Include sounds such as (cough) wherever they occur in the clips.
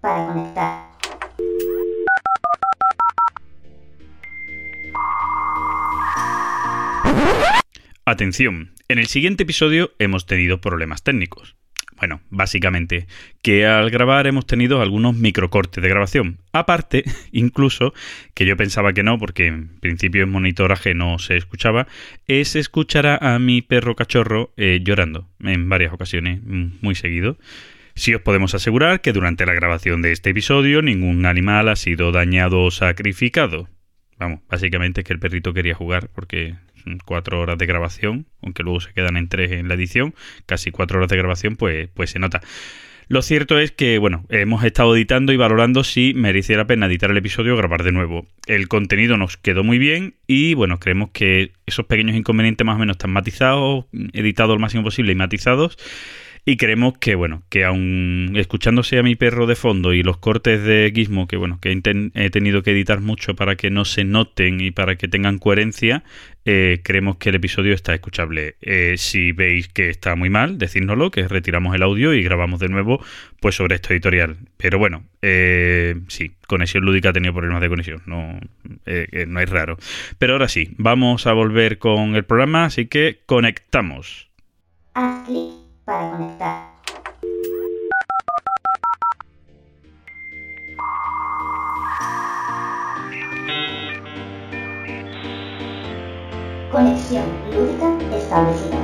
para conectar. Atención, en el siguiente episodio hemos tenido problemas técnicos. Bueno, básicamente, que al grabar hemos tenido algunos microcortes de grabación. Aparte, (laughs) incluso, que yo pensaba que no, porque en principio en monitoraje no se escuchaba, es escuchar a mi perro cachorro eh, llorando en varias ocasiones, mm, muy seguido. Sí os podemos asegurar que durante la grabación de este episodio ningún animal ha sido dañado o sacrificado. Vamos, básicamente es que el perrito quería jugar porque cuatro horas de grabación, aunque luego se quedan en tres en la edición, casi cuatro horas de grabación, pues, pues se nota. Lo cierto es que, bueno, hemos estado editando y valorando si mereciera la pena editar el episodio o grabar de nuevo. El contenido nos quedó muy bien y, bueno, creemos que esos pequeños inconvenientes más o menos están matizados, editados lo máximo posible y matizados. Y creemos que, bueno, que aún escuchándose a mi perro de fondo y los cortes de Gizmo, que bueno, que he tenido que editar mucho para que no se noten y para que tengan coherencia, eh, creemos que el episodio está escuchable. Eh, si veis que está muy mal, decídnoslo, que retiramos el audio y grabamos de nuevo pues sobre esto editorial. Pero bueno, eh, sí, Conexión Lúdica ha tenido problemas de conexión, no, no es raro. Pero ahora sí, vamos a volver con el programa, así que conectamos. Clic para conectar. Conexión lúdica establecida.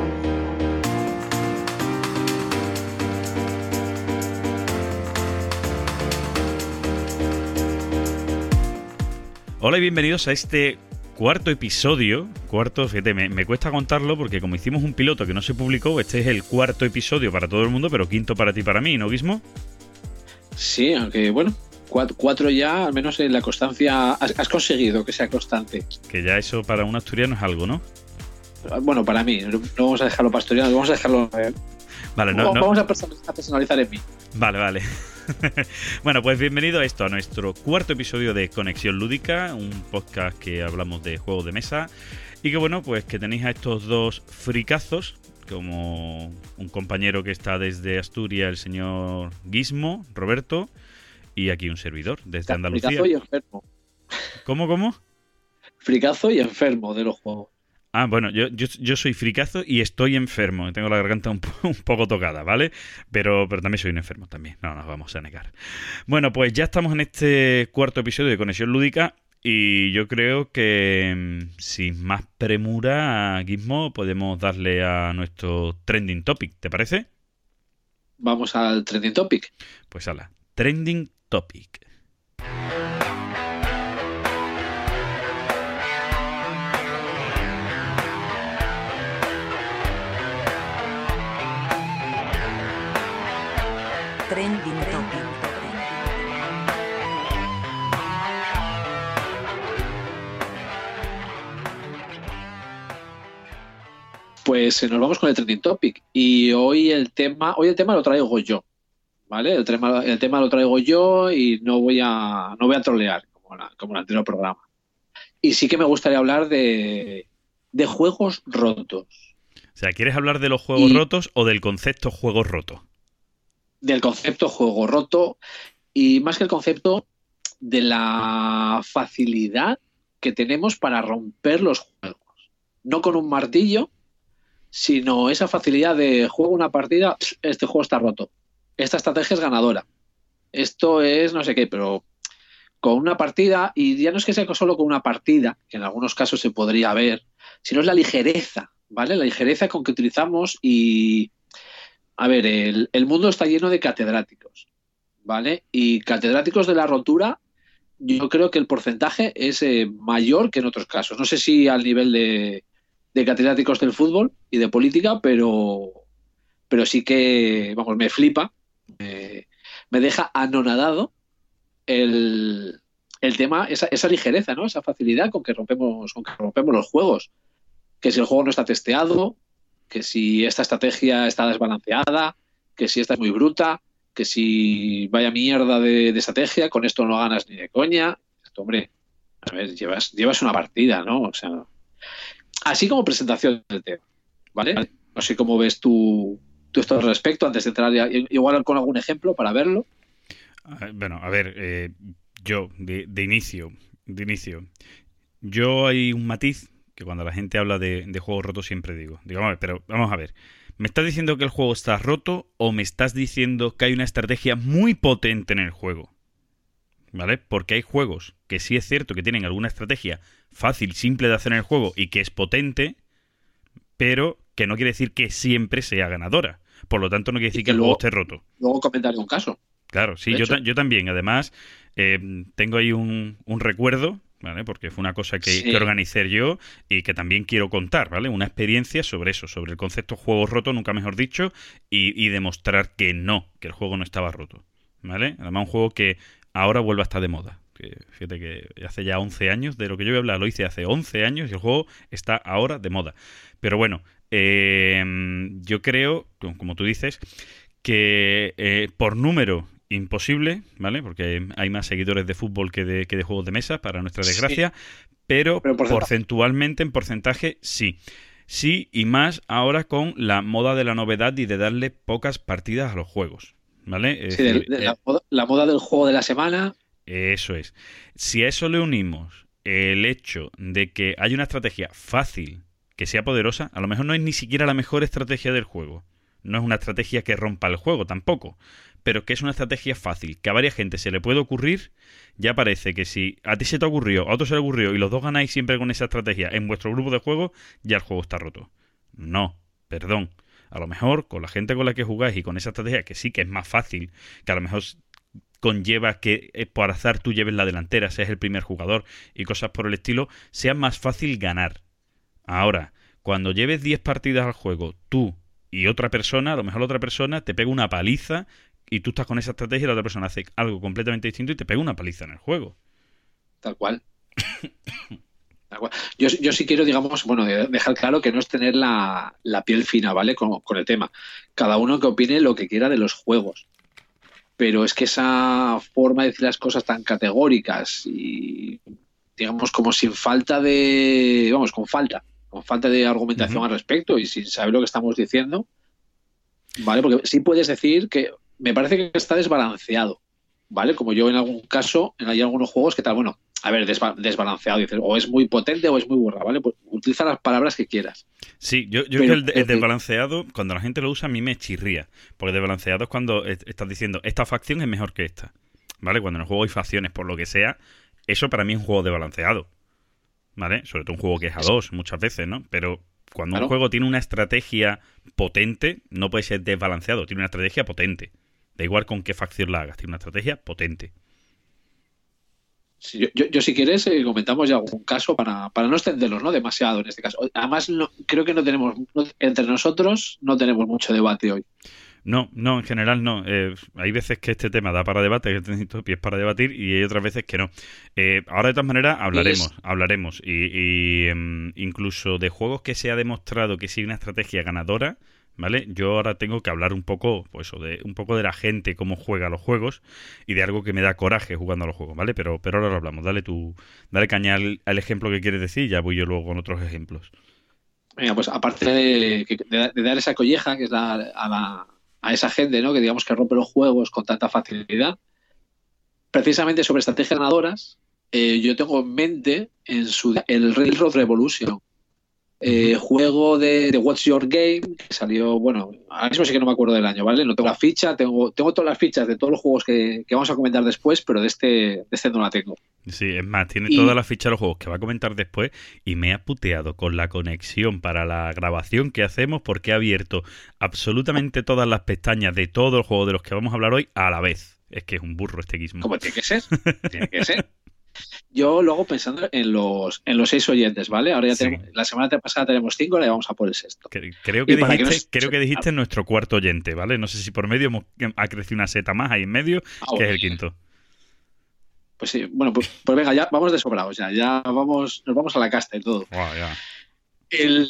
Hola y bienvenidos a este cuarto episodio. Cuarto, fíjate, me, me, cuesta contarlo porque como hicimos un piloto que no se publicó, este es el cuarto episodio para todo el mundo, pero quinto para ti y para mí, ¿no, Guismo? Sí, aunque bueno, cuatro, ya, al menos en la constancia, has, conseguido que sea constante. Que ya eso para un asturiano es algo, ¿no? Bueno, para mí, no vamos a dejarlo para asturianos, vamos a dejarlo... Vale, no, vamos A, personalizar en mí. Vale, vale. (laughs) bueno, pues bienvenido a esto, a nuestro cuarto episodio de Conexión Lúdica, un podcast que hablamos de juegos de mesa. Y que bueno, pues que tenéis a estos dos fricazos, como un compañero que está desde Asturias, el señor Guismo, Roberto, y aquí un servidor desde Andalucía. Fricazo y enfermo. ¿Cómo, cómo? Fricazo y enfermo de los juegos. Ah, bueno, yo, yo, soy fricazo y estoy enfermo. Tengo la garganta (laughs) un, poco tocada, ¿vale? Pero, pero también soy un enfermo también. No nos vamos a negar. Bueno, pues ya estamos en este cuarto episodio de Conexión Lúdica. Y yo creo que mm, sin más premura, Gizmo, podemos darle a nuestro trending topic. ¿Te parece? Vamos al trending topic. Pues ala, trending topic. Trending Topic. Pues eh, nos vamos con el trending topic y hoy el tema, hoy el tema lo traigo yo, ¿vale? El tema, el tema lo traigo yo y no voy a, no voy a trolear como, como en el anterior programa. Y sí que me gustaría hablar de, de juegos rotos. O sea, ¿quieres hablar de los juegos rotos o del concepto juegos rotos? Del concepto juego roto y más que el concepto de la facilidad que tenemos para romper los juegos. No con un martillo, sino esa facilidad de juego una partida, este juego está roto. Esta estrategia es ganadora. Esto es no sé qué, pero con una partida, y ya no es que sea solo con una partida, que en algunos casos se podría ver, sino es la ligereza, ¿vale? La ligereza con que utilizamos y a ver, el, mundo está lleno de catedráticos, ¿vale? Y catedráticos de la rotura, yo creo que el porcentaje es eh, mayor que en otros casos. No sé si al nivel de, catedráticos del fútbol y de política, pero, pero sí que, vamos, me flipa, me deja anonadado el, tema, esa, esa, ligereza, ¿no? Esa facilidad con que rompemos, con que rompemos los juegos. Que si el juego no está testeado, que si esta estrategia está desbalanceada, que si esta es muy bruta, que si vaya mierda de, estrategia, con esto no ganas ni de coña. hombre, a ver, llevas, llevas una partida, ¿no? O sea, así como presentación del tema, ¿vale? No sé cómo ves tú, tú esto al respecto, antes de entrar igual con algún ejemplo para verlo. Bueno, a ver, eh, yo, de, inicio, de inicio, yo hay un matiz que cuando la gente habla de, de juegos rotos siempre digo, digo, pero vamos a ver, ¿me estás diciendo que el juego está roto o me estás diciendo que hay una estrategia muy potente en el juego? ¿Vale? Porque hay juegos que sí es cierto que tienen alguna estrategia fácil, simple de hacer en el juego y que es potente, pero que no quiere decir que siempre sea ganadora. Por lo tanto, no quiere decir que, el juego esté roto. Luego comentaré un caso. Claro, sí, yo, yo, también. Además, eh, tengo ahí un, un recuerdo ¿vale? Porque fue una cosa que, organicé yo y que también quiero contar, ¿vale? Una experiencia sobre eso, sobre el concepto juego roto, nunca mejor dicho, y, y, demostrar que no, que el juego no estaba roto, ¿vale? Además, un juego que ahora vuelve a estar de moda. Que, fíjate que hace ya 11 años, de lo que yo voy a hablar, lo hice hace 11 años y el juego está ahora de moda. Pero bueno, eh, yo creo, como tú dices, que eh, por número imposible, ¿vale? Porque hay más seguidores de fútbol que de, que de juegos de mesa, para nuestra desgracia, pero, porcentualmente, en porcentaje, sí. Sí, y más ahora con la moda de la novedad y de darle pocas partidas a los juegos, ¿vale? sí, de, la, moda, la moda del juego de la semana. Eso es. Si a eso le unimos el hecho de que hay una estrategia fácil que sea poderosa, a lo mejor no es ni siquiera la mejor estrategia del juego. No es una estrategia que rompa el juego tampoco, pero que es una estrategia fácil, que a varias gente se le puede ocurrir, ya parece que si a ti se te ocurrió, a otro se le ocurrió y los dos ganáis siempre con esa estrategia en vuestro grupo de juego, ya el juego está roto. No, perdón. A lo mejor con la gente con la que jugáis y con esa estrategia, que sí que es más fácil, que a lo mejor conlleva que eh, por azar tú lleves la delantera, seas el primer jugador y cosas por el estilo, sea más fácil ganar. Ahora, cuando lleves 10 partidas al juego, tú y otra persona, a lo mejor otra persona te pega una paliza y tú estás con esa estrategia y la otra persona hace algo completamente distinto y te pega una paliza en el juego. Tal cual. (coughs) Tal cual. Yo, yo, sí quiero, digamos, bueno, dejar claro que no es tener la, piel fina, ¿vale? Con, con, el tema. Cada uno que opine lo que quiera de los juegos. Pero es que esa forma de decir las cosas tan categóricas y, digamos, como sin falta de. Vamos, con falta con falta de argumentación al respecto y sin saber lo que estamos diciendo, ¿vale? Porque sí puedes decir que me parece que está desbalanceado, ¿vale? Como yo en algún caso, en hay algunos juegos que tal, bueno, a ver, desbalanceado, dices, o es muy potente o es muy burra, ¿vale? Pues utiliza las palabras que quieras. Sí, yo, yo creo que el, desbalanceado, cuando la gente lo usa, a mí me chirría, porque desbalanceado es cuando estás diciendo, esta facción es mejor que esta, ¿vale? Cuando en el juego hay facciones, por lo que sea, eso para mí es un juego desbalanceado. ¿vale? Sobre todo un juego que es a dos muchas veces, ¿no? Pero cuando un juego tiene una estrategia potente, no puede ser desbalanceado, tiene una estrategia potente. Da igual con qué facción la hagas, tiene una estrategia potente. yo, si quieres eh, comentamos ya algún caso para, para no extenderlos ¿no? demasiado en este caso. Además, creo que no tenemos, entre nosotros no tenemos mucho debate hoy. No, no, en general no. Eh, hay veces que este tema da para debate, que necesito pies para debatir, y hay otras veces que no. Eh, ahora, de todas maneras, hablaremos, hablaremos. Y, em, incluso de juegos que se ha demostrado que sí una estrategia ganadora, ¿vale? Yo ahora tengo que hablar un poco, pues, de, un poco de la gente, cómo juega los juegos, y de algo que me da coraje jugando a los juegos, ¿vale? Pero, pero ahora lo hablamos. Dale tu, dale caña al, ejemplo que quieres decir, ya voy yo luego con otros ejemplos. Pues aparte de, dar esa colleja, que es la, a a esa gente, ¿no? Que digamos que rompe los juegos con tanta facilidad. Precisamente sobre estrategias ganadoras, eh, yo tengo en mente en su, el Railroad Revolution, eh, juego de, What's Your Game, que salió, bueno, ahora mismo sí que no me acuerdo del año, ¿vale? No tengo la ficha, tengo, tengo todas las fichas de todos los juegos que, vamos a comentar después, pero de este, de este no la tengo. Sí, es más, tiene todas las fichas de los juegos que va a comentar después y me ha puteado con la conexión para la grabación que hacemos porque ha abierto absolutamente todas las pestañas de todos los juegos de los que vamos a hablar hoy a la vez. Es que es un burro este guismo. Como tiene que ser. (laughs) tiene que ser. Yo luego pensando en los, en los seis oyentes, ¿vale? Ahora ya tenemos, la semana pasada tenemos cinco, ahora ya vamos a por el sexto. Creo que, dijiste, creo que dijiste nuestro cuarto oyente, ¿vale? No sé si por medio ha crecido una seta más ahí en medio, ah, que es el quinto. Pues sí, bueno, pues, pues, venga, ya vamos de sobrados, ya, ya vamos, nos vamos a la casta y todo. El,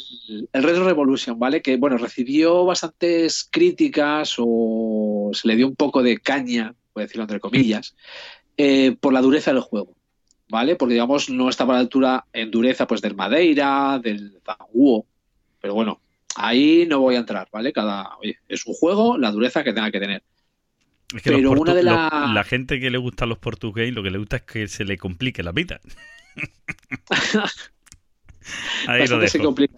el Red Revolution, ¿vale? Que bueno, recibió bastantes críticas o se le dio un poco de caña, voy a decirlo entre comillas, eh, por la dureza del juego. ¿Vale? Porque, digamos, no estaba a la altura en dureza pues del Madeira, del Zanguo, pero bueno, ahí no voy a entrar, ¿vale? Cada, es un juego, la dureza que tenga que tener. Es que los Pero una de la- la gente que le gustan los Portus Games, lo que le gusta es que se le complique la vida. (laughs) Ahí lo se complica.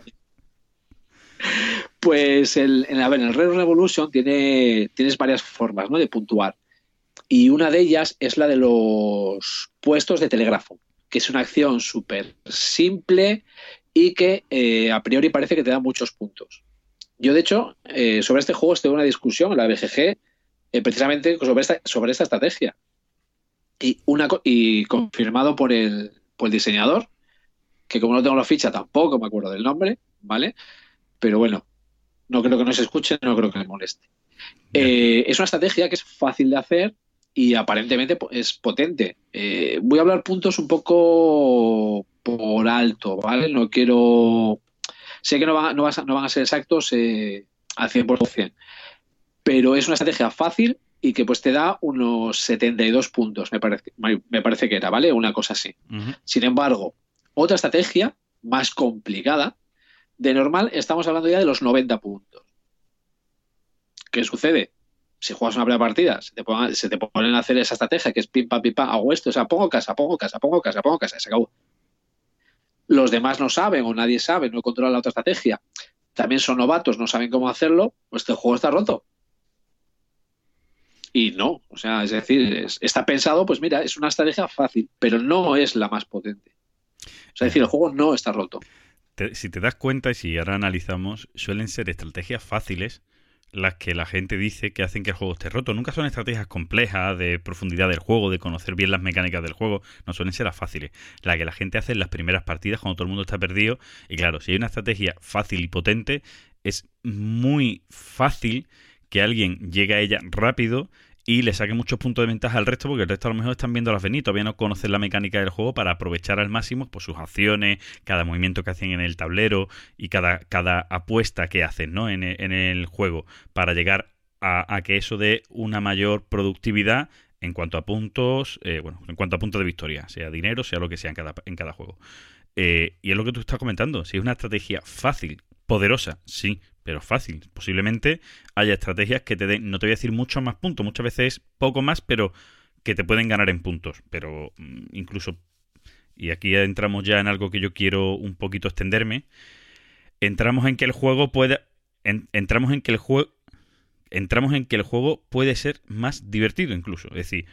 Pues el, en, a ver, en el Red Revolution tiene, tienes varias formas ¿no? de puntuar. Y una de ellas es la de los puestos de telégrafo, que es una acción súper simple y que eh, a priori parece que te da muchos puntos. Yo, de hecho, eh, sobre este juego estuve en una discusión en la BGG eh, precisamente sobre esta, sobre esta estrategia. Y, una, y confirmado por el, por el diseñador, que como no tengo la ficha tampoco me acuerdo del nombre, ¿vale? Pero bueno, no creo que no se escuche, no creo que me moleste. Eh, es una estrategia que es fácil de hacer y aparentemente es potente. Eh, voy a hablar puntos un poco por alto, ¿vale? No quiero... Sé que no, va- no, vas a- no van a ser exactos eh, al 100%, pero es una estrategia fácil y que pues te da unos 72 puntos, me parece, me parece que era, ¿vale? Una cosa así. Sin embargo, otra estrategia más complicada, de normal estamos hablando ya de los 90 puntos. ¿Qué sucede? Si juegas una primera partida, se te, se ponen a hacer esa estrategia que es pim pam pim pam, hago esto, o sea, pongo casa, pongo casa, pongo casa, pongo casa, se acabó. Los demás no saben o nadie sabe, no controla la otra estrategia. También son novatos, no saben cómo hacerlo, pues este juego está roto. Y no, o sea, es decir, es- está pensado, pues mira, es una estrategia fácil, pero no es la más potente. O sea, es decir, el juego no está roto. Si te das cuenta y si ahora analizamos, suelen ser estrategias fáciles las que la gente dice que hacen que el juego esté roto. Nunca son estrategias complejas de profundidad del juego, de conocer bien las mecánicas del juego. No suelen ser las fáciles. La que la gente hace en las primeras partidas cuando todo el mundo está perdido. Y claro, si hay una estrategia fácil y potente, es muy fácil que alguien llegue a ella rápido y le saque muchos puntos de ventaja al resto, porque el resto a lo mejor están viendo las venir, todavía no conocen la mecánica del juego para aprovechar al máximo pues, sus acciones, cada movimiento que hacen en el tablero y cada, cada apuesta que hacen ¿no? en, e- en el juego para llegar a, que eso dé una mayor productividad en cuanto a puntos, eh, bueno, en cuanto a puntos de victoria, sea dinero, sea lo que sea en cada, en cada juego. Eh, y es lo que tú estás comentando, si es una estrategia fácil, poderosa, sí, pero fácil. Posiblemente haya estrategias que te den, no te voy a decir muchos más puntos, muchas veces poco más, pero que te pueden ganar en puntos. Pero mm, incluso, y aquí entramos ya en algo que yo quiero un poquito extenderme, entramos en que el juego puede, en- entramos en que el juego, entramos en que el juego puede ser más divertido incluso. Es decir,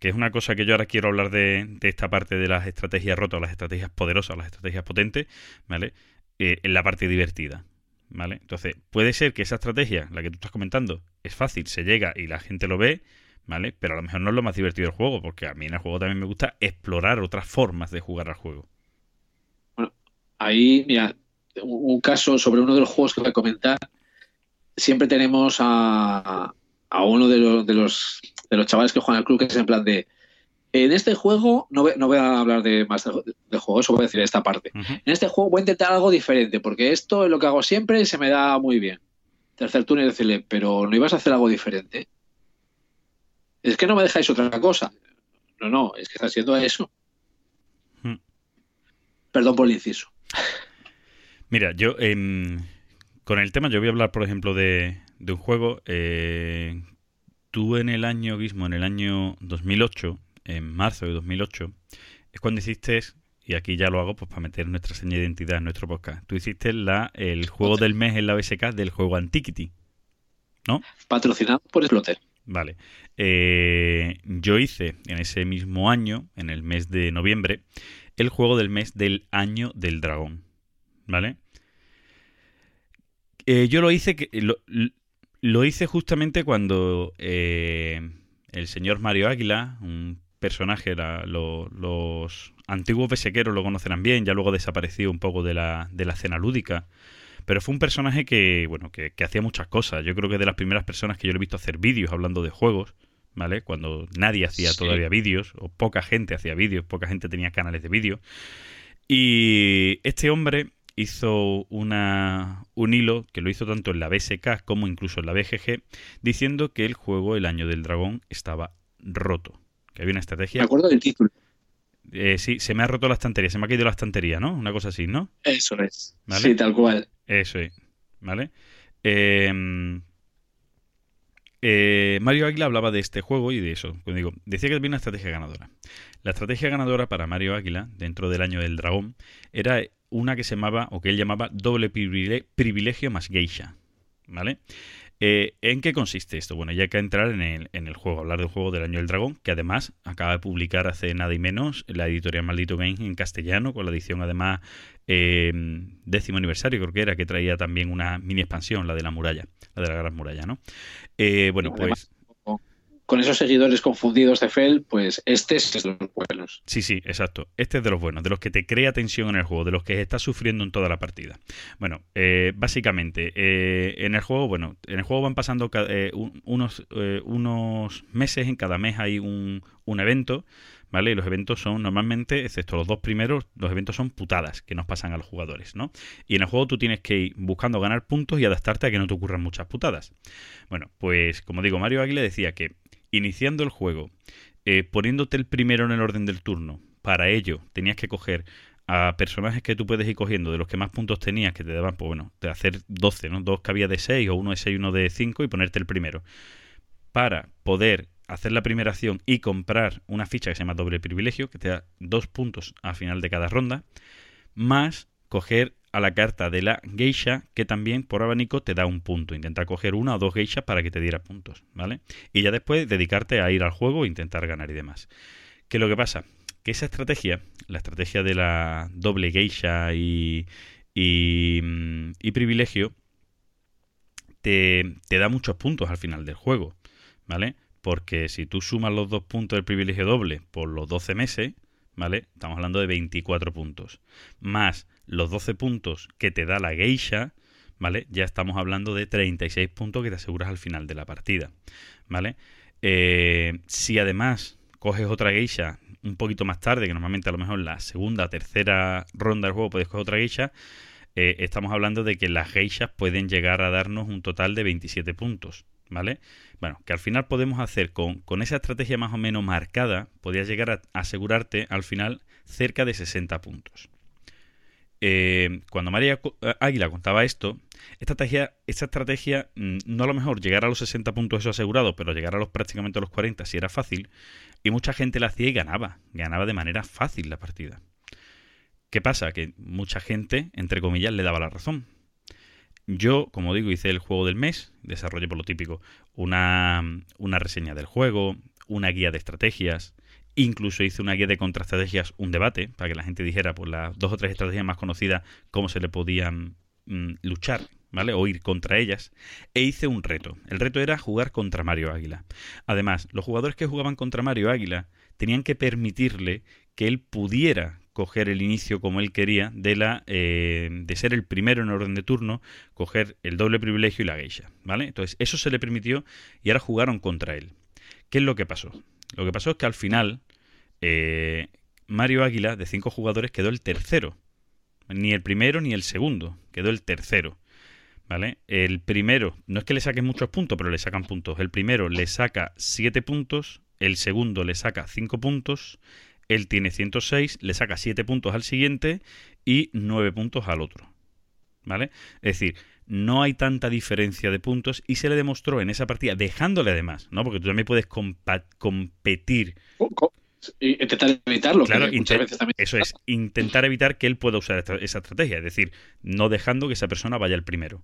que es una cosa que yo ahora quiero hablar de, de esta parte de las estrategias rotas, las estrategias poderosas, las estrategias potentes, ¿vale? Eh, en la parte divertida. ¿Vale? Entonces, puede ser que esa estrategia, la que tú estás comentando, es fácil, se llega y la gente lo ve, ¿vale? Pero a lo mejor no es lo más divertido del juego, porque a mí en el juego también me gusta explorar otras formas de jugar al juego. Ahí, mira, un caso sobre uno de los juegos que voy a comentar. Siempre tenemos a, a uno de los, de, los, de los chavales que juegan al club que es en plan de. En este juego, no voy, no voy a hablar de más del del juego, eso voy a decir esta parte. En este juego voy a intentar algo diferente, porque esto es lo que hago siempre y se me da muy bien. Tercer turno y decirle, pero ¿no ibas a hacer algo diferente? Es que no me dejáis otra cosa. No, no, es que está haciendo eso. Hmm. Perdón por el inciso. Mira, yo em, con el tema, yo voy a hablar, por ejemplo, de, de un juego. eh, tú en el año mismo, en el año 2008, en marzo de 2008, es cuando hiciste, y aquí ya lo hago pues para meter nuestra seña de identidad en nuestro podcast, tú hiciste la, el juego del mes en la BSK del juego Antiquity. Patrocinado por Splotter. Vale. Eh, yo hice en ese mismo año, en el mes de noviembre, el juego del mes del año del dragón. ¿Vale? Eh, yo lo hice que lo, lo hice justamente cuando eh, el señor Mario Águila, un personaje, la- lo- los antiguos besequeros lo conocerán bien, ya luego desapareció un poco de la, de la escena lúdica. Pero fue un personaje que, bueno, que, que hacía muchas cosas. Yo creo que de las primeras personas que yo le he visto hacer vídeos hablando de juegos, ¿vale? Cuando nadie hacía Sí. todavía vídeos, o poca gente hacía vídeos, poca gente tenía canales de vídeo. Y este hombre hizo una, un hilo que lo hizo tanto en la BSK como incluso en la BGG, diciendo que el juego El Año del Dragón estaba roto. Que había una Me estrategia. acuerdo del título. Eh, sí, se me ha roto la estantería, se me ha caído la estantería, ¿no? Una cosa así, ¿no? Eso es. Vale. Sí, tal cual. Eso es, ¿vale? Eh, eh, Mario Águila hablaba de este juego y de eso. Como digo, decía que había una estrategia ganadora. La estrategia ganadora para Mario Águila, dentro del año del dragón, era una que se llamaba, o que él llamaba, doble privilegio más geisha. ¿Vale? Eh, ¿En qué consiste esto? Bueno, ya hay que entrar en el, en el, juego, hablar del juego del Año del Dragón, que además acaba de publicar hace nada y menos la editorial Maldito Games en castellano, con la edición además eh, décimo aniversario, creo que era, que traía también una mini expansión, la de la muralla, la de la gran muralla, ¿no? Eh, bueno, pues con esos seguidores confundidos de Fel, pues este es de los buenos. Sí, sí, exacto. Este es de los buenos, de los que te crea tensión en el juego, de los que estás sufriendo en toda la partida. Bueno, eh, básicamente, eh, en el juego, bueno, en el juego van pasando eh, unos, unos meses, en cada mes hay un, un evento. ¿vale? Y los eventos son normalmente, excepto los dos primeros, los eventos son putadas que nos pasan a los jugadores, ¿no? Y en el juego tú tienes que ir buscando ganar puntos y adaptarte a que no te ocurran muchas putadas. Bueno, pues como digo, Mario Aguile decía que iniciando el juego, eh, poniéndote el primero en el orden del turno, para ello tenías que coger a personajes que tú puedes ir cogiendo, de los que más puntos tenías, que te daban, pues bueno, de hacer 12, ¿no? Dos que había de 6, o uno de 6 y uno de 5, y ponerte el primero. Para poder hacer la primera acción y comprar una ficha que se llama doble privilegio, que te da dos puntos al final de cada ronda, más coger a la carta de la geisha, que también por abanico te da un punto. Intenta coger una o dos geishas para que te diera puntos, ¿vale? Y ya después dedicarte a ir al juego e intentar ganar y demás. ¿Qué es lo que pasa? Que esa estrategia, la estrategia de la doble geisha y, y, mm, privilegio, te, te da muchos puntos al final del juego, ¿vale? Porque si tú sumas los dos puntos del privilegio doble por los 12 meses, ¿vale? Estamos hablando de 24 puntos. Más los 12 puntos que te da la geisha, ¿vale? Ya estamos hablando de 36 puntos que te aseguras al final de la partida, ¿vale? Eh, si además coges otra geisha un poquito más tarde, que normalmente a lo mejor en la segunda, tercera ronda del juego puedes coger otra geisha, eh, estamos hablando de que las geishas pueden llegar a darnos un total de 27 puntos, ¿vale? Bueno, que al final podemos hacer con, con esa estrategia más o menos marcada, podrías llegar a asegurarte al final cerca de 60 puntos. Eh, cuando María eh, Águila contaba esto, esta estrategia, mm, no a lo mejor llegar a los 60 puntos eso asegurado, pero llegar a los prácticamente a los 40 si era fácil, y mucha gente la hacía y ganaba, ganaba de manera fácil la partida. ¿Qué pasa? Que mucha gente, entre comillas, le daba la razón. Yo, como digo, hice el juego del mes, desarrollé por lo típico una, una reseña del juego, una guía de estrategias, Incluso hice una guía de contraestrategias, un debate, para que la gente dijera por las dos o tres estrategias más conocidas cómo se le podían mm, luchar, ¿vale? O ir contra ellas. E hice un reto. El reto era jugar contra Mario Águila. Además, los jugadores que jugaban contra Mario Águila tenían que permitirle que él pudiera coger el inicio como él quería de la eh, de ser el primero en orden de turno, coger el doble privilegio y la geisha, ¿vale? Entonces, eso se le permitió y ahora jugaron contra él. ¿Qué es lo que pasó? Lo que pasó es que al final eh, Mario Águila, de cinco jugadores, quedó el tercero. Ni el primero ni el segundo, quedó el tercero. ¿Vale? El primero, no es que le saquen muchos puntos, pero le sacan puntos. El primero le saca siete puntos, el segundo le saca cinco puntos, él tiene 106, le saca siete puntos al siguiente y nueve puntos al otro. ¿Vale? Es decir, no hay tanta diferencia de puntos y se le demostró en esa partida, dejándole además, ¿no? Porque tú también puedes competir. intentar evitarlo. Claro, eso es, intentar evitar que él pueda usar esa estrategia, es decir, no dejando que esa persona vaya el primero.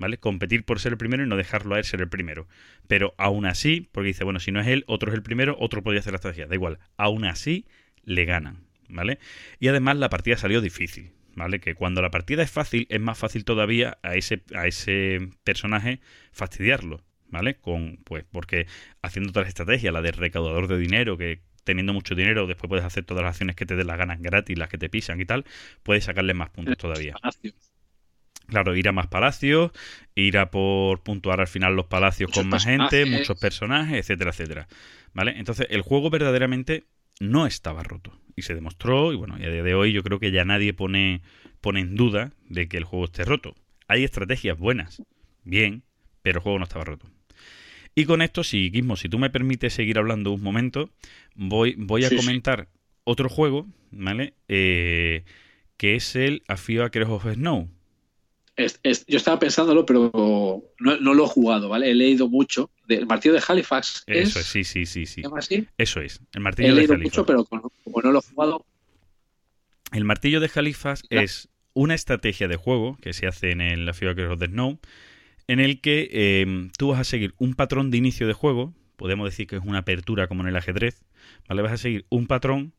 ¿Vale? Competir por ser el primero y no dejarlo a él ser el primero. Pero aún así, porque dice, bueno, si no es él, otro es el primero, otro podría hacer la estrategia. Da igual. Aún así, le ganan. ¿Vale? Y además la partida salió difícil. ¿Vale? Que cuando la partida es fácil, es más fácil todavía a ese, a ese personaje fastidiarlo, ¿vale? Con, pues, porque haciendo otras estrategias, la de recaudador de dinero, que teniendo mucho dinero, después puedes hacer todas las acciones que te den las ganas gratis, las que te pisan y tal, puedes sacarle más puntos todavía. Claro, ir a más palacios, ir a por puntuar al final los palacios con más gente, muchos personajes, etcétera, etcétera. ¿Vale? Entonces, el juego verdaderamente no estaba roto. Y se demostró, y bueno, y a día de hoy yo creo que ya nadie pone, pone en duda de que el juego esté roto. Hay estrategias buenas, bien, pero el juego no estaba roto. Y con esto, si Gizmo, si tú me permites seguir hablando un momento, voy, voy a comentar otro juego, ¿vale? Eh, que es el Afio Acres of Snow. Es- es- yo estaba pensándolo, pero no, no lo he jugado, ¿vale? He leído mucho. El martillo de Halifax Eso es, sí, sí, sí, sí. ¿se llama así? Eso es. El He martillo de leído Halifax. mucho, pero como, como no lo he jugado, El martillo de Halifax es una estrategia de juego que se hace en el, la Fear of the Snow, en el que eh, tú vas a seguir un patrón de inicio de juego, podemos decir que es una apertura como en el ajedrez, ¿vale? Vas a seguir un patrón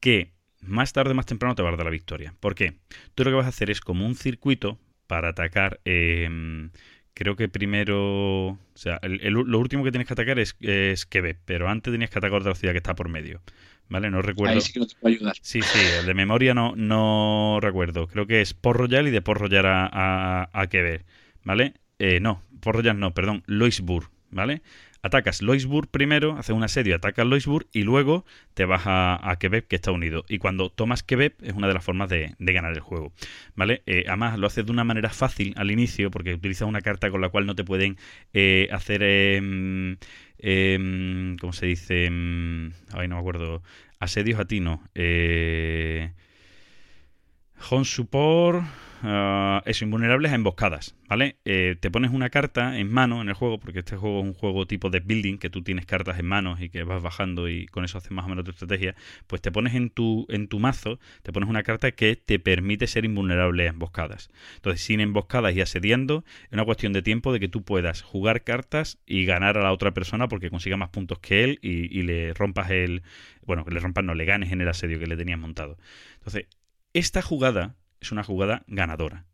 que más tarde más temprano te va a dar la victoria. ¿Por qué? Tú lo que vas a hacer es como un circuito para atacar. eh, creo que primero. O sea, el- el- lo último que tienes que atacar es, es Quebec, pero antes tenías que atacar otra ciudad que está por medio. ¿Vale? No recuerdo. ahí sí que no te puedo ayudar. Sí, sí, el de memoria no, no recuerdo. Creo que es Port Royal y de Port Royal a, a, a Quebec, ¿vale? Eh, no, Port Royal no, perdón, Loisburg, ¿vale? Atacas Loisburg primero, haces un asedio, atacas Loisburg y luego te vas a, a Quebec, que está unido. Y cuando tomas Quebec es una de las formas de, de ganar el juego, ¿vale? Eh, además lo haces de una manera fácil al inicio porque utilizas una carta con la cual no te pueden eh, hacer... em, em, ¿Cómo se dice? Em, ay, no me acuerdo. Asedios a ti no. Eh, home support. ah, eso, invulnerables a emboscadas, ¿vale? Eh, te pones una carta en mano en el juego, porque este juego es un juego tipo de building, que tú tienes cartas en manos y que vas bajando y con eso haces más o menos tu estrategia. Pues te pones en tu, en tu mazo, te pones una carta que te permite ser invulnerable a emboscadas. Entonces, sin emboscadas y asediando, es una cuestión de tiempo de que tú puedas jugar cartas y ganar a la otra persona porque consiga más puntos que él y, y le rompas el. Bueno, que le rompas, no, le ganes en el asedio que le tenías montado. Entonces, esta jugada es una jugada ganadora.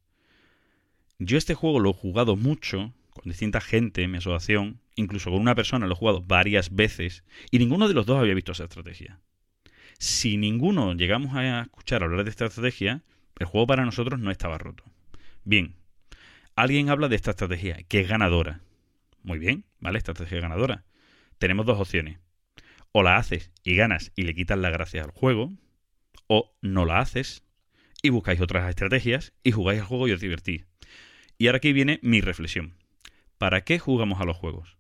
Yo este juego lo he jugado mucho con distinta gente en mi asociación, incluso con una persona lo he jugado varias veces y ninguno de los dos había visto esa estrategia. Si ninguno llegamos a escuchar hablar de esta estrategia, el juego para nosotros no estaba roto. Bien, alguien habla de esta estrategia, que es ganadora. Muy bien, ¿vale? Estrategia es ganadora. Tenemos dos opciones. O la haces y ganas y le quitas la gracia al juego, o no la haces y buscáis otras estrategias y jugáis al juego y os divertís. Y ahora aquí viene mi reflexión. ¿Para qué jugamos a los juegos?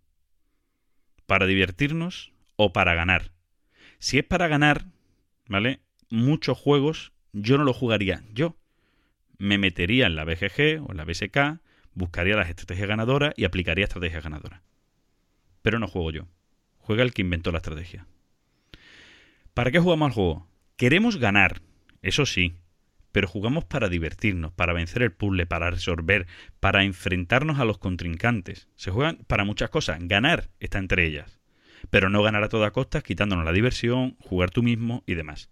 ¿Para divertirnos o para ganar? Si es para ganar, ¿vale? Muchos juegos yo no los jugaría yo. Me metería en la BGG o en la BSK, buscaría las estrategias ganadoras y aplicaría estrategias ganadoras. Pero no juego yo. Juega el que inventó la estrategia. ¿Para qué jugamos al juego? Queremos ganar, eso sí, pero jugamos para divertirnos, para vencer el puzzle, para resolver, para enfrentarnos a los contrincantes. Se juegan para muchas cosas. Ganar está entre ellas. Pero no ganar a toda costa, quitándonos la diversión, jugar tú mismo y demás.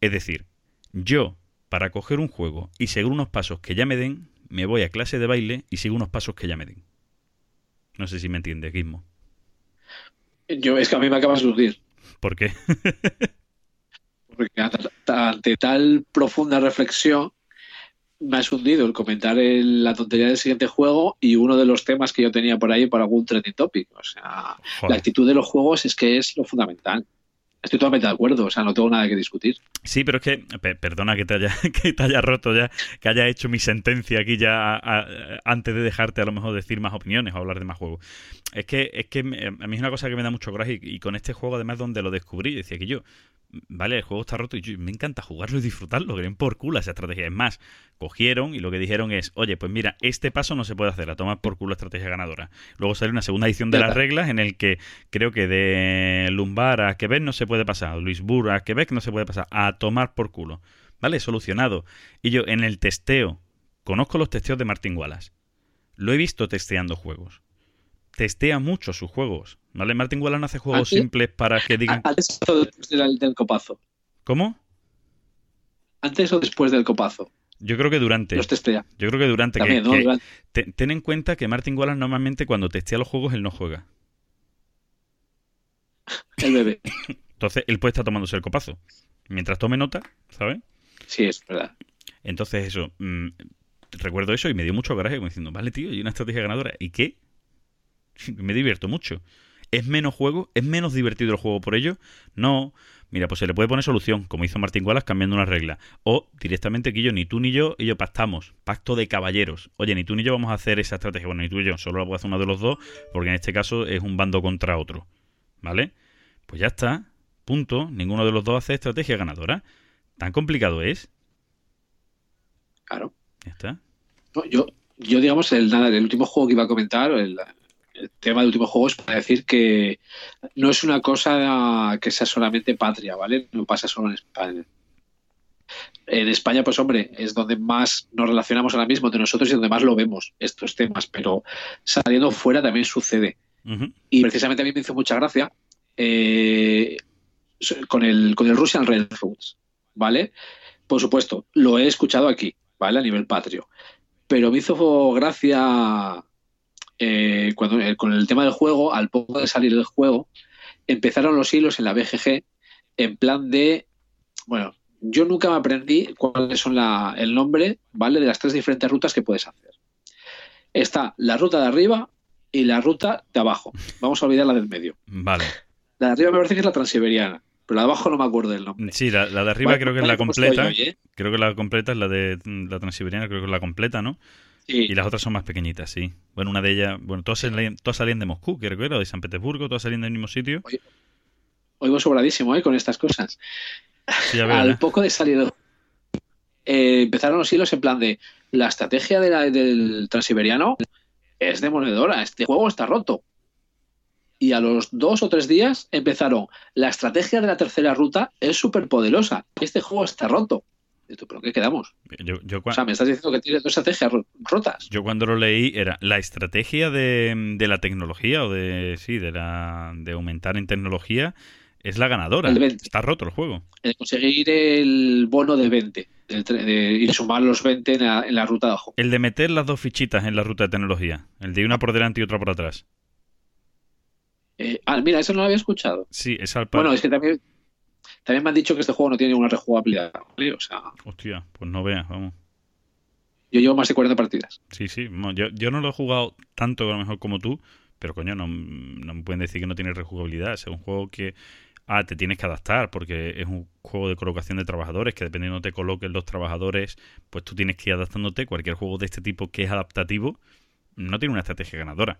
Es decir, yo, para coger un juego y seguir unos pasos que ya me den, me voy a clase de baile y sigo unos pasos que ya me den. No sé si me entiende, Gizmo. Yo, es que a mí me acabas de hundir. ¿Por qué? (laughs) Porque ante tal profunda reflexión me has hundido el comentar el- la tontería del siguiente juego y uno de los temas que yo tenía por ahí para algún trending topic. O sea, la actitud de los juegos es que es lo fundamental. Estoy totalmente de acuerdo, o sea, no tengo nada que discutir. Sí, pero es que, pe- perdona que te haya, (laughs) que te haya roto ya, que haya hecho mi sentencia aquí ya antes de dejarte a lo mejor decir más opiniones o hablar de más juegos. Es que, es que a mí es una cosa que me da mucho coraje y, con este juego además donde lo descubrí, decía que yo, vale, el juego está roto y yo, me encanta jugarlo y disfrutarlo, que por culo esa estrategia. Es más, cogieron y lo que dijeron es, oye, pues mira, este paso no se puede hacer, a tomar por culo estrategia ganadora. Luego sale una segunda edición de las reglas en el que creo que de Lumbar a Quebec no se puede pasar, Luisburg a Quebec no se puede pasar, a tomar por culo. ¿Vale? Solucionado. Y yo en el testeo, conozco los testeos de Martin Wallace. Lo he visto testeando juegos. Testea mucho sus juegos. ¿Vale? Martin Wallace no hace juegos ¿Ah, sí? simples para que digan... ¿Antes o después del copazo? ¿Cómo? ¿Antes o después del copazo? Yo creo que durante. Los testea. Yo creo que durante. que- También, ¿no? que- Durante- ten en cuenta que Martin Wallace normalmente cuando testea los juegos él no juega. El bebé. (laughs) Entonces él puede estar tomándose el copazo. Mientras tome nota, ¿sabes? Sí, es verdad. Entonces eso, mm, recuerdo eso y me dio mucho coraje como diciendo, vale tío, y una estrategia ganadora. ¿Y qué? (laughs) Me divierto mucho. ¿Es menos juego? ¿Es menos divertido el juego por ello? No. Mira, pues se le puede poner solución, como hizo Martín Wallace cambiando una regla. O directamente que yo, ni tú ni yo, y yo pactamos. Pacto de caballeros. Oye, ni tú ni yo vamos a hacer esa estrategia. Bueno, ni tú y yo, solo la puede hacer uno de los dos, porque en este caso es un bando contra otro. ¿Vale? Pues ya está. Punto. Ninguno de los dos hace estrategia ganadora. ¿Tan complicado es? Claro. Ya está. No, yo, yo, digamos, el, nada, el último juego que iba a comentar, el tema del último juego es para decir que no es una cosa que sea solamente patria, ¿vale? No pasa solo en España. En España, pues hombre, es donde más nos relacionamos ahora mismo entre nosotros y donde más lo vemos estos temas, pero saliendo fuera también sucede. Y precisamente a mí me hizo mucha gracia eh, con, el, con el Russian Railroads, ¿vale? Por supuesto, lo he escuchado aquí, ¿vale? A nivel patrio. Pero me hizo gracia eh, cuando, eh, con el tema del juego, al poco de salir del juego, empezaron los hilos en la BGG en plan de, bueno, yo nunca me aprendí cuáles son la, el nombre, ¿vale? De las tres diferentes rutas que puedes hacer. Está la ruta de arriba y la ruta de abajo. Vamos a olvidar la del medio. Vale. La de arriba me parece que es la transiberiana, pero la de abajo no me acuerdo del nombre. Sí, la, la de arriba creo que es la pues completa. hoy, ¿eh? Creo que la completa es la de la transiberiana, creo que es la completa, ¿no? Sí. Y las otras son más pequeñitas, sí. Bueno, una de ellas, bueno, todas salían, todas salían de Moscú, creo que era, o de San Petersburgo, todas salían del mismo sitio. Oigo sobradísimo ¿eh? con estas cosas. Sí, Al ¿eh? poco de salir eh, empezaron los hilos en plan de la estrategia de la- del transiberiano es demoledora, este juego está roto. Y a los dos o tres días empezaron, la estrategia de la tercera ruta es súper poderosa, este juego está roto. ¿Pero qué quedamos? Yo, yo cua- O sea, me estás diciendo que tienes dos estrategias ro- rotas. Yo cuando lo leí era la estrategia de, de la tecnología o de sí, de la de aumentar en tecnología es la ganadora. El 20. Está roto el juego. El conseguir el bono de 20 del tre- de- y sumar los 20 en la, en la ruta de abajo. El de meter las dos fichitas en la ruta de tecnología, el de una por delante y otra por atrás. Eh, ah, mira, eso no lo había escuchado. Sí, es al pa- Bueno, es que también, también me han dicho que este juego no tiene ninguna rejugabilidad. ¿vale? O sea, Hostia, pues no veas, vamos. yo llevo más de 40 partidas. Sí, sí. Yo, yo no lo he jugado tanto a lo mejor como tú, pero coño, no, no me pueden decir que no tiene rejugabilidad. Es un juego que ah, te tienes que adaptar porque es un juego de colocación de trabajadores que dependiendo de te coloquen los trabajadores, pues tú tienes que ir adaptándote. Cualquier juego de este tipo que es adaptativo no tiene una estrategia ganadora.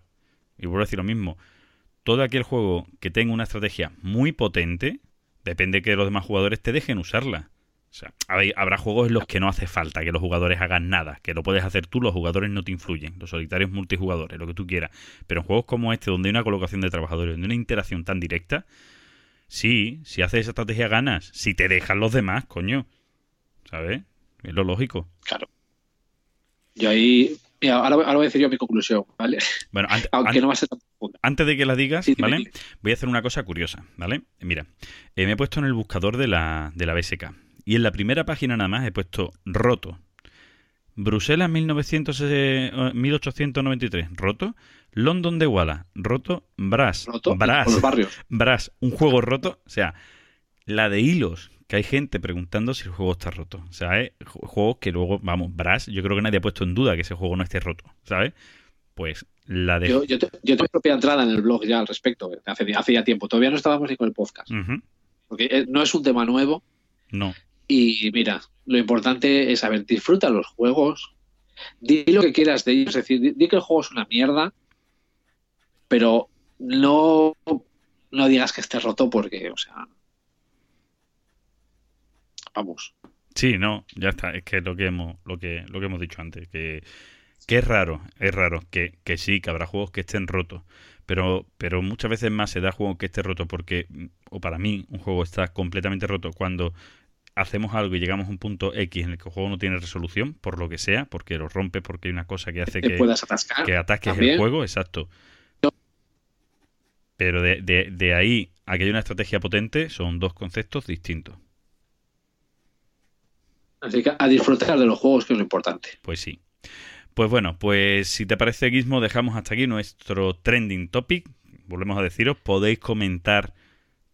Y vuelvo a decir lo mismo. Todo aquel juego que tenga una estrategia muy potente, depende que los demás jugadores te dejen usarla. O sea, habrá juegos en los que no hace falta que los jugadores hagan nada, que lo puedes hacer tú, los jugadores no te influyen, los solitarios multijugadores, lo que tú quieras. Pero en juegos como este, donde hay una colocación de trabajadores, donde hay una interacción tan directa, sí, si haces esa estrategia ganas. Si te dejan los demás, coño. ¿Sabes? Es lo lógico. Claro. Yo ahí. Mira, ahora, ahora voy a decir yo mi conclusión, ¿vale? Bueno, an- (laughs) Aunque no va a ser tan profunda. antes de que la digas, Sí, ¿vale? dime. Voy a hacer una cosa curiosa, ¿vale? Mira, eh, me he puesto en el buscador de la, de la BSK. Y en la primera página nada más he puesto roto. Bruselas 1900, eh, 1893, roto. London de Walla, roto. Brass, Roto Brass, los barrios. (laughs) Brass, un juego roto. O sea, la de hilos, que hay gente preguntando si el juego está roto. O sea, ju- juegos que luego, vamos, Brass, yo creo que nadie ha puesto en duda que ese juego no esté roto, ¿sabes? Pues la de... Yo, yo, te- yo tengo mi propia entrada en el blog ya al respecto, eh, hace, hace ya tiempo. Todavía no estábamos ni con el podcast. Porque eh, no es un tema nuevo. No. Y mira, lo importante es saber, disfruta los juegos, di lo que quieras de ellos, es decir, di, di que el juego es una mierda, pero no, no digas que esté roto porque, o sea, vamos, Sí, no, ya está. Es que es lo que hemos, lo que, lo que hemos dicho antes, que, que es raro, es raro, que, que sí, que habrá juegos que estén rotos. Pero, pero muchas veces más se da juego que esté roto porque, mm, o para mí, un juego está completamente roto cuando hacemos algo y llegamos a un punto X en el que el juego no tiene resolución, por lo que sea, porque lo rompe, porque hay una cosa que hace que atascar. que ataques el juego, exacto. Pero de, de, de ahí a que haya una estrategia potente son dos conceptos distintos. Así que a disfrutar de los juegos, que es lo importante. Pues sí. Pues bueno, pues si te parece, Gizmo, dejamos hasta aquí nuestro trending topic. Volvemos a deciros, podéis comentar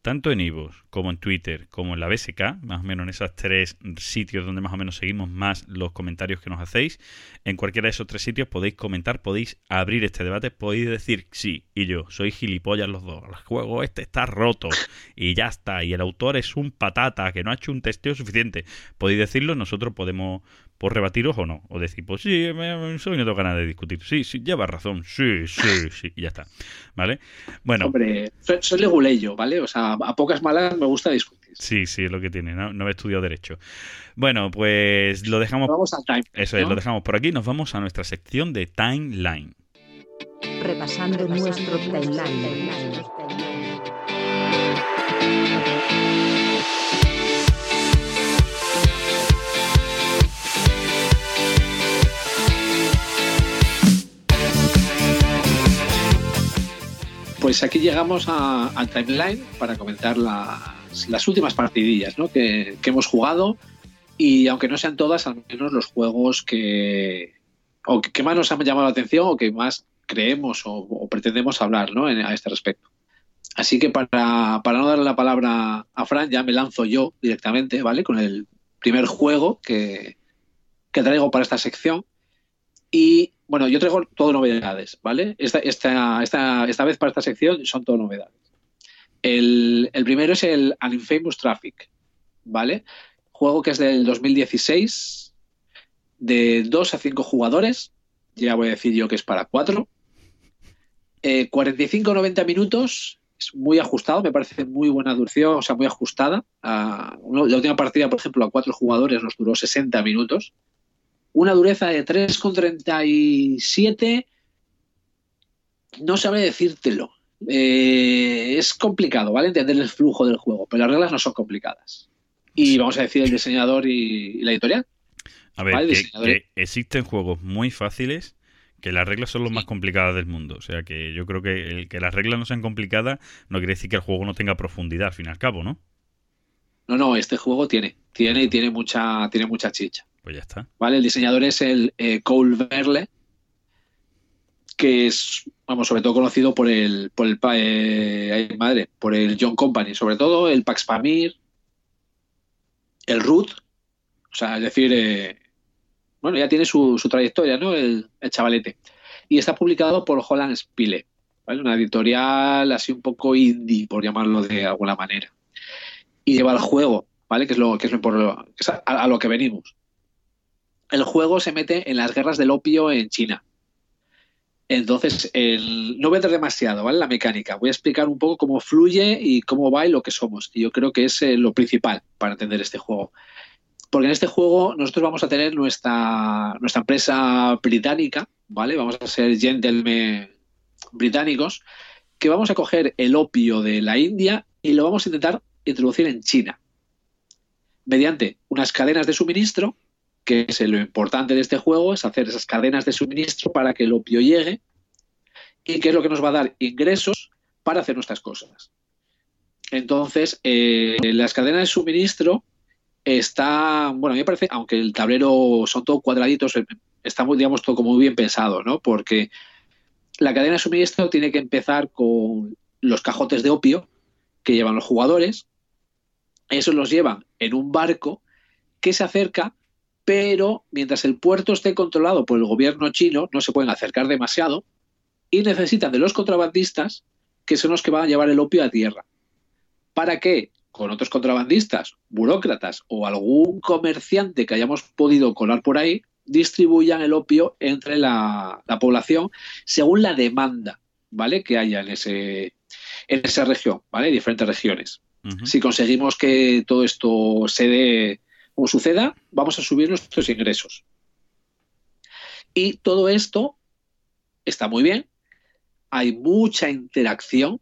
tanto en Ivos como en Twitter como en la BSK, más o menos en esos tres sitios donde más o menos seguimos más los comentarios que nos hacéis. En cualquiera de esos tres sitios podéis comentar, podéis abrir este debate, podéis decir sí y yo, soy gilipollas los dos, el juego este está roto y ya está, y el autor es un patata que no ha hecho un testeo suficiente. Podéis decirlo, nosotros podemos por rebatiros o no. O decir, pues sí, me, me- soy no tengo ganas de discutir. Sí, sí, llevas razón. Sí, sí, sí. Y ya está. ¿Vale? Bueno, Hombre, soy, soy leguleyo, ¿vale? O sea, a pocas malas me gusta discutir. Sí, sí, es lo que tiene. No, no he estudiado Derecho. Bueno, pues lo dejamos. Vamos al time. Eso es, lo dejamos por aquí. Nos vamos a nuestra sección de Timeline. Repasando nuestro timeline. Pues aquí llegamos a- timeline para comentar las, últimas partidillas ¿no? que, hemos jugado y aunque no sean todas, al menos los juegos que, o que, más nos han llamado la atención o que más creemos o, o pretendemos hablar ¿no? en- a este respecto. Así que para, para no darle la palabra a Fran, ya me lanzo yo directamente, ¿vale? Con el primer juego que, que traigo para esta sección. Y bueno, yo traigo todo novedades, ¿vale? Esta, esta, esta, esta vez para esta sección son todo novedades. El, el primero es el An Infamous Traffic, ¿vale? Juego que es del 2016, de 2 a 5 jugadores. Ya voy a decir yo que es para 4. 45-90 minutos, es muy ajustado, me parece muy buena duración, o sea, muy ajustada. A- uno- la última partida, por ejemplo, a 4 jugadores nos duró 60 minutos una dureza de 3,37. No sabré decírtelo. Eh, es complicado, ¿vale? Entender el flujo del juego, pero las reglas no son complicadas. Y vamos a decir el diseñador y, y la editorial. A ver, Vale, que, diseñador. que existen juegos muy fáciles que las reglas son las más complicadas del mundo. O sea que yo creo que el que las reglas no sean complicadas no quiere decir que el juego no tenga profundidad al fin y al cabo, ¿no? No, no, este juego tiene, tiene y tiene mucha, tiene mucha chicha. Pues ya está. ¿vale? El diseñador es el eh, Cole Verle, que es, vamos, sobre todo conocido por el, por el, eh, madre, por el John Company, sobre todo el Pax Pamir, el Root, o sea, es decir, eh, bueno, ya tiene su, trayectoria, ¿no? El, chavalete. Y está publicado por Holland Spile, ¿vale? Una editorial así un poco indie, por llamarlo de alguna manera. Y lleva el juego, ¿vale? Que es lo que es, lo, a lo que venimos el juego se mete en las guerras del opio en China. Entonces, el- no voy a entrar demasiado, ¿vale? La mecánica. Voy a explicar un poco cómo fluye y cómo va y lo que somos. Y yo creo que es eh, lo principal para entender este juego. Porque en este juego nosotros vamos a tener nuestra, nuestra empresa británica, ¿vale? Vamos a ser gentlemen británicos, que vamos a coger el opio de la India y lo vamos a intentar introducir en China. Mediante unas cadenas de suministro que es lo importante de este juego, es hacer esas cadenas de suministro para que el opio llegue y que es lo que nos va a dar ingresos para hacer nuestras cosas. Entonces, eh, las cadenas de suministro están, bueno, a mí me parece, aunque el tablero son todos cuadraditos, eh, está digamos, todo como muy bien pensado, ¿no? Porque la cadena de suministro tiene que empezar con los cajotes de opio que llevan los jugadores. Esos los llevan en un barco que se acerca pero mientras el puerto esté controlado por el gobierno chino, no se pueden acercar demasiado y necesitan de los contrabandistas, que son los que van a llevar el opio a tierra. Para que con otros contrabandistas, burócratas o algún comerciante que hayamos podido colar por ahí, distribuyan el opio entre la, la población según la demanda, ¿vale? Que haya en, ese, en esa región, ¿vale? Diferentes regiones. Si conseguimos que todo esto se dé como suceda, vamos a subir nuestros ingresos. Y todo esto está muy bien. Hay mucha interacción,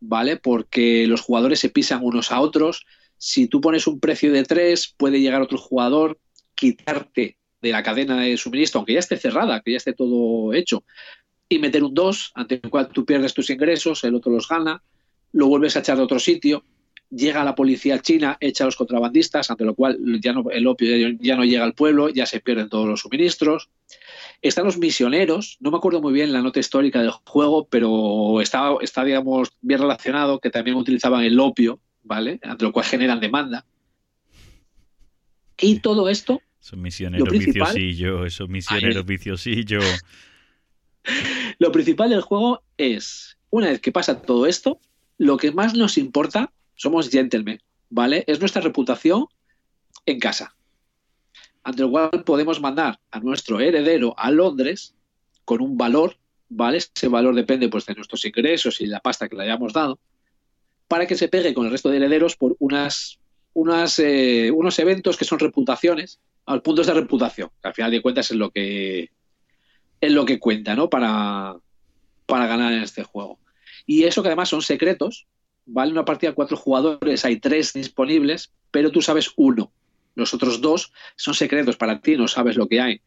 ¿vale? Porque los jugadores se pisan unos a otros. Si tú pones un precio de 3, puede llegar otro jugador, quitarte de la cadena de suministro, aunque ya esté cerrada, que ya esté todo hecho, y meter un 2, ante el cual tú pierdes tus ingresos, el otro los gana, lo vuelves a echar de otro sitio, llega la policía china, echa a los contrabandistas, ante lo cual ya no, el opio ya, no llega al pueblo, ya se pierden todos los suministros. Están los misioneros, no me acuerdo muy bien la nota histórica del juego, pero está, está digamos, bien relacionado, que también utilizaban el opio, ¿vale? Ante lo cual generan demanda. Y todo esto, Esos misioneros viciosillos, esos misioneros viciosillos. (laughs) lo principal del juego es, una vez que pasa todo esto, lo que más nos importa somos gentlemen, ¿vale? Es nuestra reputación en casa. Ante lo cual podemos mandar a nuestro heredero a Londres con un valor, ¿vale? Ese valor depende pues de nuestros ingresos y la pasta que le hayamos dado, para que se pegue con el resto de herederos por unas unas, eh, unos eventos que son reputaciones, al puntos de reputación, que al final de cuentas es lo que es lo que cuenta, ¿no? Para, para ganar en este juego. Y eso que además son secretos, vale una partida cuatro jugadores, hay tres disponibles, pero tú sabes uno. Los otros dos son secretos para ti, no sabes lo que hay.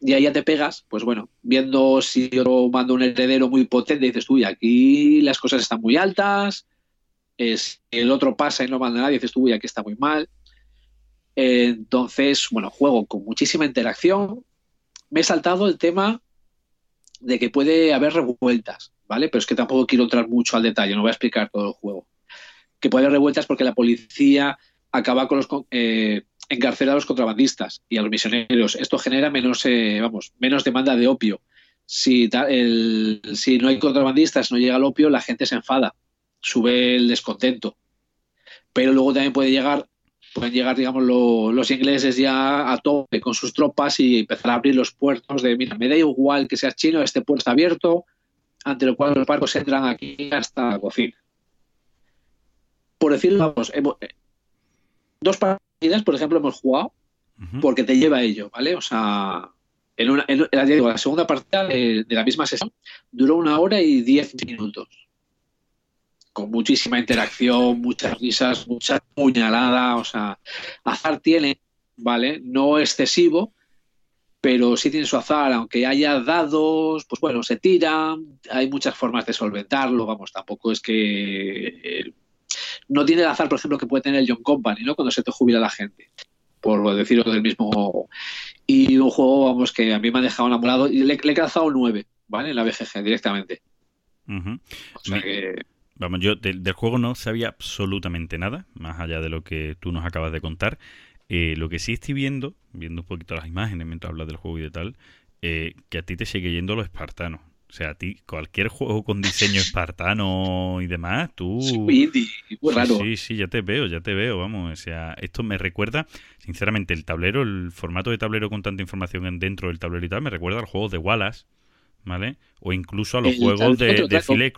Y ahí ya te pegas, pues bueno, viendo si yo mando un heredero muy potente, dices, uy, aquí las cosas están muy altas, es, el otro pasa y no manda nadie, dices tú, uy, aquí está muy mal. Entonces, bueno, juego con muchísima interacción. Me he saltado el tema de que puede haber revueltas, ¿vale? Pero es que tampoco quiero entrar mucho al detalle, no voy a explicar todo el juego. Que puede haber revueltas porque la policía acaba con los eh, encarcelar a los contrabandistas y a los misioneros. Esto genera menos, eh, vamos, menos demanda de opio. Si, el, si no hay contrabandistas, no llega el opio, la gente se enfada, sube el descontento. Pero luego también puede llegar pueden llegar, digamos, los ingleses ya a tope con sus tropas y empezar a abrir los puertos de, mira, me da igual que seas chino, este puerto está abierto, ante lo cual los barcos entran aquí hasta la cocina. Por decirlo, vamos, eh, dos partidas, por ejemplo, hemos jugado porque te lleva a ello, ¿vale? O sea, en, una, en, la segunda partida de, de la misma sesión duró una hora y diez minutos con muchísima interacción, muchas risas, mucha puñalada, o sea, azar tiene, ¿vale? No excesivo, pero sí tiene su azar, aunque haya dados, pues bueno, se tiran, hay muchas formas de solventarlo, vamos, tampoco es que eh, no tiene el azar, por ejemplo, que puede tener el John Company, ¿no? Cuando se te jubila la gente, por decirlo del mismo juego. Y un juego, vamos, que a mí me ha dejado enamorado y le, he calzado 9, ¿vale? En la BGG directamente. O sea que Vamos, yo del, juego no sabía absolutamente nada, más allá de lo que tú nos acabas de contar. Eh, lo que sí estoy viendo, viendo un poquito las imágenes mientras hablas del juego y de tal, eh, que a ti te sigue yendo lo espartano. O sea, a ti, cualquier juego con diseño (laughs) espartano y demás, tú. Sí, muy raro. Sí, sí, ya te veo, ya te veo, vamos. O sea, esto me recuerda, sinceramente, el tablero, el formato de tablero con tanta información dentro del tablero y tal, me recuerda al juego de Wallace, ¿vale? O incluso a los juegos de, de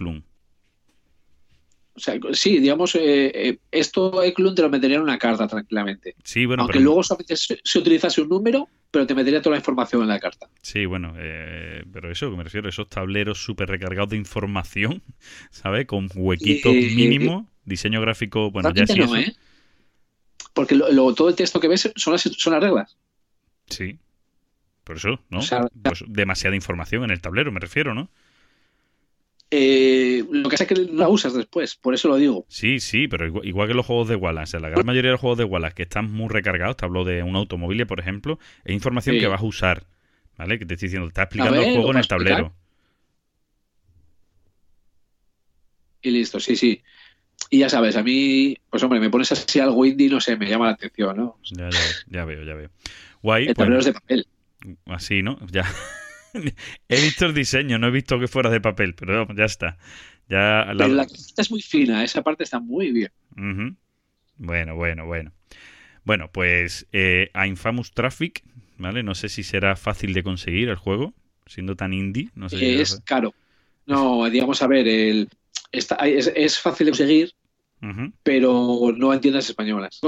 o sea, sí, digamos, eh, eh, esto Eklund te lo metería en una carta tranquilamente. Sí, bueno, Aunque luego solamente se, utilizase un número, pero te metería toda la información en la carta. Sí, bueno, eh, pero eso que me refiero, esos tableros súper recargados de información, (laughs) ¿sabes? Con huequitos mínimos, diseño gráfico, bueno, ya sí. No, ¿eh? Porque lo, todo el texto que ves son las, son las reglas. Sí. Por eso, ¿no? pues demasiada información en el tablero, me refiero, ¿no? Eh, lo que pasa es que no la usas después, por eso lo digo. Sí, sí, pero igual, que los juegos de Wallace, la gran mayoría de los juegos de Wallace que están muy recargados, te hablo de un automóvil, por ejemplo, es información que vas a usar, ¿vale? Que te estoy diciendo, está explicando el juego en el tablero. Y listo, sí, sí. Y ya sabes, a mí, pues hombre, me pones así algo indie, no sé, me llama la atención, ¿no? Ya, ya, ya veo, ya veo. Guay. El tablero es de papel. Así, ¿no? Ya. (laughs) he visto el diseño, no he visto que fuera de papel, pero ya está. Ya la... Pero la es muy fina, esa parte está muy bien. Bueno, bueno, bueno. Bueno, pues eh, a Infamous Traffic, ¿vale? No sé si será fácil de conseguir el juego, siendo tan indie. No sé es caro. No, digamos, a ver, el, es, fácil de conseguir, pero no en tiendas españolas.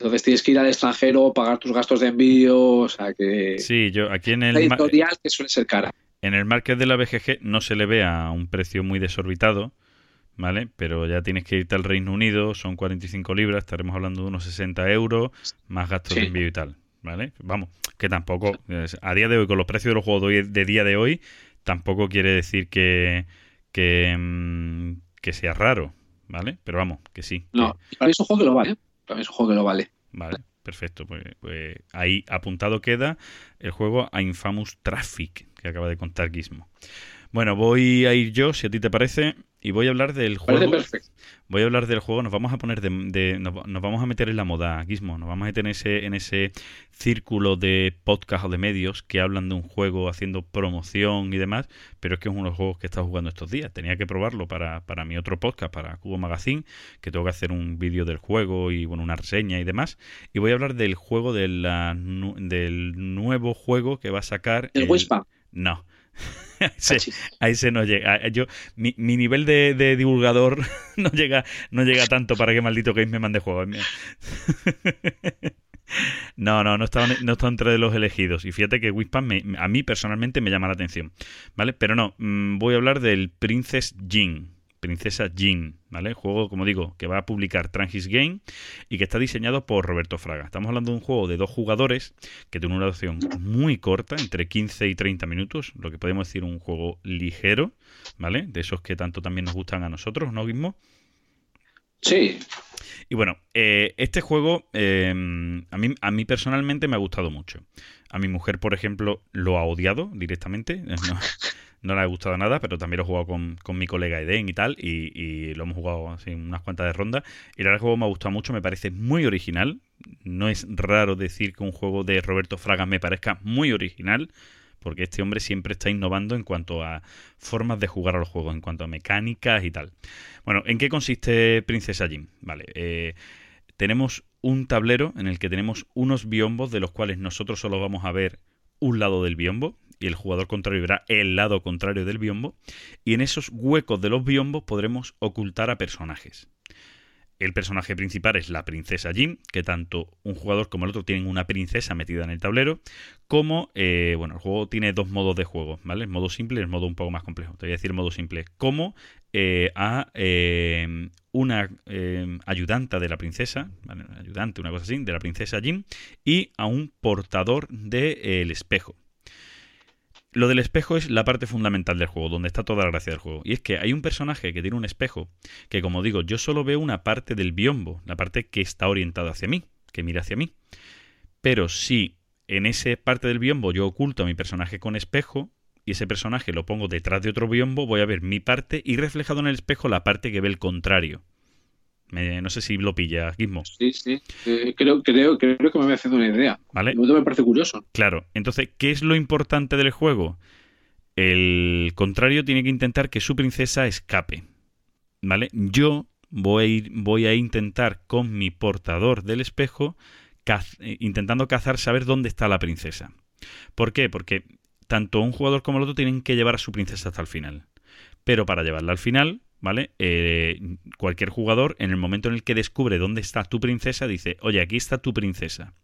Entonces tienes que ir al extranjero, pagar tus gastos de envío, o sea que... Sí, yo aquí en el... editorial que suele ser cara. En el market de la BGG no se le ve a un precio muy desorbitado, ¿vale? Pero ya tienes que irte al Reino Unido, son 45 libras, estaremos hablando de unos 60 euros, más gastos de envío y tal, ¿vale? Vamos, que tampoco, a día de hoy, con los precios de los juegos de, día de hoy, tampoco quiere decir que, que, mm, que sea raro, ¿vale? Pero vamos, que sí. No, para eso juego que lo vale es un juego que lo vale. Vale, perfecto. Pues, pues, ahí apuntado queda el juego a Infamous Traffic, que acaba de contar Gizmo. Bueno, voy a ir yo, si a ti te parece, y voy a hablar del juego. Voy a hablar del juego, nos vamos a poner de, nos, vamos a meter en la moda, Gizmo, nos vamos a meter en ese, en ese círculo de podcast o de medios que hablan de un juego haciendo promoción y demás, pero es que es uno de los juegos que he estado jugando estos días. Tenía que probarlo para, para mi otro podcast, para Cubo Magazine, que tengo que hacer un vídeo del juego y bueno, una reseña y demás. Y voy a hablar del juego de la, del nuevo juego que va a sacar. ¿El, No. (laughs) Ahí se, ahí se nos llega. Yo, mi, mi nivel de, de divulgador (laughs) no llega, no llega tanto para que maldito Game me mande juegos. (laughs) No, no, no está, no está entre los elegidos. Y fíjate que Wispan a mí personalmente me llama la atención. ¿Vale? Pero no, mm, voy a hablar del Princess Jin. Princesa Jin, ¿vale? Juego, como digo, que va a publicar Trangis Game y que está diseñado por Roberto Fraga. Estamos hablando de un juego de dos jugadores que tiene una duración muy corta, entre 15 y 30 minutos, lo que podemos decir un juego ligero, ¿vale? De esos que tanto también nos gustan a nosotros, ¿no, Guismo? Sí, Y bueno, eh, este juego eh, a, mí, a mí personalmente me ha gustado mucho. A mi mujer, por ejemplo, lo ha odiado directamente. (laughs) No, no le ha gustado nada, pero también lo he jugado con, con mi colega Eden y tal. Y, y lo hemos jugado así unas cuantas de rondas. Y el juego me ha gustado mucho, me parece muy original. No es raro decir que un juego de Roberto Fraga me parezca muy original. Porque este hombre siempre está innovando en cuanto a formas de jugar a los juegos, en cuanto a mecánicas y tal. Bueno, ¿en qué consiste Princesa Jim? Vale, eh, tenemos un tablero en el que tenemos unos biombos de los cuales nosotros solo vamos a ver un lado del biombo y el jugador contrario verá el lado contrario del biombo y en esos huecos de los biombos podremos ocultar a personajes. El personaje principal es la princesa Jim, que tanto un jugador como el otro tienen una princesa metida en el tablero, como, eh, bueno, el juego tiene dos modos de juego, ¿vale? El modo simple y el modo un poco más complejo. Te voy a decir el modo simple. Como eh, a eh, una ayudanta de la princesa, ¿vale? Ayudante, una cosa así, de la princesa Jim, y a un portador del espejo. Lo del espejo es la parte fundamental del juego, donde está toda la gracia del juego. Y es que hay un personaje que tiene un espejo que, como digo, yo solo veo una parte del biombo, la parte que está orientada hacia mí, que mira hacia mí. Pero si en esa parte del biombo yo oculto a mi personaje con espejo y ese personaje lo pongo detrás de otro biombo, voy a ver mi parte y reflejado en el espejo la parte que ve el contrario. Me- no sé si lo pilla, Gizmo, sí, sí. Eh, creo, creo, creo que me voy haciendo una idea. ¿vale? De me parece curioso. Claro, entonces, ¿qué es lo importante del juego? El contrario tiene que intentar que su princesa escape. ¿Vale? Yo voy voy a intentar con mi portador del espejo, caz- eh, intentando cazar, saber dónde está la princesa. ¿Por qué? Porque tanto un jugador como el otro tienen que llevar a su princesa hasta el final. Pero para llevarla al final, ¿vale? Eh, cualquier jugador, en el momento en el que descubre dónde está tu princesa, dice, oye, aquí está tu princesa.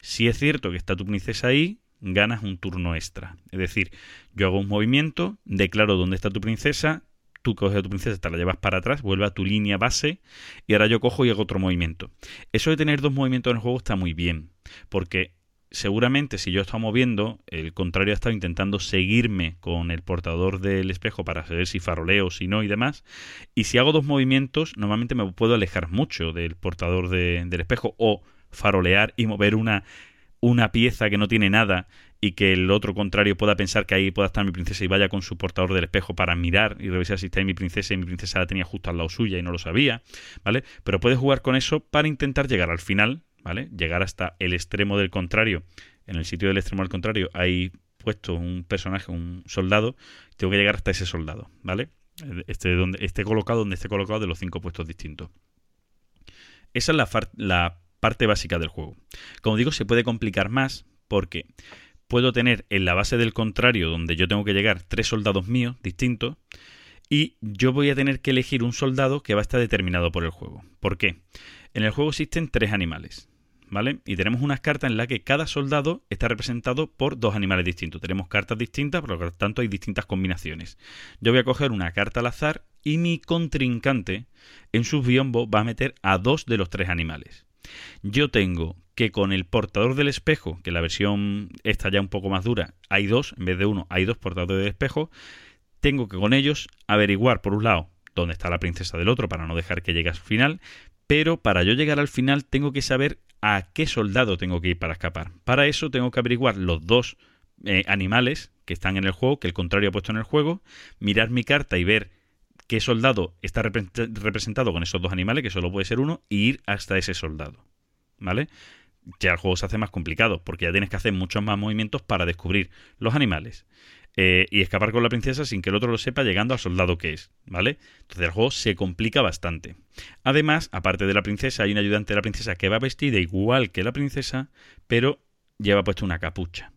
Si es cierto que está tu princesa ahí, ganas un turno extra. Es decir, yo hago un movimiento, declaro dónde está tu princesa, tú coges a tu princesa, te la llevas para atrás, vuelve a tu línea base y ahora yo cojo y hago otro movimiento. Eso de tener dos movimientos en el juego está muy bien, porque seguramente si yo he estado moviendo, el contrario ha estado intentando seguirme con el portador del espejo para saber si faroleo, si no y demás. Y si hago dos movimientos, normalmente me puedo alejar mucho del portador de- del espejo o farolear y mover una, una pieza que no tiene nada y que el otro contrario pueda pensar que ahí pueda estar mi princesa y vaya con su portador del espejo para mirar y revisar si está ahí mi princesa y mi princesa la tenía justo al lado suya y no lo sabía, ¿vale? Pero puedes jugar con eso para intentar llegar al final, ¿vale? Llegar hasta el extremo del contrario. En el sitio del extremo del contrario hay puesto un personaje, un soldado, tengo que llegar hasta ese soldado, ¿vale? Este donde esté colocado donde esté colocado de los cinco puestos distintos. Esa es la, la parte básica del juego. Como digo, se puede complicar más porque puedo tener en la base del contrario, donde yo tengo que llegar, tres soldados míos distintos, y yo voy a tener que elegir un soldado que va a estar determinado por el juego. ¿Por qué? En el juego existen tres animales, ¿vale? Y tenemos unas cartas en las que cada soldado está representado por dos animales distintos. Tenemos cartas distintas, por lo tanto hay distintas combinaciones. Yo voy a coger una carta al azar y mi contrincante en sus biombos va a meter a dos de los tres animales. Yo tengo que con el portador del espejo, que la versión esta ya un poco más dura, hay dos, en vez de uno, hay dos portadores del espejo, tengo que con ellos averiguar, por un lado, dónde está la princesa del otro para no dejar que llegue a su final, pero para yo llegar al final tengo que saber a qué soldado tengo que ir para escapar. Para eso tengo que averiguar los dos eh, animales que están en el juego, que el contrario ha puesto en el juego, mirar mi carta y ver qué soldado está repre- representado con esos dos animales, que solo puede ser uno, y ir hasta ese soldado. ¿Vale? Ya el juego se hace más complicado, porque ya tienes que hacer muchos más movimientos para descubrir los animales. Eh, y escapar con la princesa sin que el otro lo sepa, llegando al soldado que es, ¿vale? Entonces el juego se complica bastante. Además, aparte de la princesa, hay un ayudante de la princesa que va vestida igual que la princesa, pero lleva puesto una capucha.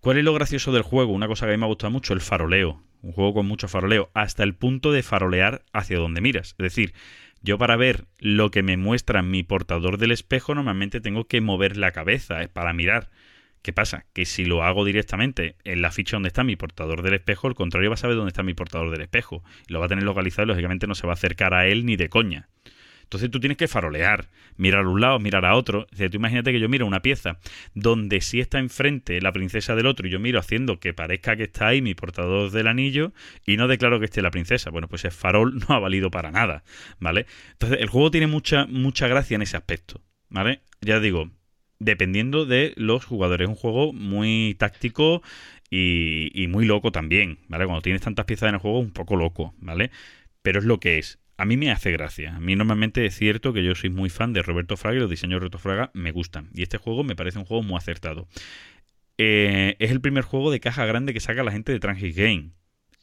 ¿Cuál es lo gracioso del juego? Una cosa que a mí me ha gustado mucho, el faroleo. Un juego con mucho faroleo, hasta el punto de farolear hacia donde miras. Es decir, yo para ver lo que me muestra mi portador del espejo normalmente tengo que mover la cabeza para mirar. ¿Qué pasa? Que si lo hago directamente en la ficha donde está mi portador del espejo, el contrario va a saber dónde está mi portador del espejo. Lo va a tener localizado y lógicamente no se va a acercar a él ni de coña. Entonces tú tienes que farolear, mirar a un lado, mirar a otro. O sea, tú imagínate que yo miro una pieza donde sí está enfrente la princesa del otro y yo miro haciendo que parezca que está ahí mi portador del anillo y no declaro que esté la princesa. Bueno, pues el farol (laughs) no ha valido para nada, ¿vale? Entonces el juego tiene mucha, mucha gracia en ese aspecto, ¿vale? Ya digo, dependiendo de los jugadores. Es un juego muy táctico y, y, muy loco también, ¿vale? Cuando tienes tantas piezas en el juego, un poco loco, ¿vale? Pero es lo que es a mí me hace gracia. A mí normalmente es cierto que yo soy muy fan de Roberto Fraga y los diseños de Roberto Fraga me gustan. Y este juego me parece un juego muy acertado. Eh, es el primer juego de caja grande que saca la gente de Transit Game.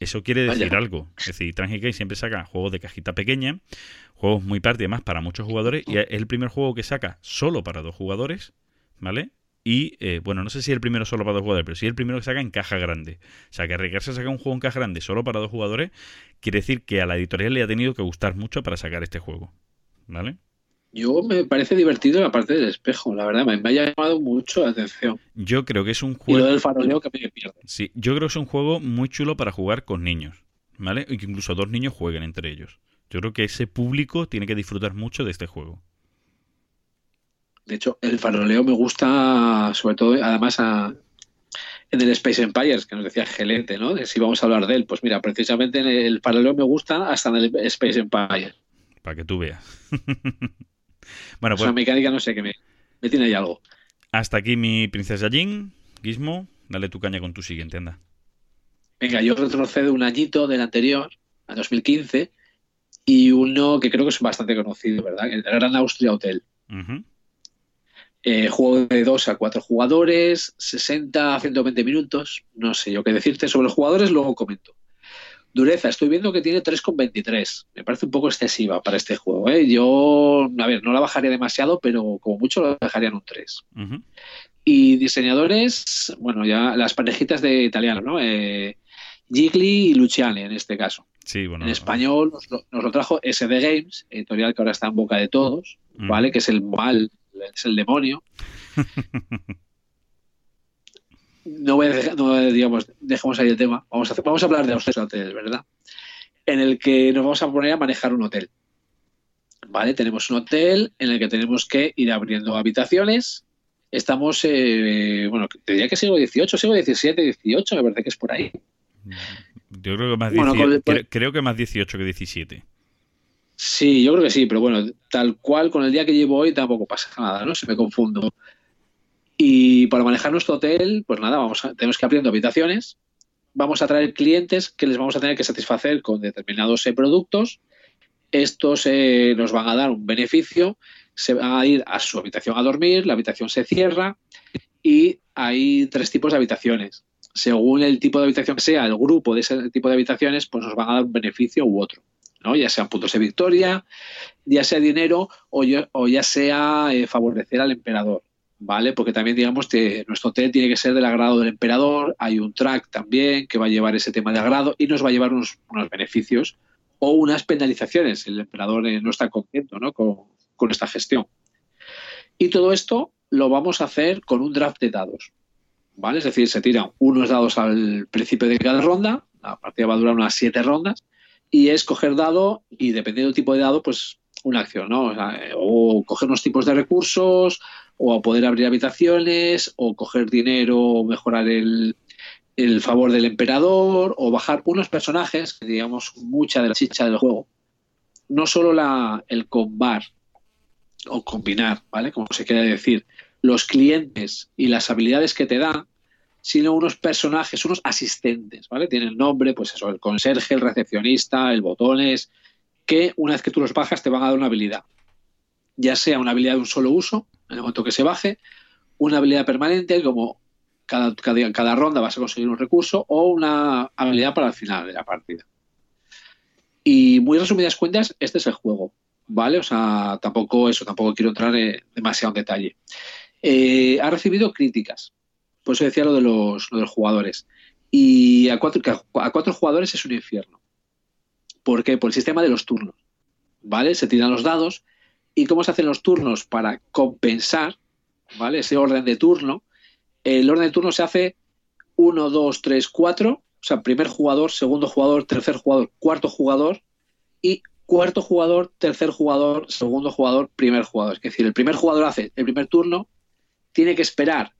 Eso quiere decir algo. Es decir, Transit Game siempre saca juegos de cajita pequeña, juegos muy parte y además para muchos jugadores. Y es el primer juego que saca solo para dos jugadores, ¿vale? Y eh, bueno, no sé si el primero solo para dos jugadores, pero sí el primero que saca en caja grande. O sea, que arriesgarse a sacar un juego en caja grande solo para dos jugadores quiere decir que a la editorial le ha tenido que gustar mucho para sacar este juego. ¿Vale? Yo me parece divertido la parte del espejo, la verdad, me, ha llamado mucho la atención. Yo creo que es un juego. Y lo del faroleo que me pierde. Sí, yo creo que es un juego muy chulo para jugar con niños, ¿vale? Y que incluso dos niños jueguen entre ellos. Yo creo que ese público tiene que disfrutar mucho de este juego. De hecho, el faroleo me gusta, sobre todo, además, a, en el Space Empires, que nos decía Gelete, ¿no? Si vamos a hablar de él. Pues mira, precisamente en el faroleo me gusta hasta en el Space Empires. Para que tú veas. (laughs) bueno, pues. la mecánica, no sé, que me, me, tiene ahí algo. Hasta aquí mi princesa Jin. Gizmo, dale tu caña con tu siguiente, anda. Venga, yo retrocedo un añito del anterior, a 2015, y uno que creo que es bastante conocido, ¿verdad? El Gran Austria Hotel. Eh, juego de 2 a 4 jugadores, 60 a 120 minutos. No sé yo qué decirte sobre los jugadores, luego comento. Dureza, estoy viendo que tiene 3,23. Me parece un poco excesiva para este juego. ¿eh? Yo, a ver, no la bajaría demasiado, pero como mucho la dejaría en un 3. Y diseñadores, bueno, ya las parejitas de italiano, ¿no? Eh, Gigli y Luciani en este caso. Sí, bueno, en español nos lo, nos lo, trajo SD Games, editorial que ahora está en boca de todos, ¿vale? Que es el mal es el demonio. (laughs) no voy a dejar, no, digamos, dejemos ahí el tema. Vamos a, hacer, vamos a hablar de los hoteles, ¿verdad? En el que nos vamos a poner a manejar un hotel. ¿Vale? Tenemos un hotel en el que tenemos que ir abriendo habitaciones. Estamos, eh, bueno, diría que siglo XVIII, siglo XVII, XVIII, me parece que es por ahí. Yo creo que más, bueno, 18, creo, creo que más 18 que 17. Sí, yo creo que sí, pero bueno, tal cual con el día que llevo hoy tampoco pasa nada, ¿no? Se me confundo. Y para manejar nuestro hotel, pues nada, vamos a, tenemos que abriendo habitaciones, vamos a traer clientes que les vamos a tener que satisfacer con determinados eh, productos. Estos eh, nos van a dar un beneficio, se van a ir a su habitación a dormir, la habitación se cierra y hay tres tipos de habitaciones. Según el tipo de habitación que sea, el grupo de ese tipo de habitaciones, pues nos van a dar un beneficio u otro ya sean puntos de victoria, ya sea dinero o, ya sea eh, favorecer al emperador. ¿Vale? Porque también digamos que nuestro hotel tiene que ser del agrado del emperador, hay un track también que va a llevar ese tema de agrado y nos va a llevar unos, beneficios o unas penalizaciones. El emperador eh, no está contento con esta gestión. Y todo esto lo vamos a hacer con un draft de dados. ¿Vale? Es decir, se tiran unos dados al principio de cada ronda, la partida va a durar unas siete rondas, y es coger dado y dependiendo del tipo de dado, pues una acción, ¿no? O, coger unos tipos de recursos, o poder abrir habitaciones, o coger dinero, o mejorar el, el favor del emperador, o bajar unos personajes, que digamos mucha de la chicha del juego. No solo la, el combar o combinar, ¿vale? Como se quiere decir, los clientes y las habilidades que te dan, sino unos personajes, unos asistentes, ¿vale? Tienen nombre, pues eso, el conserje, el recepcionista, el botones, que una vez que tú los bajas te van a dar una habilidad. Ya sea una habilidad de un solo uso, en el momento que se baje, una habilidad permanente, como cada, cada, cada ronda vas a conseguir un recurso, o una habilidad para el final de la partida. Y muy resumidas cuentas, este es el juego, ¿vale? O sea, tampoco eso, tampoco quiero entrar en demasiado en detalle. Eh, ha recibido críticas, Por eso decía lo de los, los jugadores. Y a cuatro, a cuatro jugadores es un infierno. ¿Por qué? Por el sistema de los turnos. ¿Vale? Se tiran los dados. ¿Y cómo se hacen los turnos? Para compensar, ¿vale? Ese orden de turno. El orden de turno se hace 1, 2, 3, 4. O sea, primer jugador, segundo jugador, tercer jugador, cuarto jugador. Y cuarto jugador, tercer jugador, segundo jugador, primer jugador. Es decir, el primer jugador hace el primer turno, tiene que esperar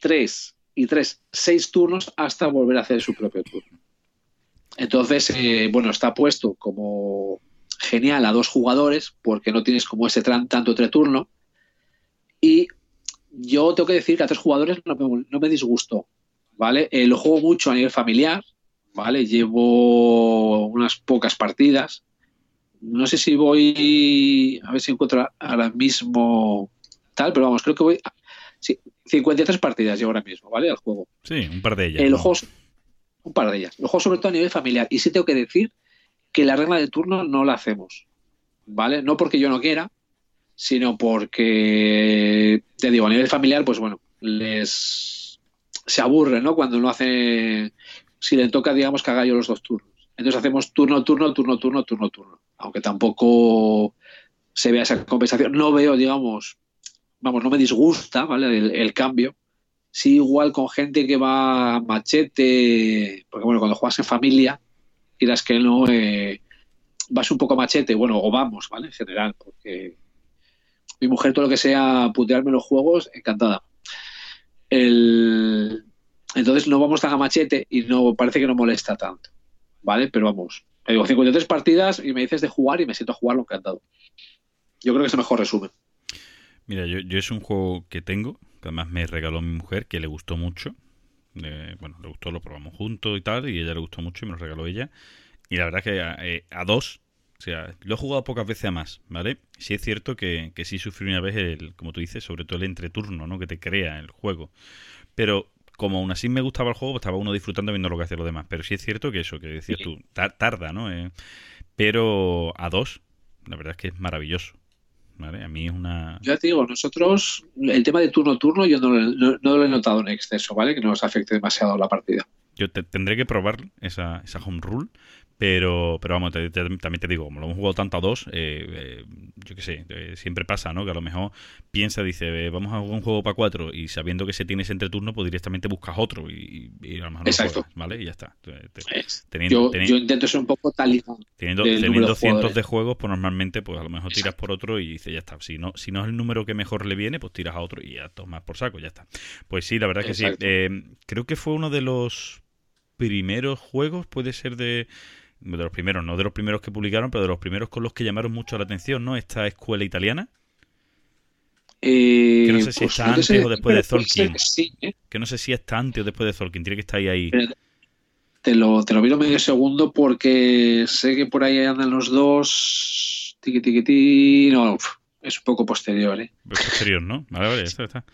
tres y tres, seis turnos hasta volver a hacer su propio turno. Entonces, eh, bueno, está puesto como genial a dos jugadores porque no tienes como ese tanto entre turno. Y yo tengo que decir que a tres jugadores no me, no me disgustó, ¿vale? Eh, lo juego mucho a nivel familiar, ¿vale? Llevo unas pocas partidas. No sé si voy, a ver si encuentro ahora mismo tal, pero vamos, creo que voy, sí, 53 partidas llevo ahora mismo, ¿vale? Al juego. Sí, un par de ellas. El ¿no? juego, un par de ellas. Lo juego sobre todo a nivel familiar. Y sí tengo que decir que la regla de turno no la hacemos, ¿vale? No porque yo no quiera, sino porque, te digo, a nivel familiar, pues bueno, les se aburre, ¿no? Cuando no hace, si le toca, digamos, que haga yo los dos turnos. Entonces hacemos turno, turno, turno, turno, turno, turno. Aunque tampoco se vea esa compensación. No veo, digamos, vamos, no me disgusta, ¿vale? El, cambio. Sí, igual con gente que va machete, porque bueno, cuando juegas en familia, quieras que no, eh, vas un poco machete, bueno, o vamos, ¿vale? En general, porque mi mujer todo lo que sea putearme los juegos, encantada. Entonces no vamos tan a machete y no parece que no molesta tanto, ¿vale? Pero vamos, te digo 53 partidas y me dices de jugar y me siento a jugarlo encantado. Yo creo que es el mejor resumen. Mira, yo, yo es un juego que tengo, que además me regaló mi mujer, que le gustó mucho. Eh, bueno, le gustó, lo probamos juntos y tal, y ella le gustó mucho y me lo regaló ella. Y la verdad que a, eh, a dos, o sea, lo he jugado pocas veces a más, ¿vale? Sí es cierto que, que sí sufrí una vez, el, como tú dices, sobre todo el entreturno, ¿no? Que te crea el juego. Pero como aún así me gustaba el juego, pues estaba uno disfrutando viendo lo que hacía los demás. Pero sí es cierto que eso, que decías tú, tar- tarda, ¿no? Eh, pero a dos, la verdad es que es maravilloso. ¿Vale? A mí es una... Ya te digo, nosotros, el tema de turno-turno yo no, lo- no- no lo he notado en exceso, ¿vale? Que no nos afecte demasiado la partida. Yo te- tendré que probar esa, esa home rule, pero, pero vamos, te- te- también te digo, como lo hemos jugado tanto a dos, eh, eh, yo qué sé, eh, siempre pasa, ¿no? Que a lo mejor piensa, dice, vamos a jugar un juego para cuatro y sabiendo que se tiene ese entreturno, pues directamente buscas otro y, y a lo mejor no Exacto. juegas, ¿vale? Y ya está. Te- te- Es- Teniendo, Yo, yo intento ser un poco talismán. teniendo, teniendo cientos de juegos, pues normalmente, pues a lo mejor tiras por otro y dices, ya está. Si no, si no es el número que mejor le viene, pues tiras a otro y ya tomas por saco, ya está. Pues sí, la verdad que sí. Eh, creo que fue uno de los primeros juegos, puede ser de de los primeros, no de los primeros que publicaron, pero de los primeros con los que llamaron mucho la atención, ¿no? Esta escuela italiana, Eh, Que no sé si pues está no antes sé o después de Tolkien. que Sí, ¿eh? que no sé si está antes o después de Tolkien, tiene que estar ahí. ahí. Te lo, te lo miro medio segundo porque sé que por ahí andan los dos. Tiqui, tiqui, ti. No, es un poco posterior, ¿eh? Posterior, ¿no? Vale, vale, está, está.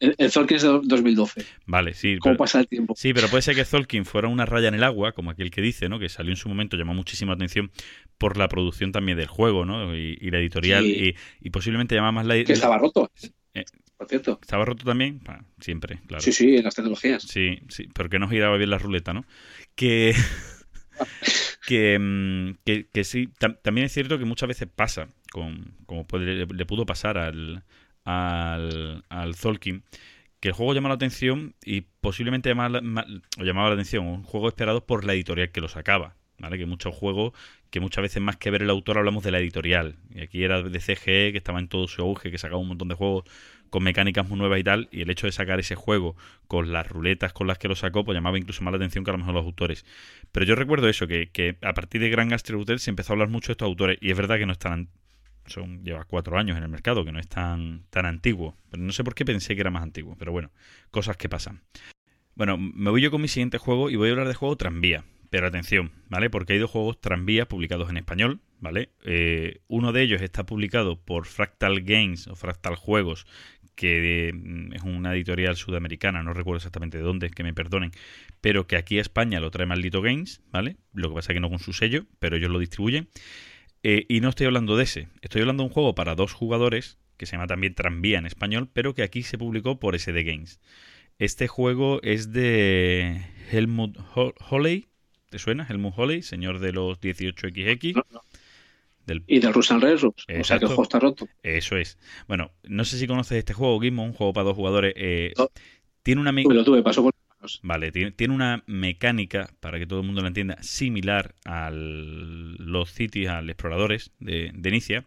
El, el es de 2012. Vale, sí. ¿Cómo pero- pasa el tiempo? Sí, pero puede ser que Tolkien fuera una raya en el agua, como aquel que dice, ¿no? Que salió en su momento, llamó muchísima atención por la producción también del juego, ¿no? Y, y la editorial, Sí. y, y posiblemente llamaba más la... Que estaba roto. Eh. Por cierto. ¿Estaba roto también? Siempre, claro. Sí, sí, en las tecnologías. Sí, sí, pero que no giraba bien la ruleta, ¿no? Que, (laughs) que, mm, que, que sí, tam- también es cierto que muchas veces pasa, con, como puede- le, pudo pasar al, al, al Tolkien, que el juego llama la atención y posiblemente llamaba llamaba la atención, un juego esperado por la editorial que lo sacaba. ¿Vale? Que muchos juegos, que muchas veces más que ver el autor hablamos de la editorial. Y aquí era de CGE, que estaba en todo su auge, que sacaba un montón de juegos con mecánicas muy nuevas y tal, y el hecho de sacar ese juego con las ruletas con las que lo sacó, pues llamaba incluso más la atención que a lo mejor los autores. Pero yo recuerdo eso, que, que a partir de Grand Gastro Hotel se empezó a hablar mucho de estos autores, y es verdad que no están son lleva cuatro años en el mercado, que no es tan, tan antiguo. Pero no sé por qué pensé que era más antiguo, pero bueno, cosas que pasan. Bueno, me voy yo con mi siguiente juego y voy a hablar de juego Tranvía. Pero atención, ¿vale? Porque hay dos juegos Tranvía publicados en español, ¿vale? Eh, uno de ellos está publicado por Fractal Games o Fractal Juegos, que eh, es una editorial sudamericana, no recuerdo exactamente de dónde, que me perdonen, pero que aquí a España lo trae Maldito Games, ¿vale? Lo que pasa es que no con su sello, pero ellos lo distribuyen. Eh, y no estoy hablando de ese, estoy hablando de un juego para dos jugadores, que se llama también Tranvía en español, pero que aquí se publicó por SD Games. Este juego es de Helmut Ho- Holley. ¿Te suena? Helmut Holley, señor de los 18XX. No, no. Del Y del Russian Red Rooms. O sea que el juego está roto. Eso es. Bueno, no sé si conoces este juego, Gizmo, un juego para dos jugadores. eh, No. Tiene una me- lo tuve, pasó por. Vale, tiene, tiene una mecánica, para que todo el mundo lo entienda, similar a los cities, al exploradores de, de Inicia,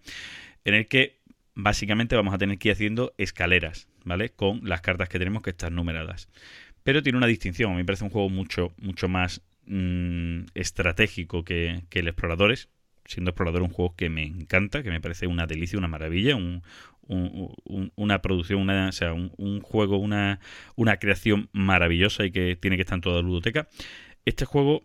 en el que básicamente vamos a tener que ir haciendo escaleras, ¿vale? Con las cartas que tenemos que están numeradas. Pero tiene una distinción, a mí me parece un juego mucho, mucho más mm, estratégico que, que el exploradores. Siendo explorador un juego que me encanta, que me parece una delicia, una maravilla, un- un- un- una producción, una, un, juego, una, una creación maravillosa y que tiene que estar en toda la ludoteca. Este juego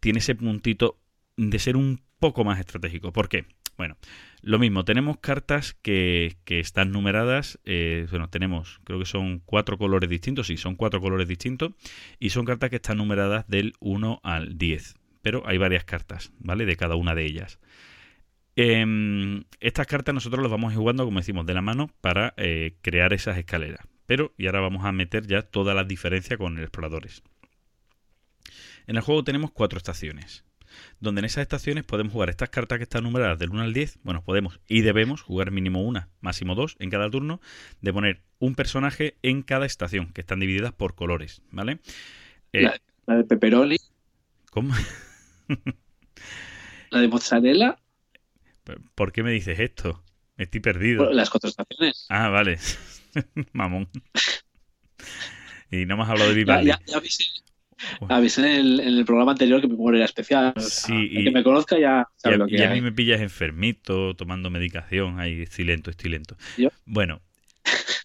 tiene ese puntito de ser un poco más estratégico. ¿Por qué? Bueno, lo mismo, tenemos cartas que, que están numeradas, eh, bueno, tenemos, creo que son cuatro colores distintos, sí, son cuatro colores distintos, y son cartas que están numeradas del 1 al 10, pero hay varias cartas, ¿vale? De cada una de ellas. Em, estas cartas nosotros las vamos jugando, como decimos, de la mano para eh, crear esas escaleras. Pero, y ahora vamos a meter ya todas las diferencias con el exploradores. En el juego tenemos cuatro estaciones, donde en esas estaciones podemos jugar estas cartas que están numeradas del 1 al 10. Bueno, podemos y debemos jugar mínimo una, máximo dos en cada turno, de poner un personaje en cada estación, que están divididas por colores, ¿vale? Eh, La, la de pepperoni, ¿Cómo? (laughs) la de mozzarella, ¿Por qué me dices esto? Estoy perdido. bueno, las cuatro estaciones. Ah, vale. (laughs) Mamón. Y no me has hablado de Vivaldi. ya, ya avisé, avisé en, el, en el programa anterior que mi humor era especial. O sea, Sí, el y- que me conozca ya Y sabe a, lo que y a mí me pillas enfermito, tomando medicación. Ahí estoy lento, estoy lento. Yo. Bueno,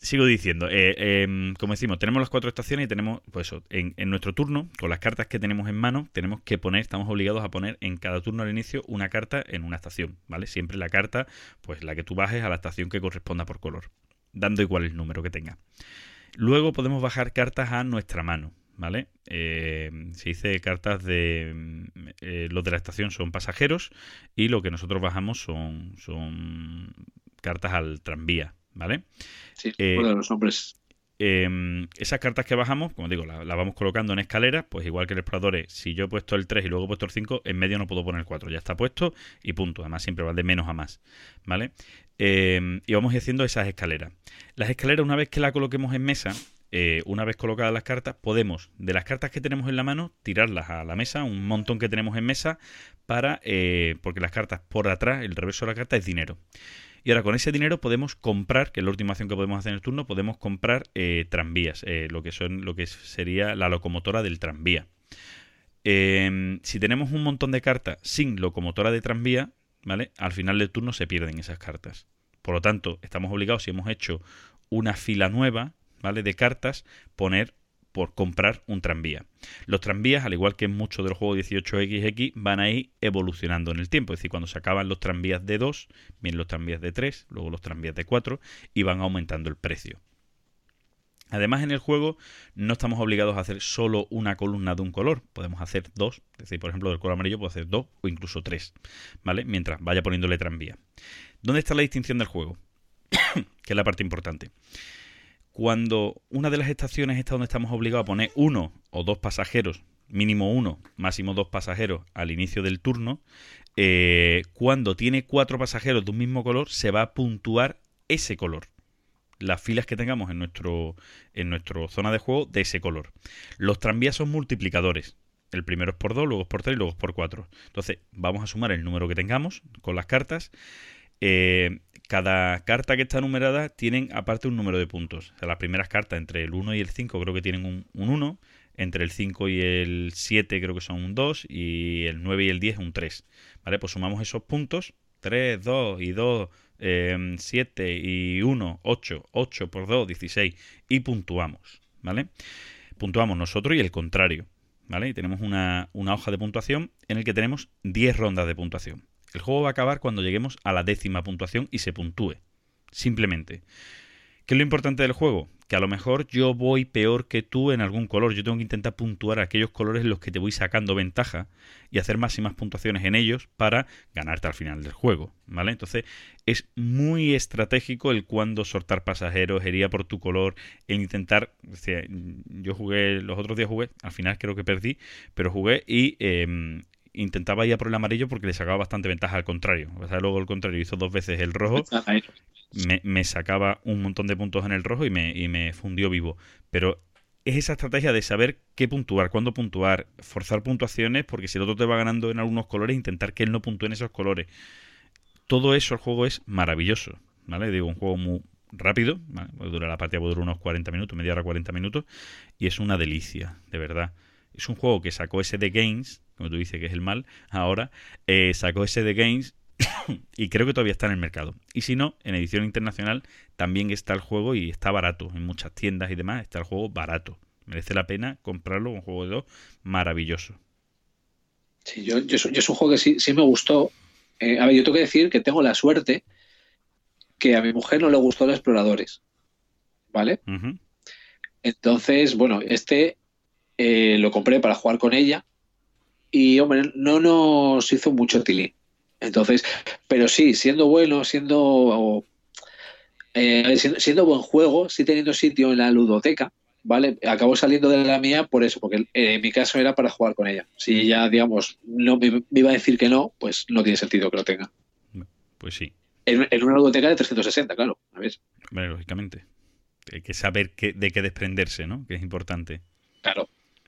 sigo diciendo. eh, em, como decimos, tenemos las cuatro estaciones y tenemos, pues eso, en, nuestro turno, con las cartas que tenemos en mano, tenemos que poner, estamos obligados a poner en cada turno al inicio una carta en una estación, ¿vale? Siempre la carta, pues la que tú bajes a la estación que corresponda por color, dando igual el número que tenga. Luego podemos bajar cartas a nuestra mano, ¿vale? Eh, se dice cartas de... mm, eh, los de la estación son pasajeros y lo que nosotros bajamos son, son cartas al tranvía, ¿vale? Sí, eh, uno de los nombres. Eh, esas cartas que bajamos, como digo, las la vamos colocando en escaleras, pues igual que el explorador, si yo he puesto el 3 y luego he puesto el 5, en medio no puedo poner el 4, ya está puesto y punto. Además, siempre va de menos a más, ¿vale? Eh, y vamos haciendo esas escaleras. Las escaleras, una vez que la coloquemos en mesa, eh, una vez colocadas las cartas, podemos, de las cartas que tenemos en la mano, tirarlas a la mesa, un montón que tenemos en mesa, para eh, porque las cartas por atrás, el reverso de la carta es dinero. Y ahora con ese dinero podemos comprar, que es la última acción que podemos hacer en el turno, podemos comprar eh, tranvías, eh, lo que son lo que sería la locomotora del tranvía. Eh, si tenemos un montón de cartas sin locomotora de tranvía, ¿vale? Al final del turno se pierden esas cartas. Por lo tanto, estamos obligados, si hemos hecho una fila nueva, ¿vale? De cartas, poner por comprar un tranvía. Los tranvías, al igual que en muchos de los juegos 18XX, van a ir evolucionando en el tiempo. Es decir, cuando se acaban los tranvías de 2, vienen los tranvías de 3, luego los tranvías de 4 y van aumentando el precio. Además, en el juego no estamos obligados a hacer solo una columna de un color. Podemos hacer dos. Es decir, por ejemplo, del color amarillo puedo hacer dos o incluso tres. ¿Vale? Mientras vaya poniéndole tranvía. ¿Dónde está la distinción del juego? (coughs) que es la parte importante. Cuando una de las estaciones está donde estamos obligados a poner uno o dos pasajeros, mínimo uno, máximo dos pasajeros al inicio del turno, eh, cuando tiene cuatro pasajeros de un mismo color, se va a puntuar ese color las filas que tengamos en nuestro en nuestra zona de juego de ese color. Los tranvías son multiplicadores. El primero es por 2, luego es por 3 y luego es por 4. Entonces, vamos a sumar el número que tengamos con las cartas. Eh, cada carta que está numerada tienen aparte un número de puntos. O sea, las primeras cartas entre el 1 y el 5 creo que tienen un, un 1. Entre el 5 y el 7 creo que son un 2. Y el 9 y el 10 un 3. ¿Vale? Pues sumamos esos puntos. 3, 2 y 2, eh, 7 y 1, 8, 8 por 2, 16 y puntuamos, ¿vale? Puntuamos nosotros y el contrario, ¿vale? Y tenemos una, una hoja de puntuación en el que tenemos 10 rondas de puntuación. El juego va a acabar cuando lleguemos a la décima puntuación y se puntúe, simplemente. ¿Qué es lo importante del juego? que a lo mejor yo voy peor que tú en algún color. Yo tengo que intentar puntuar aquellos colores en los que te voy sacando ventaja y hacer máximas puntuaciones en ellos para ganarte al final del juego, ¿vale? Entonces es muy estratégico el cuando sortar pasajeros, hería por tu color, el intentar... yo jugué, los otros días jugué, al final creo que perdí, pero jugué y... Em, intentaba ir a por el amarillo porque le sacaba bastante ventaja al contrario. O sea, luego el contrario hizo dos veces el rojo me, sacaba un montón de puntos en el rojo y me, y me fundió vivo. Pero es esa estrategia de saber qué puntuar, cuándo puntuar, forzar puntuaciones, porque si el otro te va ganando en algunos colores, intentar que él no puntúe en esos colores. Todo eso el juego es maravilloso, ¿vale? Digo, un juego muy rápido, dura la partida puede durar unos 40 minutos, media hora 40 minutos, y es una delicia, de verdad. Es un juego que sacó SD Games, como tú dices que es el mal, ahora, eh, sacó SD Games (coughs) y creo que todavía está en el mercado. Y si no, en edición internacional también está el juego y está barato. En muchas tiendas y demás está el juego barato. Merece la pena comprarlo, un juego de dos maravilloso. Sí, yo, yo, es un juego que sí, sí me gustó. Eh, a ver, yo tengo que decir que tengo la suerte que a mi mujer no le gustó los exploradores. ¿Vale? Entonces, bueno, este eh, lo compré para jugar con ella y, hombre, no nos hizo mucho tilín. Entonces, pero sí, siendo bueno, siendo, eh, siendo, buen juego, sí teniendo sitio en la ludoteca, ¿vale? Acabó saliendo de la mía por eso, porque en mi caso era para jugar con ella. Si ya, digamos, no me, iba a decir que no, pues no tiene sentido que lo tenga. Pues sí. En, una ludoteca de 360, claro, a ver. Bueno, lógicamente. Hay que saber de qué desprenderse, ¿no? Que es importante. Claro.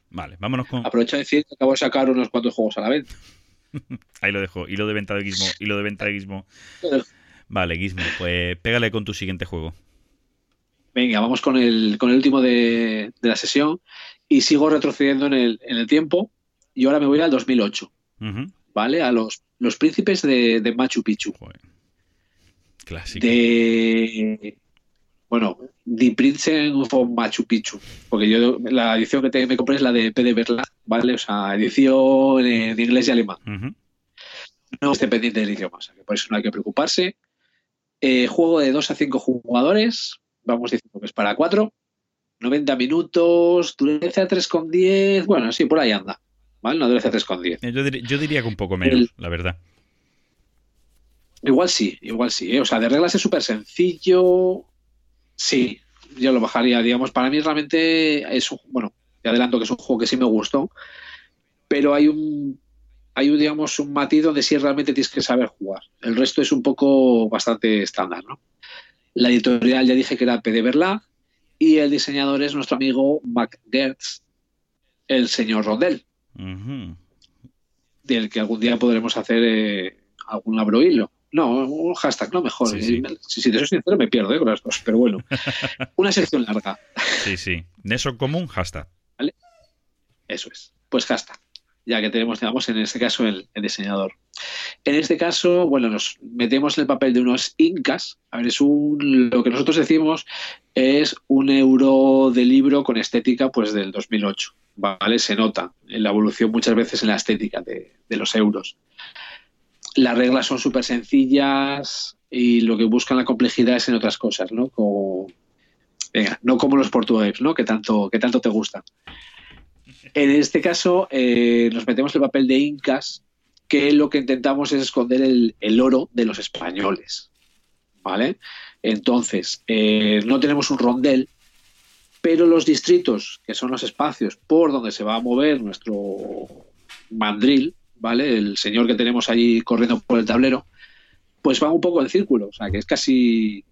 Vale, vámonos con. Aprovecho de decir que acabo de sacar unos cuantos juegos a la vez. (laughs) Ahí lo dejo. Hilo de venta de Gizmo. (laughs) Hilo de venta de Gizmo. Vale, Gizmo, pues pégale con tu siguiente juego. Venga, vamos con el, con el último de, la sesión. Y sigo retrocediendo en el, en el, tiempo. Y ahora me voy al 2008. ¿Vale? A los, los príncipes de, Machu Picchu. Clásico. De. Bueno, The Prince of Machu Picchu. Porque yo la edición que te, me compré es la de PD Berla, ¿vale? O sea, edición en inglés y alemán. No esté pendiente del idioma, o sea, que por eso no hay que preocuparse. Eh, juego de 2 a 5 jugadores, vamos diciendo que es para 4. 90 minutos, dureza 3,10. Bueno, sí, por ahí anda. ¿Vale? No dureza 3,10. Eh, yo, yo diría que un poco menos, la verdad. Igual sí, igual sí. ¿eh? O sea, de reglas es súper sencillo. Sí, yo lo bajaría. Digamos, para mí realmente es un. Bueno, te adelanto que es un juego que sí me gustó. Pero hay un. Hay, digamos, un matiz donde sí realmente tienes que saber jugar. El resto es un poco bastante estándar, ¿no? La editorial ya dije que era PD Verla y el diseñador es nuestro amigo Mac Gertz, el señor Rondel, del que algún día podremos hacer eh, algún labro hilo. No, un hashtag, no mejor. Si, te soy sincero, me pierdo eh, con las dos, pero bueno. (laughs) Una sección larga. Sí, sí. Eso común, hashtag. ¿Vale? Eso es. Pues hashtag. Ya que tenemos, digamos, en este caso el, diseñador. En este caso, bueno, nos metemos en el papel de unos incas. A ver, es un, lo que nosotros decimos es un euro de libro con estética pues del 2008. ¿Vale? Se nota en la evolución muchas veces en la estética de, de los euros las reglas son súper sencillas y lo que buscan la complejidad es en otras cosas, ¿no? Como, venga, no como los portugueses, ¿no? Que tanto, que tanto te gustan. En este caso, eh, nos metemos el papel de incas, que lo que intentamos es esconder el, oro de los españoles, ¿vale? Entonces, eh, no tenemos un rondel, pero los distritos, que son los espacios por donde se va a mover nuestro mandril, ¿vale? El señor que tenemos allí corriendo por el tablero, pues va un poco en círculo, o sea, que es casi...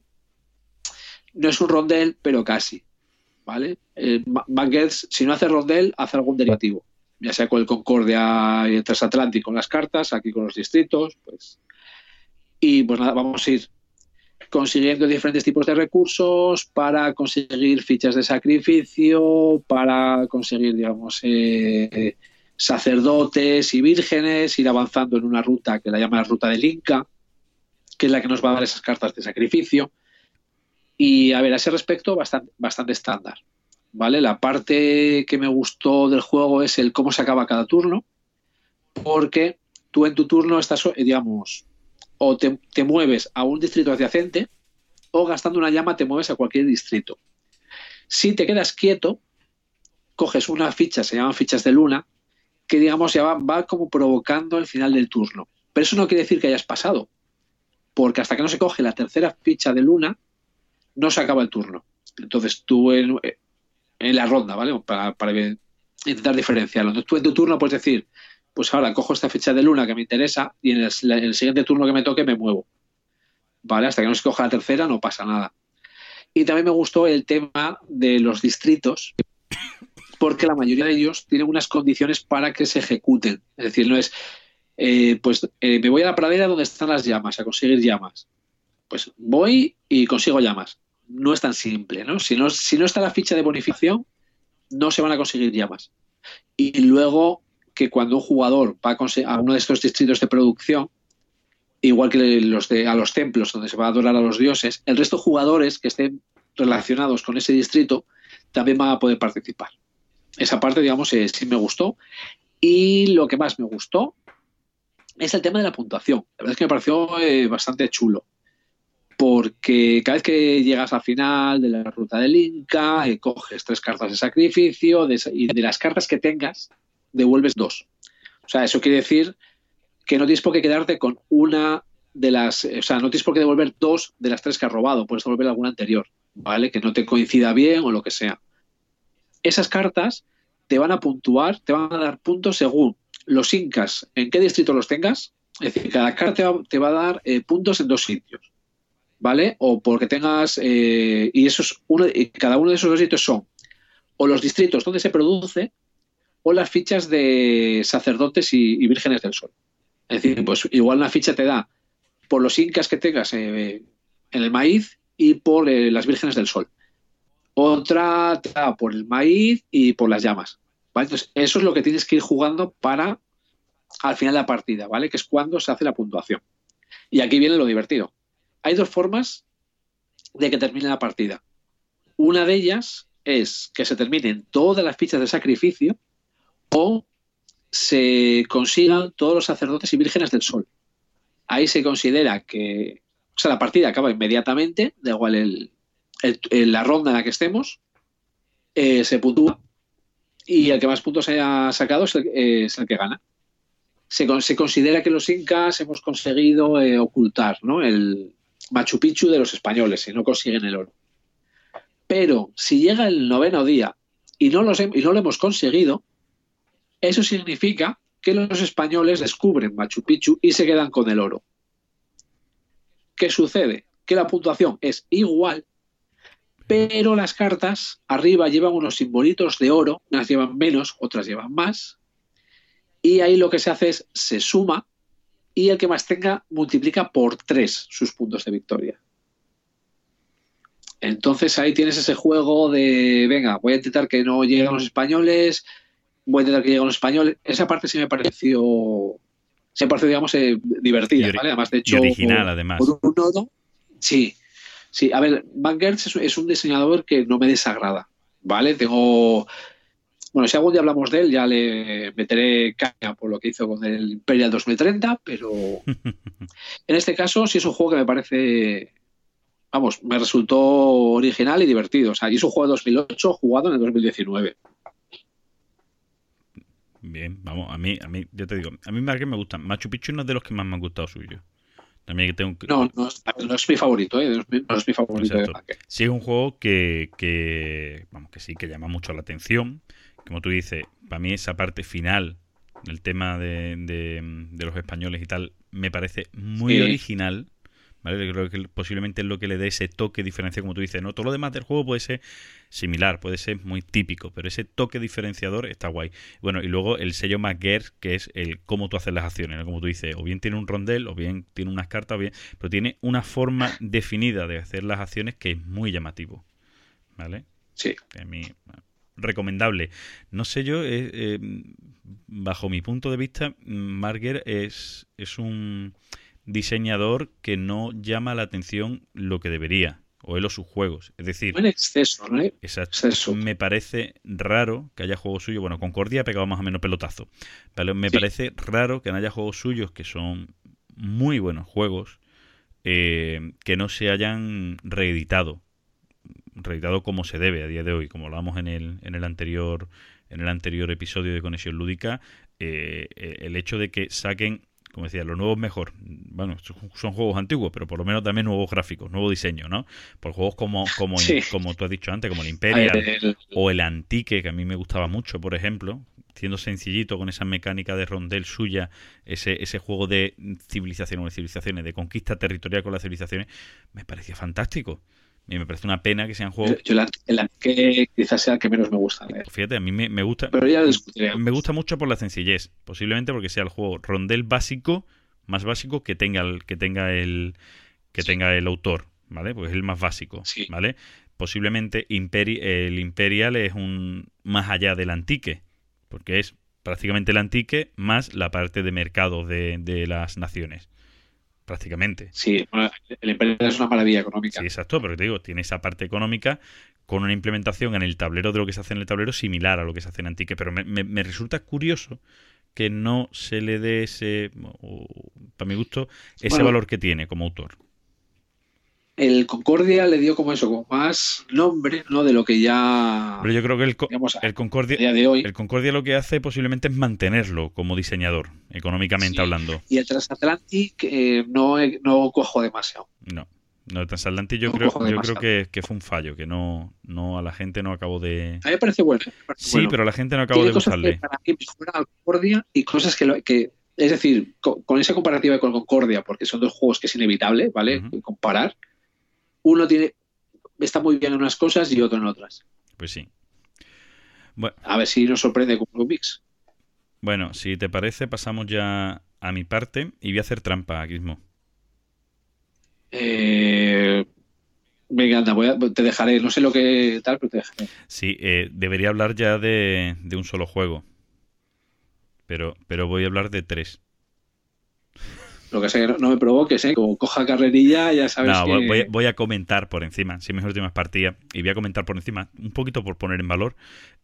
No es un rondel, pero casi, ¿vale? Eh, si no hace rondel, hace algún derivativo, ya sea con el Concordia y el Transatlántico con las cartas, aquí con los distritos, pues... Y pues nada, vamos a ir consiguiendo diferentes tipos de recursos para conseguir fichas de sacrificio, para conseguir, digamos, eh, sacerdotes y vírgenes, ir avanzando en una ruta que la llama la ruta del Inca, que es la que nos va a dar esas cartas de sacrificio. Y a ver, a ese respecto, bastante, bastante estándar. ¿Vale? La parte que me gustó del juego es el cómo se acaba cada turno, porque tú en tu turno estás, digamos, o te, te mueves a un distrito adyacente, o gastando una llama te mueves a cualquier distrito. Si te quedas quieto, coges una ficha, se llaman fichas de luna, que digamos ya va, como provocando el final del turno. Pero eso no quiere decir que hayas pasado, porque hasta que no se coge la tercera ficha de luna, no se acaba el turno. Entonces tú en, la ronda, ¿vale? Para, para intentar diferenciarlo. Entonces tú en tu turno puedes decir, pues ahora cojo esta ficha de luna que me interesa y en el, en el siguiente turno que me toque me muevo. ¿Vale? Hasta que no se coja la tercera no pasa nada. Y también me gustó el tema de los distritos, porque la mayoría de ellos tienen unas condiciones para que se ejecuten. Es decir, no es, eh, pues eh, me voy a la pradera donde están las llamas, a conseguir llamas. Pues voy y consigo llamas. No es tan simple, ¿no? Si no, si no está la ficha de bonificación, no se van a conseguir llamas. Y luego que cuando un jugador va a, a uno de estos distritos de producción, igual que los de, a los templos donde se va a adorar a los dioses, el resto de jugadores que estén relacionados con ese distrito también van a poder participar. Esa parte, digamos, eh, sí me gustó. Y lo que más me gustó es el tema de la puntuación. La verdad es que me pareció eh, bastante chulo. Porque cada vez que llegas al final de la ruta del Inca, eh, coges tres cartas de sacrificio y de las cartas que tengas, devuelves dos. O sea, eso quiere decir que no tienes por qué quedarte con una de las, o sea, no tienes por qué devolver dos de las tres que has robado, puedes devolver alguna anterior, ¿vale? Que no te coincida bien o lo que sea. Esas cartas te van a puntuar, te van a dar puntos según los incas, en qué distrito los tengas. Es decir, cada carta te va, a dar eh, puntos en dos sitios, ¿vale? O porque tengas, eh, y esos uno, cada uno de esos dos sitios son o los distritos donde se produce o las fichas de sacerdotes y, y vírgenes del sol. Es decir, pues igual una ficha te da por los incas que tengas eh, en el maíz y por eh, las vírgenes del sol. Otra por el maíz y por las llamas. ¿vale? Entonces, eso es lo que tienes que ir jugando para al final de la partida, ¿vale? Que es cuando se hace la puntuación. Y aquí viene lo divertido. Hay dos formas de que termine la partida. Una de ellas es que se terminen todas las fichas de sacrificio o se consigan todos los sacerdotes y vírgenes del sol. Ahí se considera que, o sea, la partida acaba inmediatamente, da igual el, el, la ronda en la que estemos, eh, se puntúa y el que más puntos haya sacado es el, el que gana. Se, se, considera que los incas hemos conseguido eh, ocultar ¿no? el Machu Picchu de los españoles y no consiguen el oro. Pero si llega el noveno día y no, los, y no lo hemos conseguido, eso significa que los españoles descubren Machu Picchu y se quedan con el oro. ¿Qué sucede? Que la puntuación es igual, pero las cartas arriba llevan unos simbolitos de oro, unas llevan menos, otras llevan más, y ahí lo que se hace es se suma y el que más tenga multiplica por tres sus puntos de victoria. Entonces ahí tienes ese juego de, venga, voy a intentar que no lleguen los españoles, voy a intentar que lleguen los españoles. Esa parte sí me pareció, se me pareció, digamos, eh, divertida, ¿vale? Además, de hecho, y original, por, además. Por un nodo, sí, sí. A ver, Van Gertz es, un diseñador que no me desagrada, ¿vale? Tengo bueno, si algún día hablamos de él, ya le meteré caña por lo que hizo con el Imperial 2030, pero (laughs) en este caso sí es un juego que me parece, vamos, me resultó original y divertido. O sea, y es un juego de 2008 jugado en el 2019. Bien, vamos, a mí, a mí, yo te digo, a mí Marquez me gusta. Machu Picchu no es de los que más me han gustado suyo. También que tengo que... No, no es, no es mi favorito, ¿eh? no, es mi, no es mi favorito. De sí, es un juego que, que, vamos, que sí, que llama mucho la atención. Como tú dices, para mí esa parte final, el tema de, de, de los españoles y tal, me parece muy sí. original. ¿Vale? Creo que posiblemente es lo que le dé ese toque diferencial, como tú dices. No, todo lo demás del juego puede ser similar, puede ser muy típico, pero ese toque diferenciador está guay. Bueno, y luego el sello McGuire, que es el cómo tú haces las acciones, ¿no? como tú dices, o bien tiene un rondel, o bien tiene unas cartas, o bien, pero tiene una forma definida de hacer las acciones que es muy llamativo. ¿Vale? Sí. A mí, recomendable. No sé yo, eh, eh, bajo mi punto de vista, Marger es, es un diseñador que no llama la atención lo que debería, o él o sus juegos. Es decir, en exceso, ¿no? Exacto. Exceso. Me parece raro que haya juegos suyos. Bueno, Concordia ha pegado más o menos pelotazo. Pero me sí. parece raro que no haya juegos suyos que son muy buenos juegos eh, que no se hayan reeditado reeditado como se debe a día de hoy, como hablábamos en el, en el anterior en el anterior episodio de Conexión Lúdica, eh, eh, el hecho de que saquen como decía, lo nuevo es mejor. Bueno, son juegos antiguos, pero por lo menos también nuevos gráficos, nuevo diseño, ¿no? Por juegos como, como, como tú has dicho antes, como el Imperial o el Antique, que a mí me gustaba mucho, por ejemplo, siendo sencillito con esa mecánica de rondel suya, ese, ese juego de civilización o de civilizaciones, de conquista territorial con las civilizaciones, me parecía fantástico. Y me parece una pena que sean juegos. Yo, el que quizás sea el que menos me gusta. Pues fíjate, a mí me, gusta. Pero ya Me gusta mucho por la sencillez. Posiblemente porque sea el juego rondel básico, más básico que tenga el, que tenga el, que tenga el autor, ¿vale? Porque es el más básico, ¿vale? Posiblemente el Imperial es un más allá del Antique, porque es prácticamente el Antique más la parte de mercado de, de las naciones prácticamente. Sí, el Imperio es una maravilla económica. Sí, exacto, pero te digo, tiene esa parte económica con una implementación en el tablero de lo que se hace en el tablero similar a lo que se hace en Antique, pero me, resulta curioso que no se le dé ese, para mi gusto, ese valor que tiene como autor el Concordia le dio como eso, como más nombre, ¿no? De lo que ya. Pero yo creo que el, el Concordia. de hoy. El Concordia lo que hace posiblemente es mantenerlo como diseñador, económicamente hablando. Y el Transatlantic eh, no, no cojo demasiado. No. No, el Transatlantic yo, creo, yo creo que, que, fue un fallo, que no, no a la gente no acabó de. A mí me parece bueno. sí, pero a la gente no acabó de gustarle. para mí Concordia y cosas que, lo, que es decir, con, esa comparativa con Concordia, porque son dos juegos que es inevitable, ¿vale? Comparar uno tiene está muy bien en unas cosas y otro en otras. Pues sí. A ver si nos sorprende con Rubix. Bueno, si te parece, pasamos ya a mi parte y voy a hacer trampa, Gizmo. Eh, venga, anda, te dejaré. No sé lo que tal, pero te dejaré. Sí, eh, debería hablar ya de, de, un solo juego. Pero, pero voy a hablar de tres. Lo que sé, no, me provoques, ¿eh? Como coja carrerilla, ya sabes no, voy, a comentar por encima, si mis últimas partidas, y voy a comentar por encima, un poquito por poner en valor,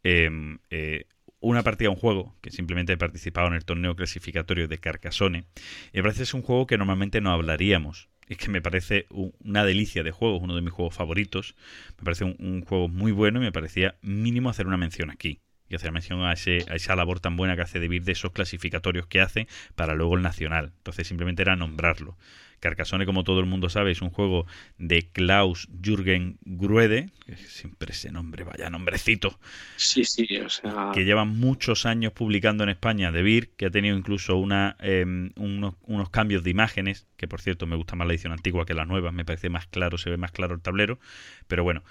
em, eh, una partida, un juego, que simplemente he participado en el torneo clasificatorio de Carcassonne, y me parece que es un juego que normalmente no hablaríamos. Es que me parece una delicia de juego, uno de mis juegos favoritos. Me parece un juego muy bueno y me parecía mínimo hacer una mención aquí y hacer mención a, ese, a esa labor tan buena que hace David de esos clasificatorios que hace para luego el nacional. Entonces simplemente era nombrarlo. Carcassonne, como todo el mundo sabe, es un juego de Klaus Jürgen Gruede, que siempre ese nombre, vaya nombrecito. Sí, sí, o sea... Que lleva muchos años publicando en España de Vir, que ha tenido incluso una, em, unos, unos, cambios de imágenes, que por cierto me gusta más la edición antigua que la nueva, me parece más claro, se ve más claro el tablero, pero bueno,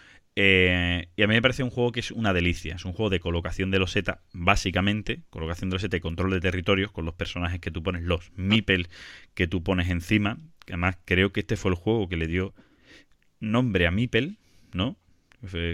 eh, y a mí me parece un juego que es una delicia. Es un juego de colocación de loseta, básicamente. Colocación de loseta y control de territorios con los personajes que tú pones, los meeples que tú pones encima. Además, creo que este fue el juego que le dio nombre a Meeple, ¿no?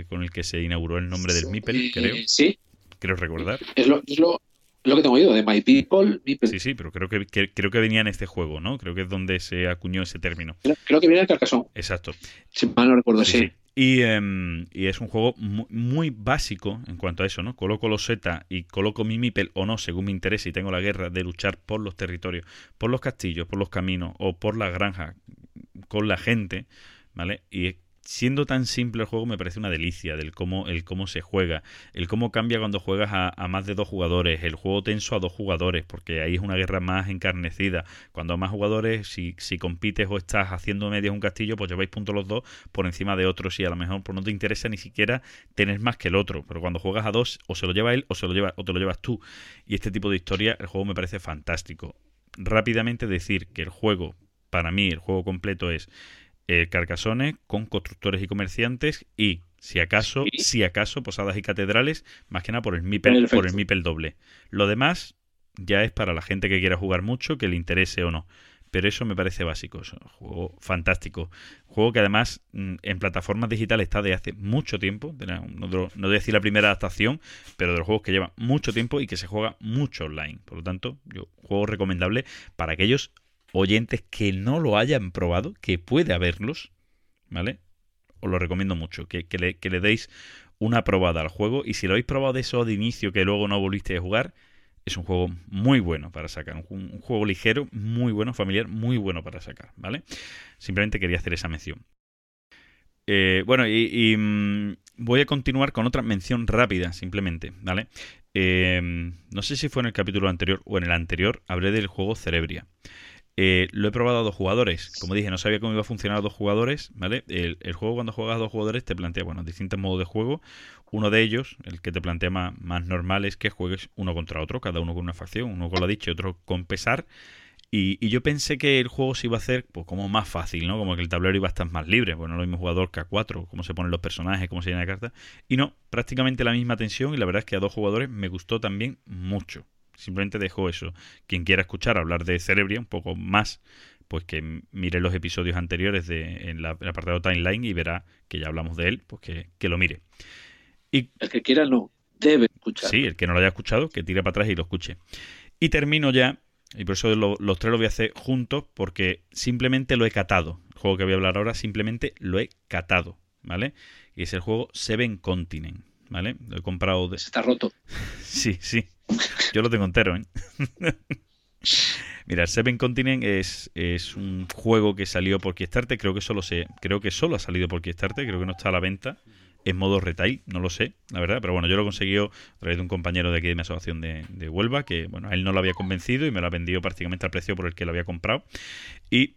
con el que se inauguró el nombre del Meeple, creo. Sí. Creo recordar. Es lo, es lo, que tengo oído, de My People, Meeple. Sí, sí, pero creo que, creo que venía en este juego, ¿no? Creo que es donde se acuñó ese término. Creo, que viene de Carcassonne. Exacto. Si mal no recuerdo, sí. Y, es un juego muy, básico en cuanto a eso, ¿no? Coloco los Z y coloco mi Mipel o no, según me interese, y tengo la guerra de luchar por los territorios, por los castillos, por los caminos o por la granja con la gente, ¿vale? Y siendo tan simple el juego me parece una delicia del cómo el cómo se juega el cómo cambia cuando juegas a, más de dos jugadores el juego tenso a dos jugadores porque ahí es una guerra más encarnecida. Cuando a más jugadores si, si compites o estás haciendo medias un castillo pues lleváis puntos los dos por encima de otros y a lo mejor pues no te interesa ni siquiera tener más que el otro. Pero cuando juegas a dos o se lo lleva él o se lo lleva o te lo llevas tú. Y este tipo de historia el juego me parece fantástico. Rápidamente decir que el juego para mí el juego completo es eh, Carcasones con constructores y comerciantes y, si acaso, si acaso, posadas y catedrales, más que nada por el MIPEL, por el MIPEL doble. Lo demás ya es para la gente que quiera jugar mucho, que le interese o no. Pero eso me parece básico. Es un juego fantástico. juego que además mm, en plataformas digitales está de hace mucho tiempo. No, no voy a decir la primera adaptación, pero de los juegos que lleva mucho tiempo y que se juega mucho online. Por lo tanto, yo juego recomendable para aquellos oyentes que no lo hayan probado, que puede haberlos, ¿vale? Os lo recomiendo mucho, que, le, deis una probada al juego y si lo habéis probado de eso de inicio que luego no volviste a jugar, es un juego muy bueno para sacar, un, juego ligero, muy bueno, familiar, muy bueno para sacar, ¿vale? Simplemente quería hacer esa mención. Eh, bueno, y, y, mm, voy a continuar con otra mención rápida, simplemente, ¿vale? Eh, no sé si fue en el capítulo anterior o en el anterior, hablé del juego Cerebria. Eh, lo he probado a dos jugadores. Como dije, no sabía cómo iba a funcionar a dos jugadores, ¿vale? El, juego cuando juegas a dos jugadores te plantea, bueno, distintos modos de juego. Uno de ellos, el que te plantea más, normal, es que juegues uno contra otro, cada uno con una facción, uno con la dicha y otro con pesar. Y, y yo pensé que el juego se iba a hacer pues, como más fácil, ¿no? Como que el tablero iba a estar más libre. Bueno, lo mismo jugador que a cuatro, cómo se ponen los personajes, cómo se llena la carta. Y no, prácticamente la misma tensión. Y la verdad es que a dos jugadores me gustó también mucho. Simplemente dejo eso. Quien quiera escuchar hablar de Cerebria un poco más, pues que mire los episodios anteriores de, en, la, en el apartado timeline y verá que ya hablamos de él, pues que, que lo mire. Y El que quiera no, debe escuchar. Sí, el que no lo haya escuchado, que tire para atrás y lo escuche. Y termino ya, y por eso lo- los tres lo voy a hacer juntos, porque simplemente lo he catado. El juego que voy a hablar ahora simplemente lo he catado, ¿vale? Y es el juego Seven Continent, ¿vale? Lo he comprado de... Se está roto. (laughs) Sí, sí. Yo lo tengo entero, ¿eh? (laughs) Mira, el Seven Continent es, es un juego que salió por Kickstarter, creo que solo se, creo que solo ha salido por Kickstarter, creo que no está a la venta en modo retail, no lo sé, la verdad, pero bueno, yo lo he conseguido a través de un compañero de aquí de mi asociación de, de Huelva, que bueno, a él no lo había convencido y me lo ha vendido prácticamente al precio por el que lo había comprado. Y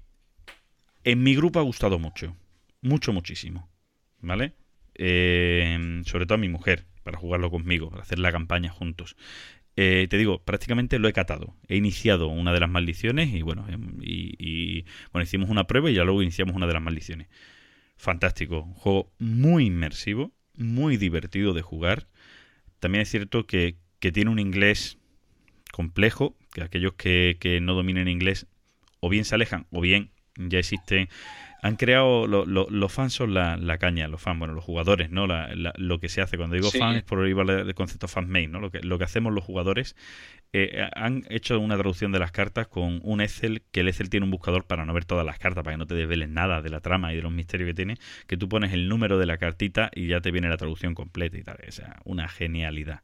en mi grupo ha gustado mucho, mucho, muchísimo, ¿vale? Eh, sobre todo a mi mujer, para jugarlo conmigo, para hacer la campaña juntos. Eh, te digo, prácticamente lo he catado. He iniciado una de las maldiciones y bueno, em, y, bueno, hicimos una prueba y ya luego iniciamos una de las maldiciones. Fantástico, un juego muy inmersivo, muy divertido de jugar. También es cierto que, que tiene un inglés complejo, que aquellos que, que no dominen inglés o bien se alejan o bien ya existen han creado lo- lo- los fans son la, la caña los fans bueno los jugadores no la- la- lo que se hace cuando digo Sí. fan es por ahí vale el concepto fan made no lo que lo que hacemos los jugadores eh, han hecho una traducción de las cartas con un Excel que el Excel tiene un buscador para no ver todas las cartas para que no te desveles nada de la trama y de los misterios que tiene que tú pones el número de la cartita y ya te viene la traducción completa y tal o sea una genialidad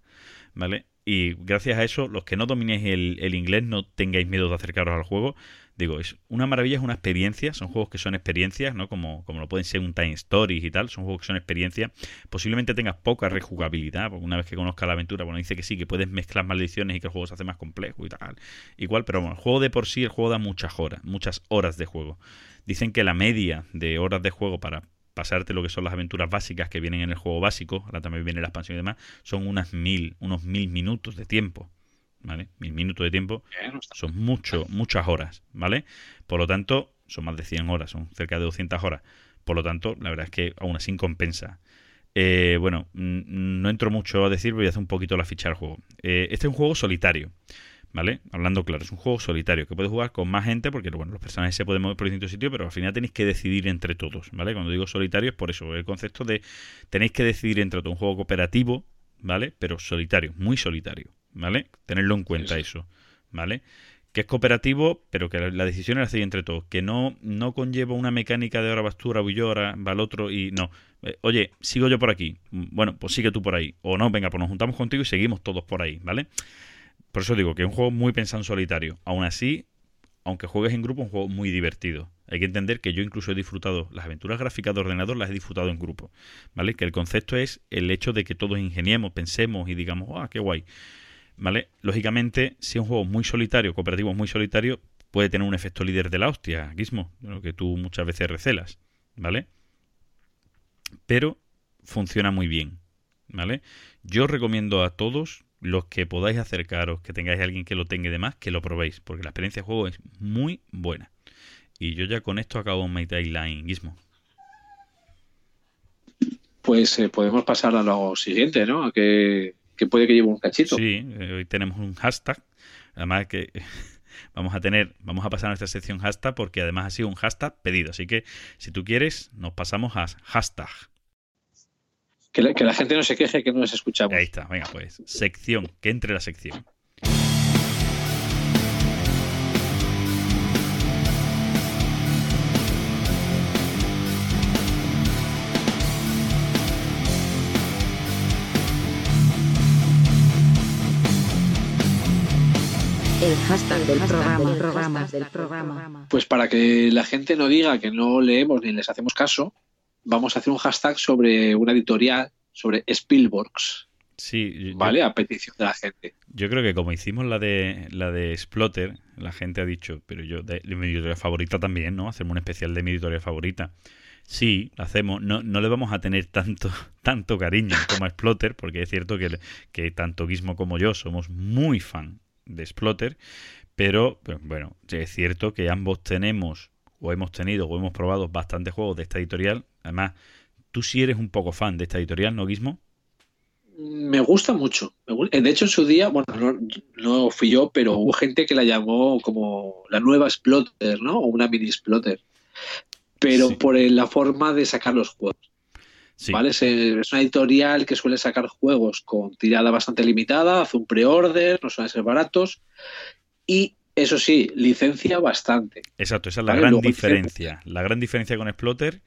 ¿vale? Y gracias a eso, los que no dominéis el, el inglés, no tengáis miedo de acercaros al juego. Digo, es una maravilla, es una experiencia. Son juegos que son experiencias, ¿no? Como, como lo pueden ser un Time Stories y tal. Son juegos que son experiencias. Posiblemente tengas poca rejugabilidad, porque una vez que conozcas la aventura, bueno, dice que sí, que puedes mezclar maldiciones y que el juego se hace más complejo y tal. Igual, pero bueno, el juego de por sí, el juego da muchas horas, muchas horas de juego. Dicen que la media de horas de juego para pasarte lo que son las aventuras básicas que vienen en el juego básico, ahora también viene la expansión y demás, son unas mil, unos mil minutos de tiempo. ¿Vale? Mil minutos de tiempo son mucho, muchas horas, ¿vale? Por lo tanto, son más de 100 horas, son cerca de 200 horas. Por lo tanto, la verdad es que aún así compensa. Eh, bueno, mm, no entro mucho a decir, voy a hacer un poquito la ficha del juego. Eh, este es un juego solitario, ¿vale? Hablando claro, es un juego solitario que puedes jugar con más gente porque, bueno, los personajes se pueden mover por distintos sitios, pero al final tenéis que decidir entre todos, ¿vale? Cuando digo solitario es por eso, el concepto de tenéis que decidir entre todos. Un juego cooperativo, ¿vale? Pero solitario, muy solitario, ¿vale? Tenerlo en cuenta eso, ¿vale? que es cooperativo, pero que la- la decisión la hacéis entre todos, que no, no conlleva una mecánica de ahora vas tú, ahora voy yo, ahora va el otro y no. Eh, oye, sigo yo por aquí. Mm, Bueno, pues sigue tú por ahí. O no, venga, pues nos juntamos contigo y seguimos todos por ahí, ¿vale? Por eso digo que es un juego muy pensado en solitario. Aún así, aunque juegues en grupo, es un juego muy divertido. Hay que entender que yo incluso he disfrutado las aventuras gráficas de ordenador, las he disfrutado en grupo, ¿vale? Que el concepto es el hecho de que todos ingeniemos, pensemos y digamos, ah, qué guay. ¿Vale? Lógicamente, si es un juego muy solitario, cooperativo muy solitario, puede tener un efecto líder de la hostia, Gizmo, lo que tú muchas veces recelas, ¿vale? Pero funciona muy bien, ¿vale? Yo recomiendo a todos los que podáis acercaros, que tengáis a alguien que lo tenga y demás, que lo probéis, porque la experiencia de juego es muy buena. Y yo ya con esto acabo mi timeline, Gizmo. Pues eh, podemos pasar a lo siguiente, ¿no? A que, que puede que lleve un cachito. Sí, eh, hoy tenemos un hashtag. Además que (laughs) vamos a tener, vamos a pasar a nuestra sección hashtag porque además ha sido un hashtag pedido. Así que si tú quieres, nos pasamos a hashtag. Que, la, que la gente no se queje que no les escuchamos. Ahí está, venga pues. Sección, que entre la sección. Hashtag del programa, programa, del programa. Pues para que la gente no diga que no leemos ni les hacemos caso, vamos a hacer un hashtag sobre una editorial, sobre Spielbergs, Sí, yo- ¿vale? A petición de la gente. Yo creo que como hicimos la de la de Splotter, la gente ha dicho, pero yo de, de mi editorial favorita también, ¿no? Hacemos un especial de mi editorial favorita. Sí, la hacemos. No, no le vamos a tener tanto, (laughs) tanto cariño como a Splotter, porque es cierto que, que tanto Gizmo como yo somos muy fan de Splotter, pero bueno, es cierto que ambos tenemos, o hemos tenido, o hemos probado bastantes juegos de esta editorial. Además, tú sí eres un poco fan de esta editorial, ¿no, Gizmo? Me gusta mucho. Gu- De hecho, en su día, bueno, no, no fui yo, pero hubo gente que la llamó como la nueva Splotter, ¿no? O una mini Splotter. Pero Sí. por el- la forma de sacar los juegos. Sí. ¿vale? Es, es una editorial que suele sacar juegos con tirada bastante limitada, hace un pre-order, no suelen ser baratos. Y eso sí, licencia bastante. Exacto, esa es la Vale, gran luego diferencia. La gran diferencia con Exploter,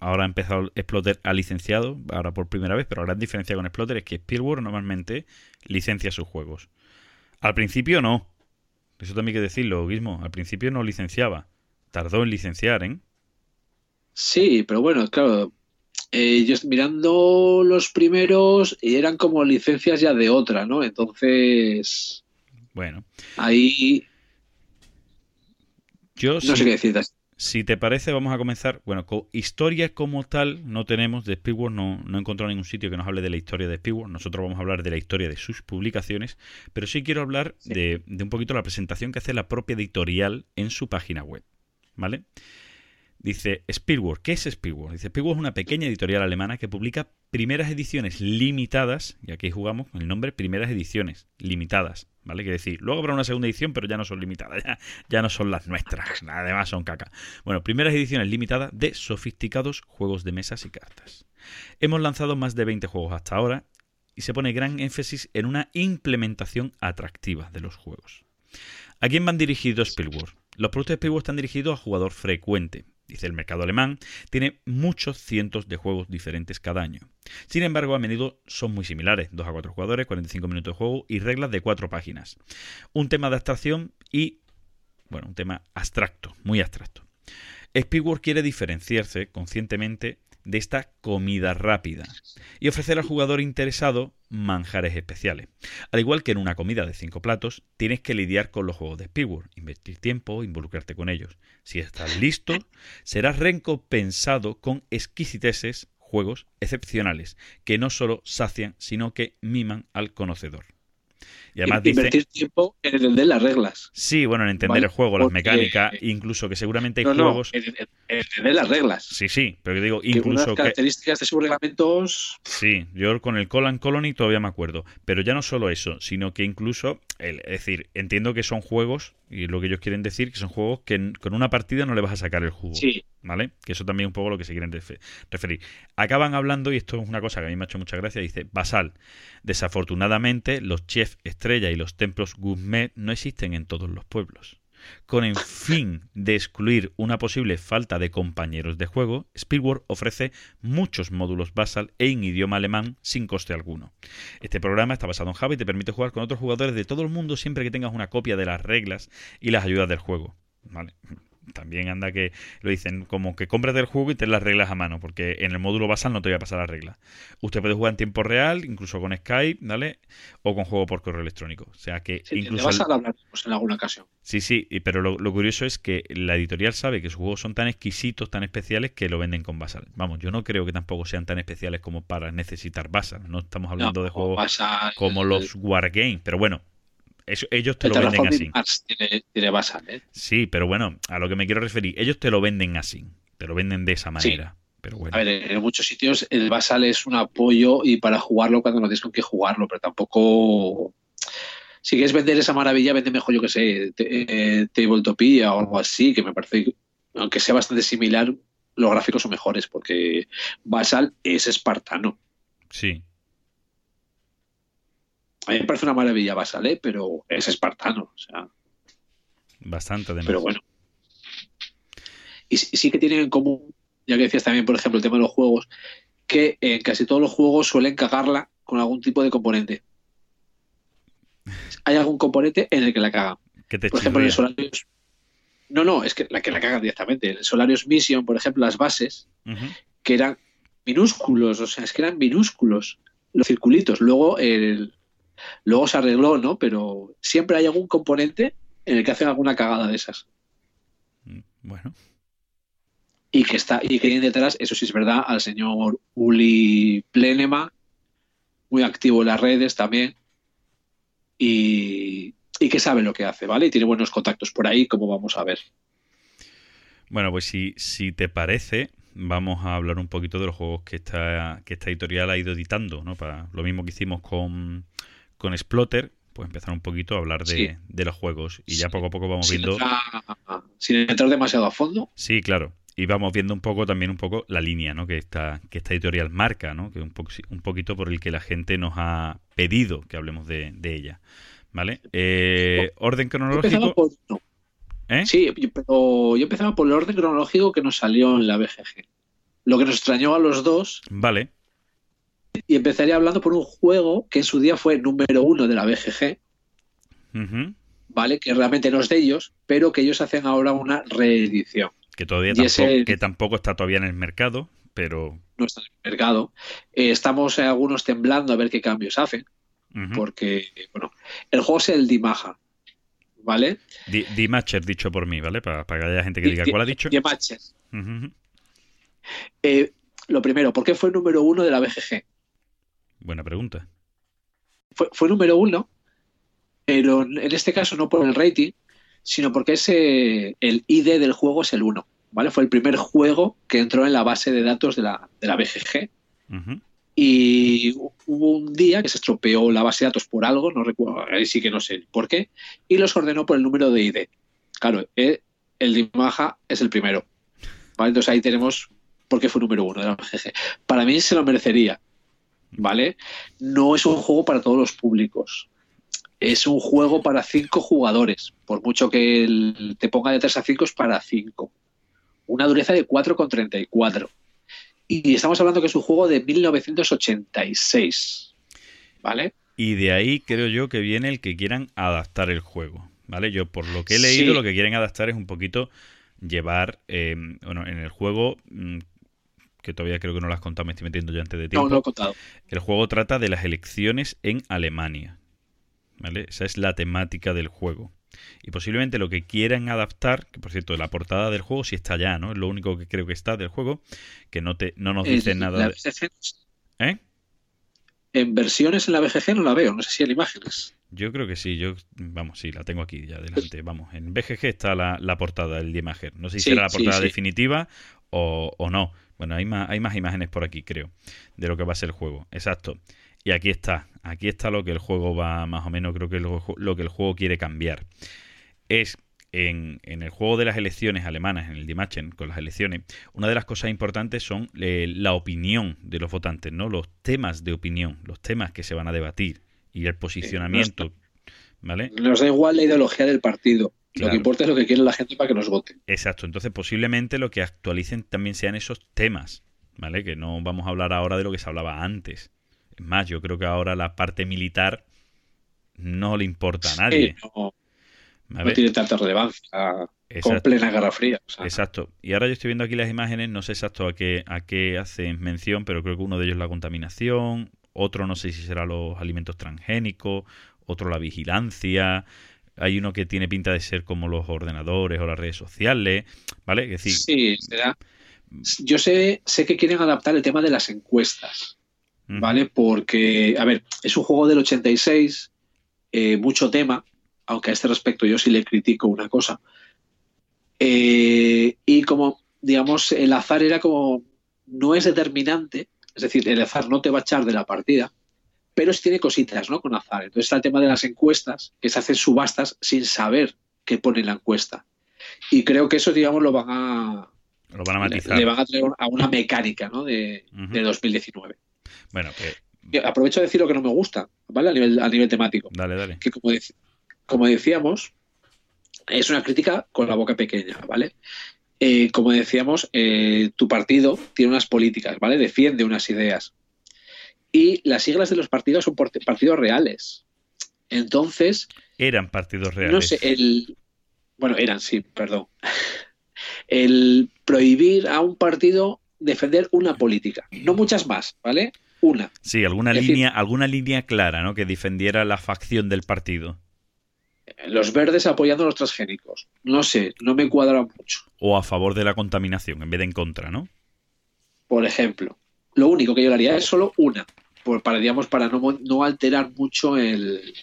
ahora ha empezado Exploter a licenciado, ahora por primera vez, pero la gran diferencia con Exploter es que Spielberg normalmente licencia sus juegos. Al principio no. Eso también hay que decirlo, Guismo. Al principio no licenciaba. Tardó en licenciar, ¿eh? Sí, pero bueno, claro. Eh, yo estoy mirando los primeros y eran como licencias ya de otra, ¿no? Entonces, Bueno, ahí yo no sí- sé qué decirte. Si te parece, vamos a comenzar. Bueno, co- historia como tal no tenemos de Spielberg, no, no he encontrado ningún sitio que nos hable de la historia de Spielberg. Nosotros vamos a hablar de la historia de sus publicaciones, pero sí quiero hablar Sí. de, de un poquito la presentación que hace la propia editorial en su página web. ¿Vale? Dice Spielberg, ¿qué es Spielberg? Dice Spielberg es una pequeña editorial alemana que publica primeras ediciones limitadas, y aquí jugamos con el nombre primeras ediciones limitadas, ¿vale? Que decir, luego habrá una segunda edición, pero ya no son limitadas, ya, no son las nuestras, además son caca. Bueno, primeras ediciones limitadas de sofisticados juegos de mesas y cartas. Hemos lanzado más de 20 juegos hasta ahora y se pone gran énfasis en una implementación atractiva de los juegos. ¿A quién van dirigidos Spielberg? Los productos de están dirigidos a jugador frecuente. Dice el mercado alemán tiene muchos cientos de juegos diferentes cada año. Sin embargo, a menudo son muy similares, 2 a 4 jugadores, 45 minutos de juego y reglas de 4 páginas. Un tema de abstracción y, bueno, un tema abstracto, muy abstracto. Spielberg quiere diferenciarse conscientemente de esta comida rápida y ofrecer al jugador interesado manjares especiales. Al igual que en una comida de cinco platos, tienes que lidiar con los juegos de Spielberg, invertir tiempo, involucrarte con ellos. Si estás listo, serás recompensado con exquisiteces, juegos excepcionales, que no solo sacian, sino que miman al conocedor. Y además dice... Invertir tiempo en entender las reglas. Sí, bueno, en entender Vale, el juego, las porque- mecánicas, incluso que seguramente hay No, juegos... en, en- en entender las reglas. Sí, sí, pero que digo, que incluso que... características de sus reglamentos Sí, yo con el Colon Colony todavía me acuerdo. Pero ya no solo eso, sino que incluso, el- es decir, entiendo que son juegos, y lo que ellos quieren decir, que son juegos que con una partida no le vas a sacar el jugo. Sí, ¿Vale? Que eso también es un poco lo que se quieren refe- referir. Acaban hablando, y esto es una cosa que a mí me ha hecho mucha gracia, dice, Basal, desafortunadamente los chefs estrella y los templos gourmet no existen en todos los pueblos. Con el fin de excluir una posible falta de compañeros de juego, Spielberg ofrece muchos módulos Basal en idioma alemán sin coste alguno. Este programa está basado en Java y te permite jugar con otros jugadores de todo el mundo siempre que tengas una copia de las reglas y las ayudas del juego. ¿Vale? También anda que lo dicen como que cómprate el juego y ten las reglas a mano, porque en el módulo basal no te voy a pasar las reglas. Usted puede jugar en tiempo real, incluso con Skype, ¿vale? O con juego por correo electrónico. O sea que sí, incluso... te vas el- a hablar pues, en alguna ocasión. Sí, sí, pero lo, lo curioso es que la editorial sabe que sus juegos son tan exquisitos, tan especiales, que lo venden con Basal. Vamos, yo no creo que tampoco sean tan especiales como para necesitar Basal. No estamos hablando No, de juegos como los Wargames, pero bueno, eso- ellos te el lo venden así. Mars tiene, tiene Basal, ¿eh? Sí, pero bueno, a lo que me quiero referir, ellos te lo venden así, te lo venden de esa Sí. manera. Pero bueno, A ver, en muchos sitios el Basal es un apoyo y para jugarlo cuando no tienes con qué jugarlo, pero tampoco. Si quieres vender esa maravilla, vende mejor, yo que sé, eh, Tabletopia o algo así, que me parece, aunque sea bastante similar, los gráficos son mejores, porque Basal es espartano. sí, A mí me parece una maravilla Basal, ¿eh? pero es espartano. O sea, bastante además. pero bueno. Y sí, sí que tienen en común, ya que decías también, por ejemplo, el tema de los juegos, que en casi todos los juegos suelen cagarla con algún tipo de componente. Hay algún componente en el que la cagan. que te Por ejemplo, en los horarios. No, no, es que la que la cagan directamente. El Solarius Mission, por ejemplo, las bases, que eran minúsculos, o sea, es que eran minúsculos los circulitos. Luego, el, luego se arregló, ¿no? Pero siempre hay algún componente en el que hacen alguna cagada de esas. Mm, Bueno, Y que está, y que detrás, eso sí es verdad, al señor Uli Plenema, muy activo en las redes también. Y, y que sabe lo que hace, ¿vale? Y tiene buenos contactos por ahí, como vamos a ver. Bueno, pues si, si te parece, vamos a hablar un poquito de los juegos que esta, que esta editorial ha ido editando, ¿no? Para lo mismo que hicimos con, con Splotter, pues empezar un poquito a hablar de, Sí. de los juegos. Y ya poco a poco vamos Sin viendo. entrar, sin entrar demasiado a fondo, Sí, claro. Y vamos viendo un poco también un poco la línea, ¿no? Que esta, que esta editorial marca, ¿no? Que un, un poquito por el que la gente nos ha pedido que hablemos de, de ella. ¿Vale? Eh, orden cronológico. por. ¿Eh? Sí, yo- pero yo empezaba por el orden cronológico que nos salió en la BGG. Lo que nos extrañó a los dos, Vale. Y empezaría hablando por un juego que en su día fue número uno de la BGG. ¿vale? Que realmente no es de ellos, pero que ellos hacen ahora una reedición. Que todavía tampoco, ese- que tampoco está todavía en el mercado, pero. No está en el mercado. Eh, estamos eh, algunos temblando a ver qué cambios hacen, porque, bueno, el juego es el Dimaja, ¿vale? Di- Dimatcher dicho por mí, ¿vale? Para, para que haya gente que diga Di- cuál ha dicho. Dimacher. Eh, lo primero, ¿por qué fue número uno de la BGG? Buena pregunta. fue, fue número uno, pero en este caso no por el rating, sino porque ese, el ID del juego es el 1. ¿vale? Fue el primer juego que entró en la base de datos de la, de la BGG. Y hubo un día que se estropeó la base de datos por algo, no recuerdo, ahí sí que no sé por qué, y los ordenó por el número de ID. Claro, eh, el de Imaja es el primero. ¿vale? Entonces ahí tenemos por qué fue número uno de la BGG. Para mí se lo merecería. ¿Vale? No es un juego para todos los públicos. Es un juego para cinco jugadores. Por mucho que el- te ponga de 3 a 5 es para 5. Una dureza de 4,34. Y estamos hablando que es un juego de 1986. ¿Vale? Y de ahí creo yo que viene el que quieran adaptar el juego. ¿Vale? Yo por lo que he leído, Sí. lo que quieren adaptar es un poquito llevar, eh, bueno, en el juego, mm, que todavía creo que no lo has contado, me estoy metiendo yo antes de No, tiempo. no lo he contado. El juego trata de las elecciones en Alemania. ¿Vale? Esa es la temática del juego. Y posiblemente lo que quieran adaptar, que por cierto, la portada del juego sí está ya, ¿no? Es lo único que creo que está del juego, que no te no nos dice El- nada. la de- ¿Eh? En versiones en la BGG no la veo, no sé si en imágenes. Yo creo que sí, yo, vamos, sí, la tengo aquí ya delante. Vamos, en BGG está la, la portada del Imager. No sé si Sí, será la sí, portada sí. definitiva o, o no. Bueno, hay más, hay más imágenes por aquí, creo, de lo que va a ser el juego. Exacto. Y aquí está, aquí está lo que el juego va, más o menos, creo que lo, lo que el juego quiere cambiar. Es en, en el juego de las elecciones alemanas, en el Dimachen, con las elecciones, una de las cosas importantes son eh, la opinión de los votantes, ¿no? Los temas de opinión, los temas que se van a debatir y el posicionamiento, ¿vale? Nos da igual la ideología del partido. Lo que importa es lo que quiere la gente para que nos vote. Exacto, entonces posiblemente lo que actualicen también sean esos temas, ¿vale? Que no vamos a hablar ahora de lo que se hablaba antes. Es más, yo creo que ahora la parte militar no le importa a nadie. Sí, no, no tiene tanta relevancia con Exacto. plena Guerra Fría. o sea, Exacto. Y ahora yo estoy viendo aquí las imágenes, no sé exacto a qué, a qué hacen mención, pero creo que uno de ellos es la contaminación, otro no sé si será los alimentos transgénicos, otro la vigilancia, hay uno que tiene pinta de ser como los ordenadores o las redes sociales, ¿vale? Es decir, sí, será. Yo sé, sé que quieren adaptar el tema de las encuestas, ¿vale? Porque, a ver, es un juego del 86, eh, mucho tema, aunque a este respecto yo sí le critico una cosa. Eh, y como, digamos, el azar era como, no es determinante, es decir, el azar no te va a echar de la partida, pero sí tiene cositas, ¿no? Con azar. Entonces está el tema de las encuestas, que se hacen subastas sin saber qué pone la encuesta. Y creo que eso, digamos, lo van a, lo van a matizar. le van a traer a una mecánica, ¿no? De, Ujú. de 2019. Bueno, que aprovecho de decir lo que no me gusta, ¿vale? A nivel, a nivel temático. dale, dale. Que como, como decíamos, es una crítica con la boca pequeña, ¿vale? Eh, como decíamos, eh, tu partido tiene unas políticas, ¿vale? Defiende unas ideas. Y las siglas de los partidos son partidos reales. Entonces, Eran partidos reales. no sé, el. bueno, eran, sí, perdón, (laughs) el prohibir a un partido defender una política, no muchas más, ¿vale? Una. Sí, alguna Es decir- línea, alguna línea clara, ¿no? Que defendiera la facción del partido. Los verdes apoyando a los transgénicos. No sé, no me cuadra mucho. O a favor de la contaminación, en vez de en contra, ¿no? Por ejemplo, lo único que yo le haría es solo una, por, para, digamos, para no, no alterar mucho el...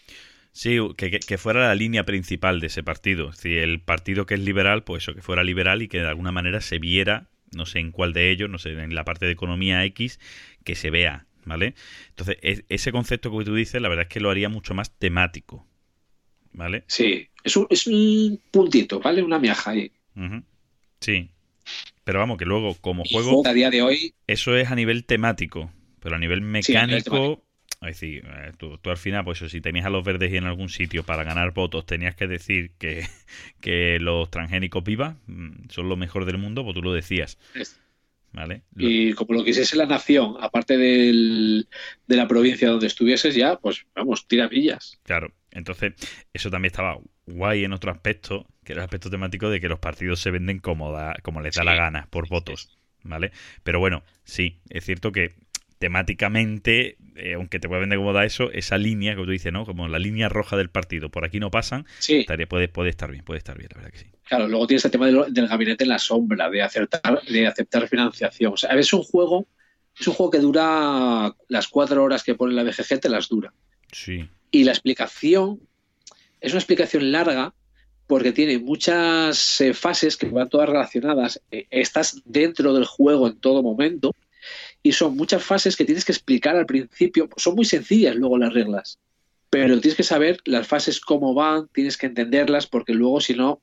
Sí, que, que- fuera la línea principal de ese partido. Es decir, el partido que es liberal, pues eso, que fuera liberal y que de alguna manera se viera, no sé en cuál de ellos, no sé, en la parte de economía X, que se vea, ¿vale? Entonces, es- ese concepto que tú dices, la verdad es que lo haría mucho más temático, ¿vale? Sí, es un, es un puntito, ¿vale? Una miaja ahí. Sí. Pero vamos, que luego, como juego, a día de hoy, eso es a nivel temático, pero a nivel Sí, a nivel mecánico, es decir, eh, tú, tú al final, pues eso, si tenías a los verdes y en algún sitio para ganar votos tenías que decir que, (laughs) que los transgénicos vivas mm, son lo mejor del mundo, pues tú lo decías, es- ¿vale? Y como lo quisiese la nación, aparte del- de la provincia donde estuvieses ya, pues vamos, tira millas. Claro, entonces eso también estaba guay en otro aspecto, que era el aspecto temático de que los partidos se venden como, da- como les da Sí. la gana, por votos, ¿vale? Pero bueno, sí, es cierto que temáticamente, eh, aunque te pueda vender como da eso, esa línea que tú dices, ¿no? Como la línea roja del partido, por aquí no pasan, Sí, estaría, puede, puede estar bien, puede estar bien, la verdad que sí. claro, luego tienes el tema del, del gabinete en la sombra, de aceptar, de aceptar financiación. O sea, es un juego, es un juego que dura las cuatro horas que pone la BGG, te las dura. Sí, Y la explicación es una explicación larga porque tiene muchas eh, fases que van todas relacionadas. Eh, estás dentro del juego en todo momento y son muchas fases que tienes que explicar al principio. Son muy sencillas luego las reglas, pero tienes que saber las fases cómo van, tienes que entenderlas porque luego si no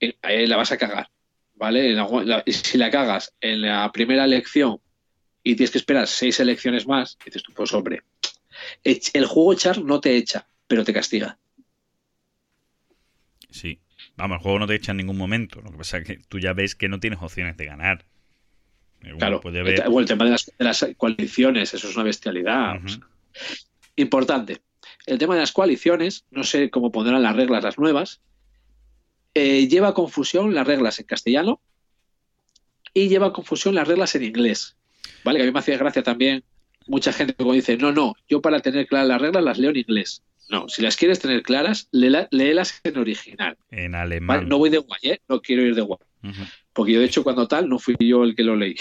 eh, la vas a cagar. ¿Vale? La- si la cagas en la primera elección y tienes que esperar seis elecciones más, dices tú, pues hombre, el juego echar no te echa, pero te castiga. Sí. Vamos, el juego no te echa en ningún momento, lo que pasa es que tú ya ves que no tienes opciones de ganar. Eh, uno Claro, puede el, ver... o el tema de las, de las coaliciones, eso es una bestialidad. Ujú. o sea. Importante. El tema de las coaliciones, no sé cómo pondrán las reglas las nuevas, eh, lleva a confusión las reglas en castellano y lleva a confusión las reglas en inglés. ¿Vale? Que a mí me hacía gracia también mucha gente como dice, no, no, yo para tener claras las reglas las leo en inglés. No, si las quieres tener claras, léela- léelas en original. En ¿vale? alemán. No voy de guay, ¿eh? No quiero ir de guay. Porque yo, de hecho, cuando tal, no fui yo el que lo leí.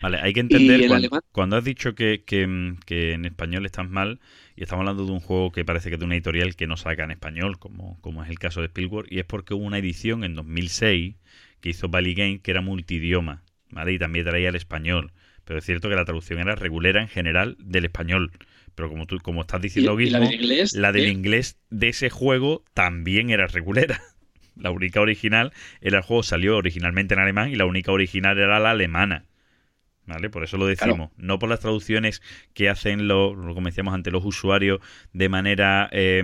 Vale, hay que entender cuando, alemán- cuando has dicho que, que, que en español estás mal y estamos hablando de un juego que parece que es de una editorial que no saca en español, como, como es el caso de Spielberg, y es porque hubo una edición en 2006 que hizo Bally Game que era multidioma, ¿vale? Y también traía el español. Pero es cierto que la traducción era regulera en general del español. Pero como tú como estás diciendo, la Guismo, del inglés. la del ¿eh? inglés de ese juego también era regulera. (laughs) La única original era el juego, salió originalmente en alemán y la única original era la alemana. ¿Vale? Por eso lo decimos. No por las traducciones que hacen los, como decíamos ante los usuarios de manera eh,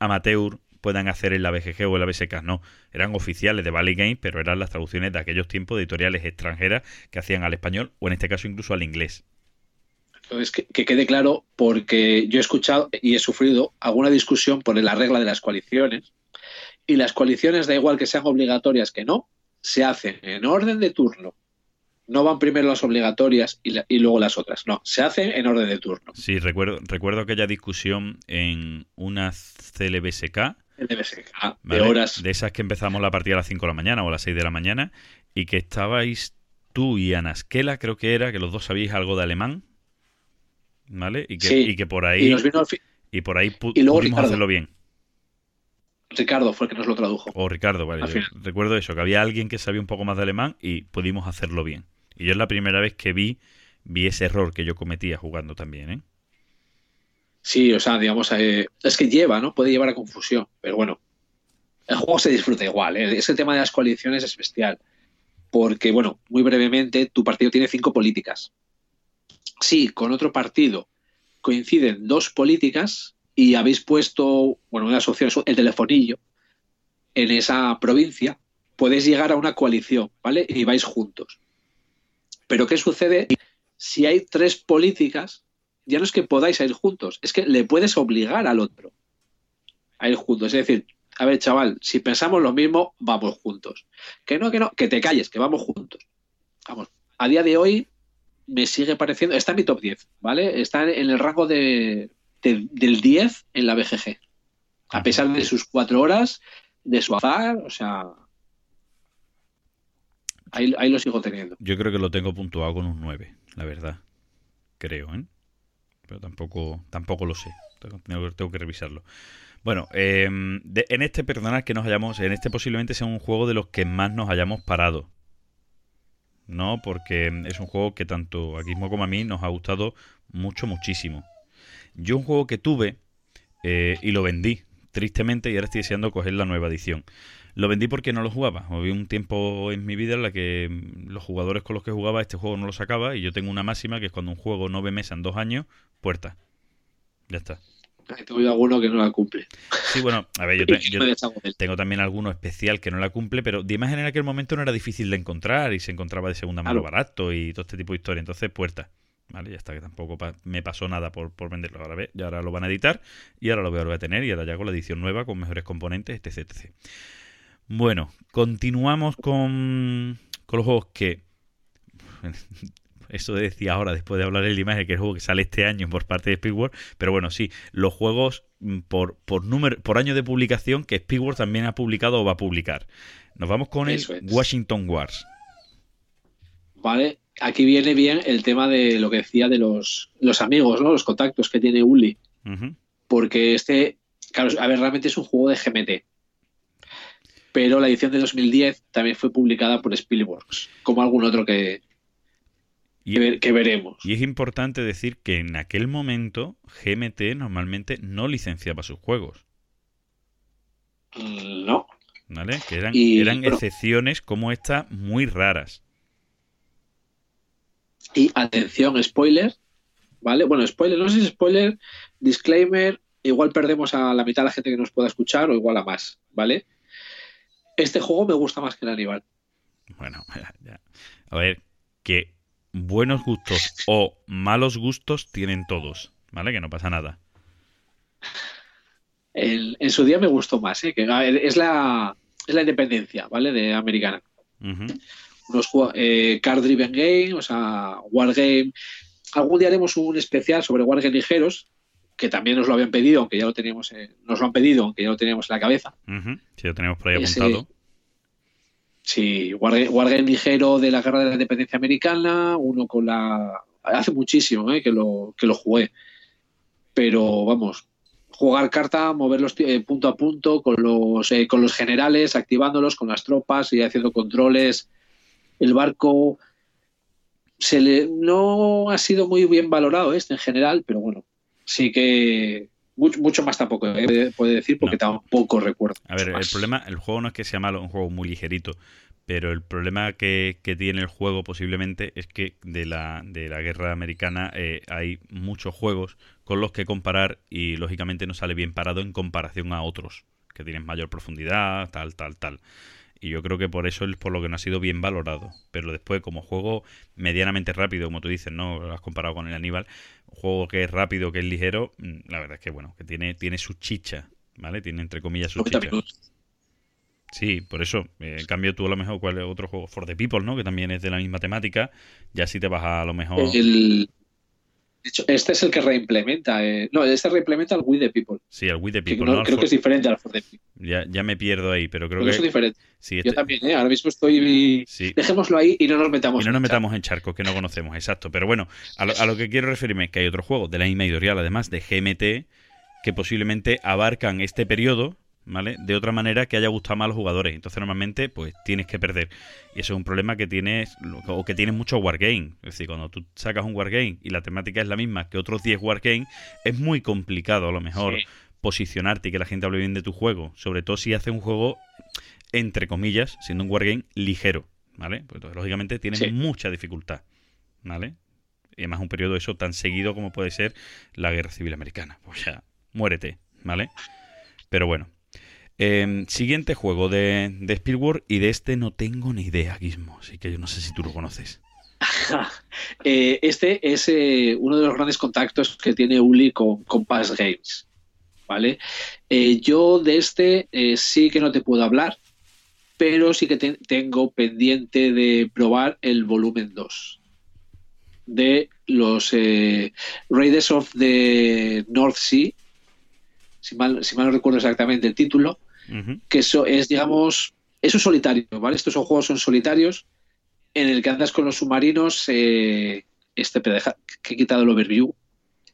amateur puedan hacer en la BGG o en la BSK. No, eran oficiales de Valley Games, pero eran las traducciones de aquellos tiempos de editoriales extranjeras que hacían al español o en este caso incluso al inglés. Entonces, que, que quede claro, porque yo he escuchado y he sufrido alguna discusión por la regla de las coaliciones. Y las coaliciones, da igual que sean obligatorias que no, se hacen en orden de turno. No van primero las obligatorias y, la- y luego las otras. No, se hacen en orden de turno. Sí, recuerdo, recuerdo aquella discusión en una CLBSK El DBSK, de ¿vale? horas. De esas que empezamos la partida a las 5 de la mañana o a las 6 de la mañana y que estabais tú y Anaskela, creo que era, que los dos sabíais algo de alemán, ¿vale? Y que, Sí. y que por Y ahí nos vino y por ahí pu- Y luego pudimos Ricardo. hacerlo bien. Ricardo fue el que nos lo tradujo. O Ricardo, vale. Yo recuerdo eso, que había alguien que sabía un poco más de alemán y pudimos hacerlo bien. Y yo es la primera vez que vi vi ese error que yo cometía jugando también, ¿eh? Sí, o sea, digamos, eh, es que lleva, ¿no? Puede llevar a confusión, pero bueno, el juego se disfruta igual, ¿eh? Ese tema de las coaliciones es bestial, porque, bueno, muy brevemente, tu partido tiene cinco políticas. Si con otro partido coinciden dos políticas y habéis puesto, bueno, unas opciones, el telefonillo, en esa provincia, podéis llegar a una coalición, ¿vale? Y vais juntos. Pero ¿qué sucede si hay tres políticas ya no es que podáis ir juntos, es que le puedes obligar al otro a ir juntos. Es decir, a ver, chaval, si pensamos lo mismo, vamos juntos. Que no, que no, que te calles, que vamos juntos. Vamos, a día de hoy me sigue pareciendo, está en mi top 10, ¿vale? Está en el rango de, de- del 10 en la BGG. A pesar de sus cuatro horas, de su azar, o sea, ahí, ahí lo sigo teniendo. Yo creo que lo tengo puntuado con un 9, la verdad. Creo, ¿eh? Pero tampoco, tampoco lo sé. Tengo, tengo que- revisarlo. Bueno, eh, de- en este, perdonad que nos hayamos, en este posiblemente sea un juego de los que más nos hayamos parado. ¿No? Porque es un juego que tanto a Gizmo como a mí nos ha gustado mucho, muchísimo. Yo un juego que tuve eh, y lo vendí, tristemente, y ahora estoy deseando coger la nueva edición. Lo vendí porque no lo jugaba. Había un tiempo en mi vida en la que mm, los jugadores con los que jugaba este juego no lo sacaba y yo tengo una máxima que es cuando un juego no ve mesa en dos años, puerta. Ya está. Tengo yo alguno que no la cumple. Sí, bueno, a ver, yo, (laughs) te- tengo también alguno especial que no la cumple, pero de imagen en aquel momento no era difícil de encontrar y se encontraba de segunda mano Claro. barato y todo este tipo de historia. Entonces, puerta. Vale, ya está, que tampoco pa- me pasó nada por, por venderlo. Ahora ve, y ahora lo van a editar y ahora lo voy a volver a tener y ahora ya con la edición nueva, con mejores componentes, etc. etc. Bueno, continuamos con, con los juegos que. Eso decía ahora, después de hablar de la imagen, que es el juego que sale este año por parte de Speedworld. Pero bueno, sí, los juegos mm, por, por, número, por año de publicación que Speedworld también ha publicado o va a publicar. Nos vamos con el es. Washington Wars. Vale, aquí viene bien el tema de lo que decía de los, los amigos, ¿no? Los contactos que tiene Uli. Porque este, claro, a ver, realmente es un juego de GMT. Pero la edición de 2010 también fue publicada por Spielworks, como algún otro que, Y, que, ver- que veremos. y es importante decir que en aquel momento GMT normalmente no licenciaba sus juegos. Mm, No. ¿Vale? Que eran, Y, eran bueno. excepciones como esta muy raras. Y atención, spoiler, ¿vale? Bueno, spoiler, no sé si spoiler, disclaimer, igual perdemos a la mitad de la gente que nos pueda escuchar o igual a más, ¿vale? Este juego me gusta más que el Aníbal. Bueno, (laughs) ya. A ver, que buenos gustos o malos gustos tienen todos, ¿vale? Que no pasa nada. En, en su día me gustó más, ¿eh? Que es la, es la independencia, ¿vale? De americana. Ujú. Unos jue- eh, card driven game, o sea, wargame. Algún día haremos un especial sobre wargame ligeros, que también nos lo habían pedido, aunque ya lo teníamos, eh, nos lo han pedido, aunque ya lo teníamos en la cabeza. Ujú. Sí, lo tenemos por ahí Ese- apuntado. Sí, wargame, ligero de la guerra de la independencia americana, uno con la... Hace muchísimo ¿eh? que, lo, que lo jugué. Pero vamos, jugar carta, moverlos eh, punto a punto con los, eh, con los generales, activándolos con las tropas y haciendo controles. El barco se le, no ha sido muy bien valorado este en general, pero bueno, sí que mucho, mucho más tampoco eh, puede decir porque No. tampoco recuerdo. A ver, el problema, el juego no es que sea malo, es un juego muy ligerito, pero el problema que, que tiene el juego posiblemente es que de la, de la guerra americana eh, hay muchos juegos con los que comparar y lógicamente no sale bien parado en comparación a otros que tienen mayor profundidad, tal, tal, tal. Y yo creo que por eso es por lo que no ha sido bien valorado. Pero después, como juego medianamente rápido, como tú dices, ¿no? Lo has comparado con el Aníbal, un juego que es rápido, que es ligero, mm, la verdad es que bueno, que tiene, tiene su chicha, ¿vale? Tiene entre comillas su 90 chicha. Sí, por eso. Eh, en cambio, tú a lo mejor, ¿cuál es otro juego? For the People, ¿no? Que también es de la misma temática. Ya si te vas a, a lo mejor. El- de hecho, este es el que reimplementa. eh, no, este reimplementa el We the People. Sí, al We the People, no- creo For- que es diferente al For the People. ya, ya me pierdo ahí, pero creo Creo que que. son diferentes. Sí, Yo este- también, ¿eh? ahora mismo estoy. sí. Dejémoslo ahí y no nos metamos. Y no nos en metamos en charcos que no conocemos, exacto. Pero bueno, a lo, a lo que quiero referirme es que hay otros juegos de la misma editorial, además de GMT, que posiblemente abarcan este periodo, ¿vale? De otra manera que haya gustado más a los jugadores. Entonces, normalmente, pues tienes que perder. Y eso es un problema que tienes, o que tienes muchos wargames. Es decir, cuando tú sacas un wargame y la temática es la misma que otros 10 wargames, es muy complicado a lo mejor Sí. posicionarte y que la gente hable bien de tu juego. Sobre todo si haces un juego, entre comillas, siendo un wargame ligero, ¿vale? Pues entonces, lógicamente tienes Sí. mucha dificultad, ¿vale? Y además un periodo eso tan seguido como puede ser la Guerra Civil Americana. Pues ya, muérete, ¿vale? Pero bueno. Eh, siguiente juego de, de Spielberg y de este no tengo ni idea, Gizmo. Así que yo no sé si tú lo conoces. Eh, este es eh, uno de los grandes contactos que tiene Uli con, con Pass Games. ¿vale? Eh, yo de este sí que no te puedo hablar, pero sí que te- tengo pendiente de probar el volumen 2 de los Raiders of the North Sea, si mal, si mal no recuerdo exactamente el título, Que eso es, digamos, eso es solitario, ¿vale? Estos son juegos son solitarios en el que andas con los submarinos. eh, este, deja que he quitado el overview,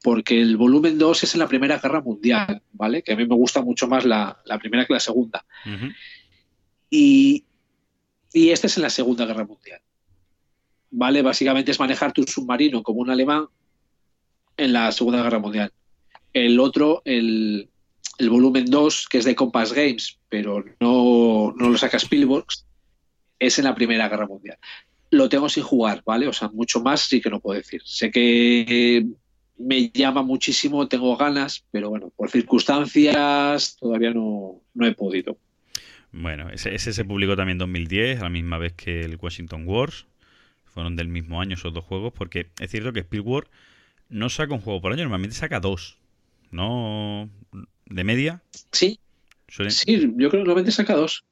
porque el volumen 2 es en la Primera Guerra Mundial, ¿vale? Que a mí me gusta mucho más la, la primera que la segunda. Y, y este es en la Segunda Guerra Mundial. ¿Vale? Básicamente es manejar tu submarino como un alemán en la Segunda Guerra Mundial. El otro, el, el volumen 2, que es de Compass Games, pero no, no lo saca Spielberg, es en la Primera Guerra Mundial. Lo tengo sin jugar, ¿vale? O sea, mucho más sí que no puedo decir. Sé que me llama muchísimo, tengo ganas, pero bueno, por circunstancias todavía no, no he podido. Bueno, ese, ese se publicó también en 2010, a la misma vez que el Washington Wars. Fueron del mismo año esos dos juegos, porque es cierto que Spielberg no saca un juego por año, normalmente saca dos. No de media. Sí, Suelen, sí, yo creo que normalmente saca dos.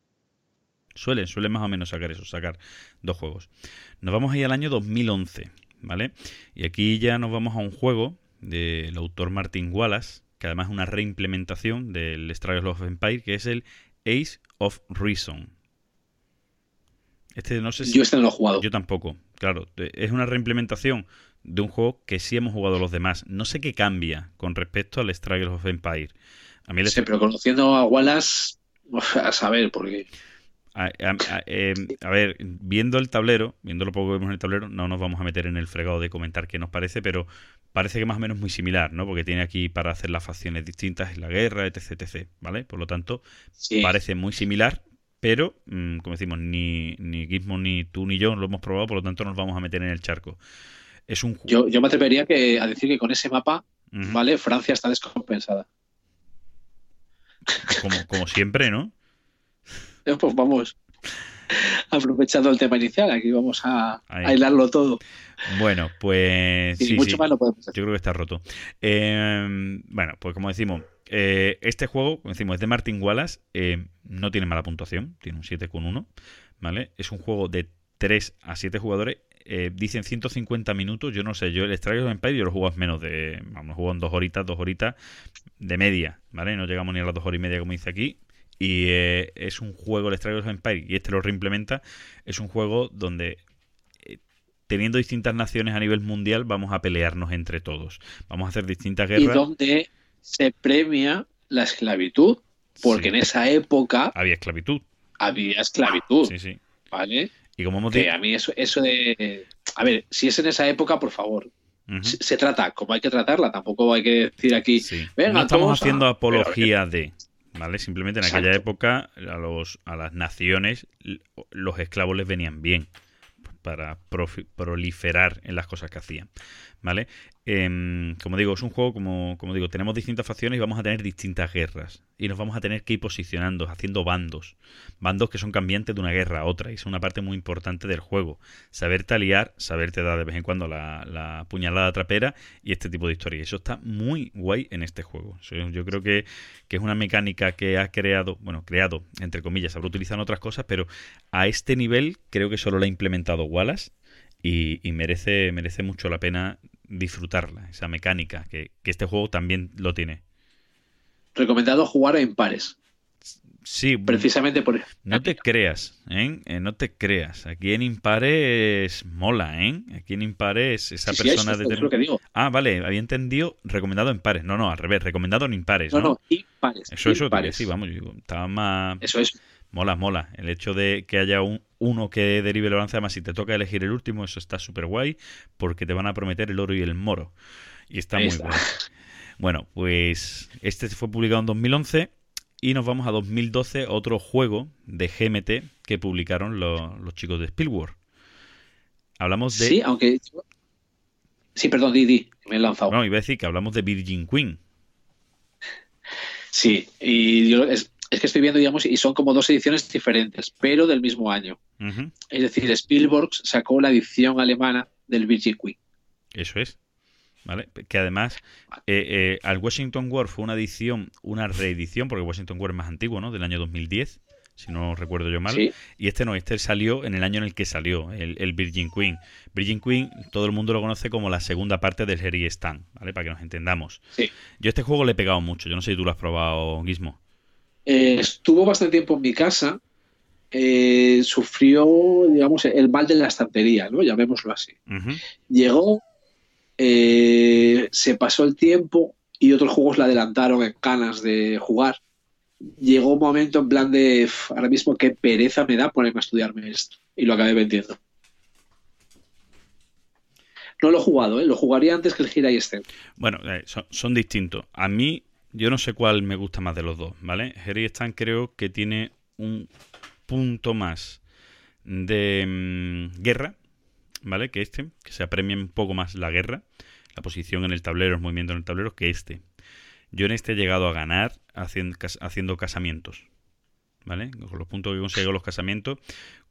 suelen, suelen más o menos sacar eso, sacar dos juegos. Nos vamos ahí al año 2011, ¿vale? Y aquí ya nos vamos a un juego del autor Martin Wallace, que además es una reimplementación del Struggle of Empire, que es el Ace of Reason. Este no sé si... Yo este no lo he jugado. Yo tampoco, claro. Es una reimplementación de un juego que sí hemos jugado los demás. No sé qué cambia con respecto al Struggle of Empire. A mí el Sí, pero conociendo a Wallace, a saber, porque A, a- a- eh, a ver, viendo el tablero, viendo lo poco que vemos en el tablero, no nos vamos a meter en el fregado de comentar qué nos parece, pero parece que más o menos muy similar, ¿no? Porque tiene aquí para hacer las facciones distintas en la guerra, etc, etc, ¿vale? Por lo tanto, sí, parece muy similar, pero, mm, como decimos, ni, ni Gizmo, ni tú, ni yo lo hemos probado, por lo tanto nos vamos a meter en el charco. Es un yo, yo me atrevería que, a decir que con ese mapa, ¿vale? Francia está descompensada. Como, como siempre, ¿no? Pues vamos, aprovechando el tema inicial, aquí vamos a, a hilarlo todo. Bueno, pues... Sí, mucho sí. más no podemos Yo decir. creo que está roto. Eh, bueno, pues como decimos, eh, este juego, como decimos, es de Martin Wallace, eh, no tiene mala puntuación, tiene un 7,1, ¿vale? Es un juego de 3 a 7 jugadores, eh, dicen 150 minutos, yo no sé, yo el Strike of Empire yo lo juego en menos de, vamos, lo juego en dos horitas, dos horitas de media, ¿vale? No llegamos ni a las dos horas y media como dice aquí. Y eh, es un juego, el Strike of Empire, y este lo reimplementa, es un juego donde eh, teniendo distintas naciones a nivel mundial, vamos a pelearnos entre todos. Vamos a hacer distintas Y guerras. donde se premia la esclavitud, porque Sí. en esa época Había esclavitud. había esclavitud, Sí, sí. ¿vale? Y como hemos dicho. a mí eso, eso de... A ver, si es en esa época, por favor, se, se trata como hay que tratarla, tampoco hay que decir aquí... sí. venga, no estamos todos haciendo apología de. ¿Vale? Simplemente en aquella época a, los, a las naciones los esclavos les venían bien para proliferar en las cosas que hacían. ¿Vale? Em, como digo, es un juego, como, digo, tenemos distintas facciones y vamos a tener distintas guerras. Y nos vamos a tener que ir posicionando, haciendo bandos. Bandos que son cambiantes de una guerra a otra. Y es una parte muy importante del juego. Saberte aliar, saberte dar de vez en cuando la, la puñalada trapera y este tipo de historia. Y eso está muy guay en este juego. Yo creo que, que es una mecánica que ha creado, bueno, creado, entre comillas, habrá utilizado en otras cosas, pero a este nivel creo que solo la ha implementado Wallace y, y merece, merece mucho la pena disfrutarla, esa mecánica, que, que este juego también lo tiene. Recomendado jugar en pares, Sí, precisamente por... no te creas, ¿eh? Eh, No te creas. Aquí en Impares mola, ¿eh? Aquí en Impares esa Sí, sí, persona eso de es lo que digo. Ah, vale, había entendido recomendado en pares. No, no, al revés, recomendado en impares, No, ¿no? no, impares. Eso, eso, impares. sí, vamos, estaba más... Eso es. Mola, mola. El hecho de que haya un, uno que derive el balance, además si te toca elegir el último, eso está súper guay, porque te van a prometer el oro y el moro. Y está muy guay. Bueno, pues este fue publicado en 2011 y nos vamos a 2012, otro juego de GMT que publicaron lo- los chicos de Spielberg. Hablamos de... Sí, aunque... Sí, perdón, di, di, que me he lanzado. No, iba a decir que hablamos de Virgin Queen. Sí, y yo es, es que estoy viendo, digamos, y son como dos ediciones diferentes, pero del mismo año. Es decir, Spielberg sacó la edición alemana del Virgin Queen. Eso es. ¿vale? Que además eh, eh, al Washington War fue una edición, una reedición, porque Washington War es más antiguo, ¿no? Del año 2010, si no recuerdo yo mal. Sí. Y este no, este salió en el año en el que salió, el, el Virgin Queen. Virgin Queen, todo el mundo lo conoce como la segunda parte del Harry Stan, ¿vale? Para que nos entendamos. Sí. Yo este juego le he pegado mucho, yo no sé si tú lo has probado, Gizmo. Eh, estuvo bastante tiempo en mi casa. eh, sufrió, digamos, el mal de la estantería, ¿no? Llamémoslo así. Llegó, eh, se pasó el tiempo y otros juegos le adelantaron en canas de jugar. Llegó un momento en plan de, "Uf, ahora mismo qué pereza me da ponerme a estudiarme esto. Y lo acabé vendiendo. No lo he jugado, ¿eh? lo jugaría antes que el Gira y Step. Bueno, son, son distintos. A mí, yo no sé cuál me gusta más de los dos, ¿vale? Harry Stan creo que tiene un punto más de mm, guerra, ¿vale? Que este, que se apremia un poco más la guerra, la posición en el tablero, el movimiento en el tablero, que este. Yo en este he llegado a ganar haciendo, haciendo casamientos, ¿vale? Con los puntos que consigo los casamientos,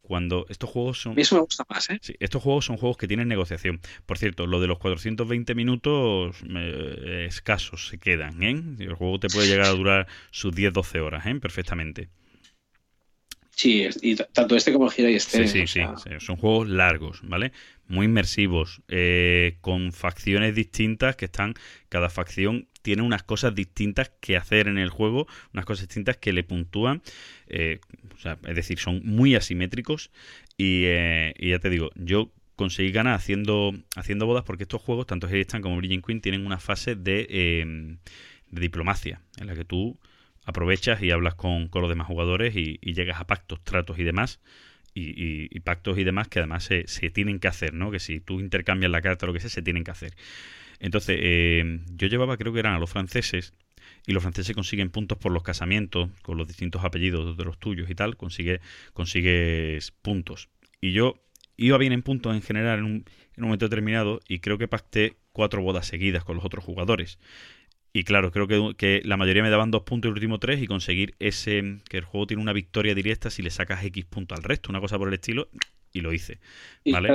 cuando estos juegos son... mí eso me gusta más, ¿eh? Sí, estos juegos son juegos que tienen negociación. Por cierto, lo de los 420 minutos eh, escasos se quedan, ¿eh? El juego te puede llegar a durar sus 10-12 horas, ¿eh? Perfectamente. Sí, y tanto este como el Gira y Step. Sí, sí, o sí, sea, sí. Son juegos largos, ¿vale? Muy inmersivos, eh, con facciones distintas que están... Cada facción tiene unas cosas distintas que hacer en el juego, unas cosas distintas que le puntúan. eh, o sea, es decir, son muy asimétricos y, eh, y ya te digo, yo conseguí ganar haciendo, haciendo bodas porque estos juegos, tanto Harry Stan como Virgin Queen, tienen una fase de, de diplomacia en la que tú aprovechas y hablas con, con los demás jugadores y, llegas a pactos, tratos y demás. Y pactos y demás que además se, se tienen que hacer, ¿no? Que si tú intercambias la carta o lo que sea, se tienen que hacer. Entonces, eh, yo llevaba, creo que eran a los franceses, y los franceses consiguen puntos por los casamientos, con los distintos apellidos de los tuyos y tal, consigue, consigues puntos. Y yo iba bien en puntos en general en un, en un momento determinado, y creo que pacté cuatro bodas seguidas con los otros jugadores. Y claro, creo que, que la mayoría me daban dos puntos y el último tres, y conseguir ese, que el juego tiene una victoria directa si le sacas X puntos al resto, una cosa por el estilo, y lo hice. ¿vale?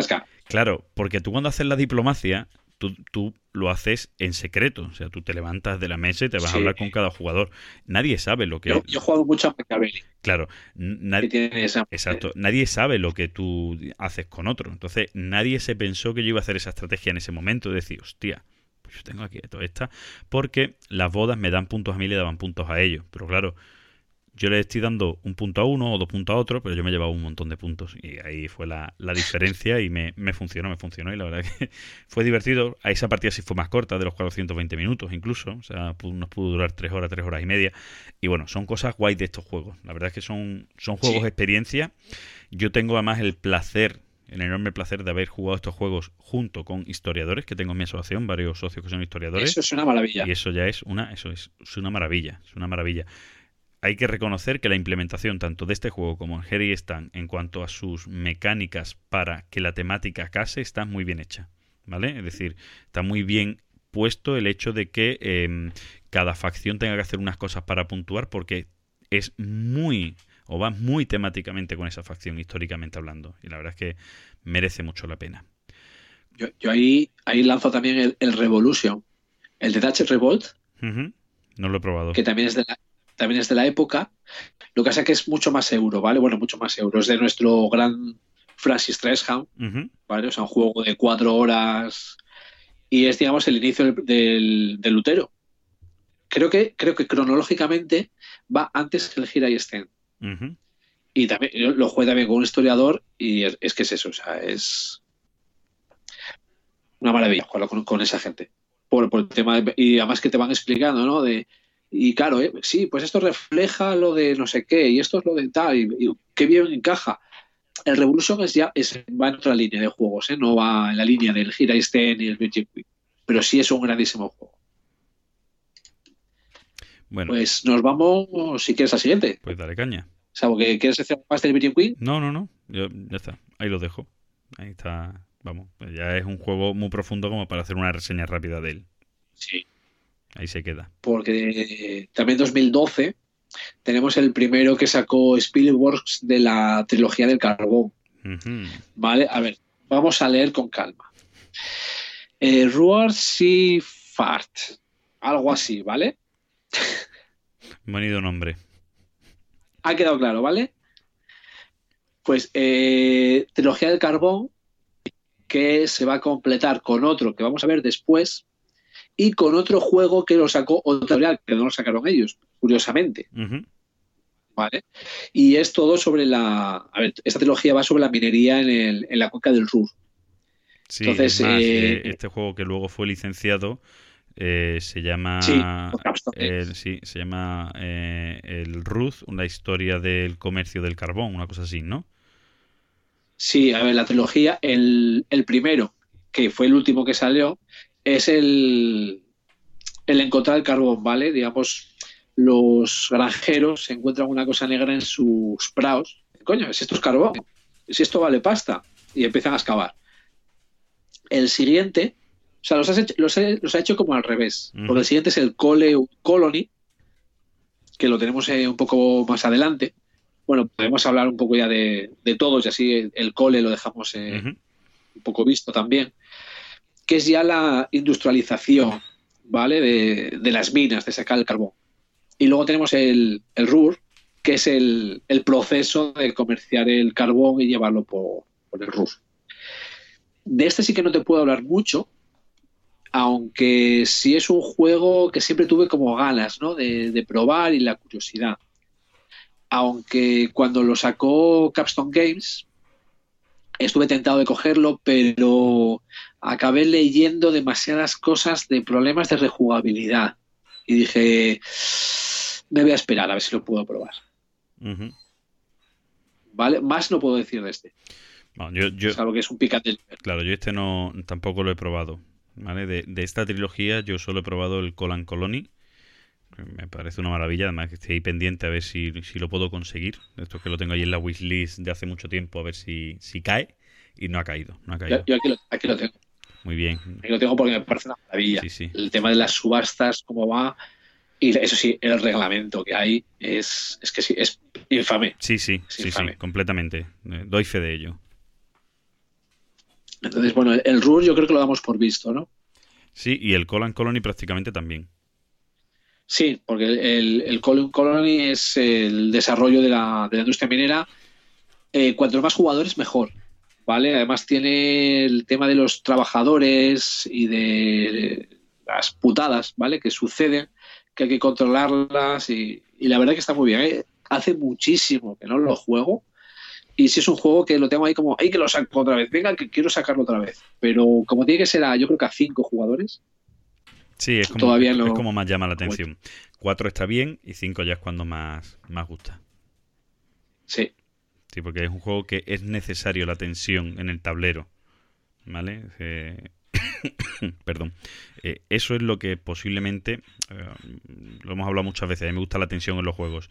Claro, porque tú cuando haces la diplomacia, tú, tú lo haces en secreto. O sea, tú te levantas de la mesa y te vas a hablar con cada jugador. Nadie sabe lo que... Yo, yo he jugado mucho a Machiavelli, Claro, nadie... tiene esa... Exacto, nadie sabe lo que tú haces con otro. Entonces, nadie se pensó que yo iba a hacer esa estrategia en ese momento. De decir, hostia, yo tengo aquí toda esta. Porque las bodas me dan puntos a mí y le daban puntos a ellos. Pero claro, yo le estoy dando un punto a uno o dos puntos a otro, pero yo me llevaba un montón de puntos. Y ahí fue la, la diferencia y me, me funcionó, me funcionó. Y la verdad (laughs) que fue divertido. A esa partida sí fue más corta, de los 420 minutos incluso. O sea, nos pudo durar tres horas, tres horas y media. Y bueno, son cosas guay de estos juegos. La verdad es que son, son juegos Sí. experiencia. Yo tengo además el placer, el enorme placer de haber jugado estos juegos junto con historiadores, que tengo en mi asociación, varios socios que son historiadores. Eso es una maravilla. Y eso ya es una, eso es, es una maravilla, es una maravilla. Hay que reconocer que la implementación tanto de este juego como en Harry Stan en cuanto a sus mecánicas para que la temática case está muy bien hecha, ¿vale? Es decir, está muy bien puesto el hecho de que eh, cada facción tenga que hacer unas cosas para puntuar porque es muy o va muy temáticamente con esa facción históricamente hablando y la verdad es que merece mucho la pena. Yo, yo ahí, ahí lanzo también el, el Revolution, el de Dutch Revolt. No lo he probado. que también es de la, también es de la época. Lo que pasa es que es mucho más euro, ¿vale? Bueno, mucho más euro. Es de nuestro gran Francis Tresham, Ujú. ¿vale? O sea, un juego de cuatro horas y es, digamos, el inicio del, del, del Lutero. Creo que, creo que cronológicamente va antes que el Gira y Sten. Y también lo jugué también con un historiador y es, que es eso, o sea, es una maravilla jugarlo con, esa gente. Por, el tema y además que te van explicando, ¿no? De, y claro, ¿eh? sí, pues esto refleja lo de no sé qué y esto es lo de tal y, y qué bien encaja. El Revolution es ya es, va en otra línea de juegos, ¿eh? no va en la línea del Gira Sten y el Virgin Queen, pero sí es un grandísimo juego. Bueno, pues, Pues nos vamos, si quieres, al siguiente. dale caña. Salvo que quieres algo más del Virgin Queen. No, no, no. Yo- ya está. Ahí lo dejo. Ahí está. Vamos. pues ya es un juego muy profundo como para hacer una reseña rápida de él. Sí. Ahí se queda. porque también 2012 tenemos el primero que sacó Spielberg de la trilogía del carbón. ¿Vale? A ver, vamos a leer con calma. Eh, Ruar Fart. Algo así, ¿vale? Bonito nombre. Ha quedado claro, ¿vale? Pues eh, Trilogía del Carbón, que se va a completar con otro que vamos a ver después, y con otro juego que lo sacó otra editorial, que no lo sacaron ellos, curiosamente. ¿vale? Y es todo sobre la. A ver, esta trilogía va sobre la minería en, el- en la cuenca del Ruhr. Sí, Entonces, es más, eh, eh, este juego que luego fue licenciado eh, se llama Sí, el, sí, se llama eh, el Ruth, una historia del comercio del carbón, una cosa así, ¿no? Sí, a ver, la trilogía, el, el primero, que fue el último que salió, es el, el encontrar el carbón, ¿vale? Digamos, los granjeros se encuentran una cosa negra en sus praos. Coño, si esto es carbón, si esto vale pasta, y empiezan a excavar. El siguiente, o sea, los, has hecho- los, he- los ha hecho como al revés, porque el siguiente es el Cole Colony, que lo tenemos eh, un poco más adelante. Bueno, podemos hablar un poco ya de, de todos y así el, el cole lo dejamos eh, un poco visto también, que es ya la industrialización, ¿vale? De, de las minas, de sacar el carbón. Y luego tenemos el, el RUR, que es el, el proceso de comerciar el carbón y llevarlo por, por el RUR. De este sí que no te puedo hablar mucho, aunque sí es un juego que siempre tuve como ganas, ¿no? De, de probar y la curiosidad. Aunque cuando lo sacó Capstone Games, estuve tentado de cogerlo, pero acabé leyendo demasiadas cosas de problemas de rejugabilidad. Y dije, me voy a esperar a ver si lo puedo probar. ¿Vale? Más no puedo decir de este. Bueno, yo, yo, Salvo que es un picante. claro, yo este no tampoco lo he probado. ¿Vale? De, de esta trilogía yo solo he probado el Colan Colony. Me parece una maravilla, además que estoy ahí pendiente a ver si, si lo puedo conseguir. Esto que lo tengo ahí en la wishlist de hace mucho tiempo, a ver si, si cae. Y no ha caído, no ha Yo, caído. yo aquí, lo, aquí lo tengo. Muy bien. Aquí lo tengo porque me parece una maravilla. Sí, sí. El tema de las subastas, cómo va. Y eso sí, el reglamento que hay es, es que sí, es infame. Sí, sí, Es sí, sí, completamente. Eh, Doy fe de ello. Entonces, bueno, el, RUR yo creo que lo damos por visto, ¿no? Sí, y el Colan Colony prácticamente también. Sí, porque el, el, el Col- Colony es el desarrollo de la, de la industria minera. Eh, cuanto más jugadores, mejor. ¿Vale? Además tiene el tema de los trabajadores y de las putadas, ¿vale? Que suceden, que hay que controlarlas y, y la verdad que está muy bien. ¿eh? Hace muchísimo que no lo juego y si es un juego que lo tengo ahí como, ¡ay, que lo saco otra vez! Venga, que quiero sacarlo otra vez. Pero como tiene que ser a, yo creo que a cinco jugadores, Sí, es como, Todavía es no- como más llama la atención. Cuatro está bien y cinco ya es cuando más, más gusta. sí. Sí, porque es un juego que es necesario la tensión en el tablero. ¿Vale? Eh, (coughs) Perdón. Eh, eso es lo que posiblemente. eh, lo hemos hablado muchas veces. A mí me gusta la tensión en los juegos.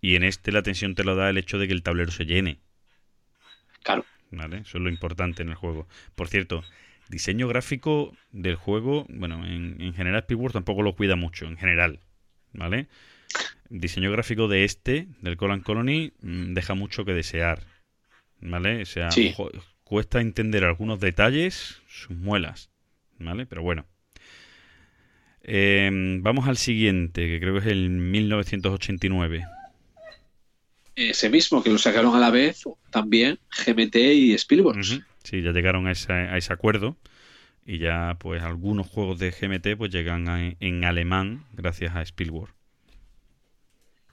Y en este la tensión te lo da el hecho de que el tablero se llene. Claro. ¿Vale? Eso es lo importante en el juego. Por cierto, diseño gráfico del juego. Bueno, en, en general, Speedward tampoco lo cuida mucho. En general. ¿Vale? Diseño gráfico de este, del Colan Colony, mm, deja mucho que desear. ¿Vale? O sea, Sí. jo- cuesta entender algunos detalles, sus muelas. ¿Vale? Pero bueno. Eh, vamos al siguiente, que creo que es el 1989. Ese mismo que lo sacaron a la vez también GMT y Spielberg. Sí, ya llegaron a ese, a ese acuerdo. Y ya, pues, algunos juegos de GMT pues llegan a- en alemán gracias a Spielberg.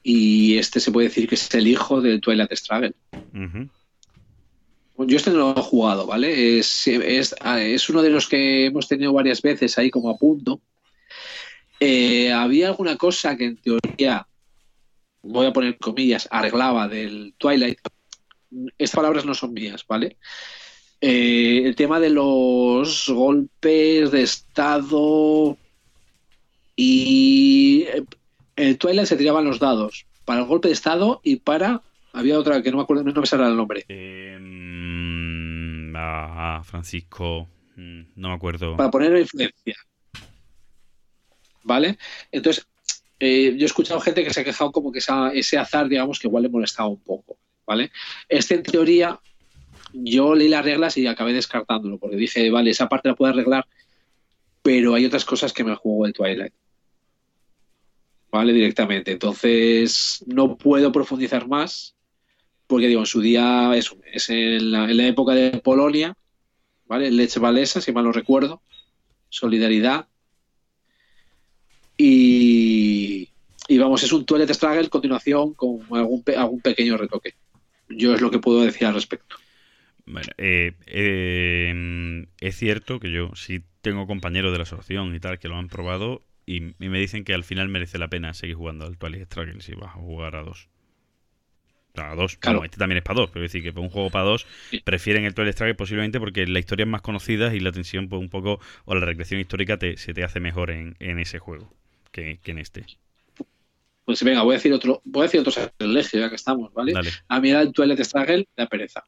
Y este se puede decir que es el hijo de Twilight Struggle. Yo este no lo he jugado, ¿vale? Es, es, es uno de los que hemos tenido varias veces ahí como a punto. Eh, había alguna cosa que en teoría, voy a poner comillas, arreglaba del Twilight. Estas palabras no son mías, ¿vale? Eh, el tema de los golpes de estado y eh, el Twilight se tiraban los dados para el golpe de estado y para había otra que no me acuerdo no me sale el nombre Eh, ah, Francisco, mm, no me acuerdo. para poner influencia. ¿Vale? Entonces, eh, yo he escuchado gente que se ha quejado como que ese azar, digamos, que igual le molestaba un poco. ¿Vale? Este, en teoría, yo leí las reglas y acabé descartándolo, porque dije, vale, esa parte la puedo arreglar, pero hay otras cosas que me juego de Twilight. ¿Vale? Directamente. Entonces, no puedo profundizar más, porque digo, en su día es, es en, la, en la época de Polonia, ¿vale? Lech Walesa, si mal no recuerdo. Solidaridad. Y, y vamos, es un Twilight Struggle continuación con algún, pe- algún pequeño retoque. Yo es lo que puedo decir al respecto. Bueno, eh, eh, es cierto que yo sí tengo compañeros de la asociación y tal que lo han probado y, y me dicen que al final merece la pena seguir jugando al Twilight Struggle si vas a jugar a dos. O sea, a dos. Claro. Bueno, este también es para dos, pero es decir que para un juego para dos Sí. prefieren el Twilight Struggle posiblemente porque la historia es más conocida y la tensión pues un poco o la recreación histórica te, se te hace mejor en, en ese juego que, que en este. Pues venga, voy a decir otro, voy a decir otro sacrilegio, ya que estamos, ¿vale? Dale. A mí el Twilight Struggle da pereza.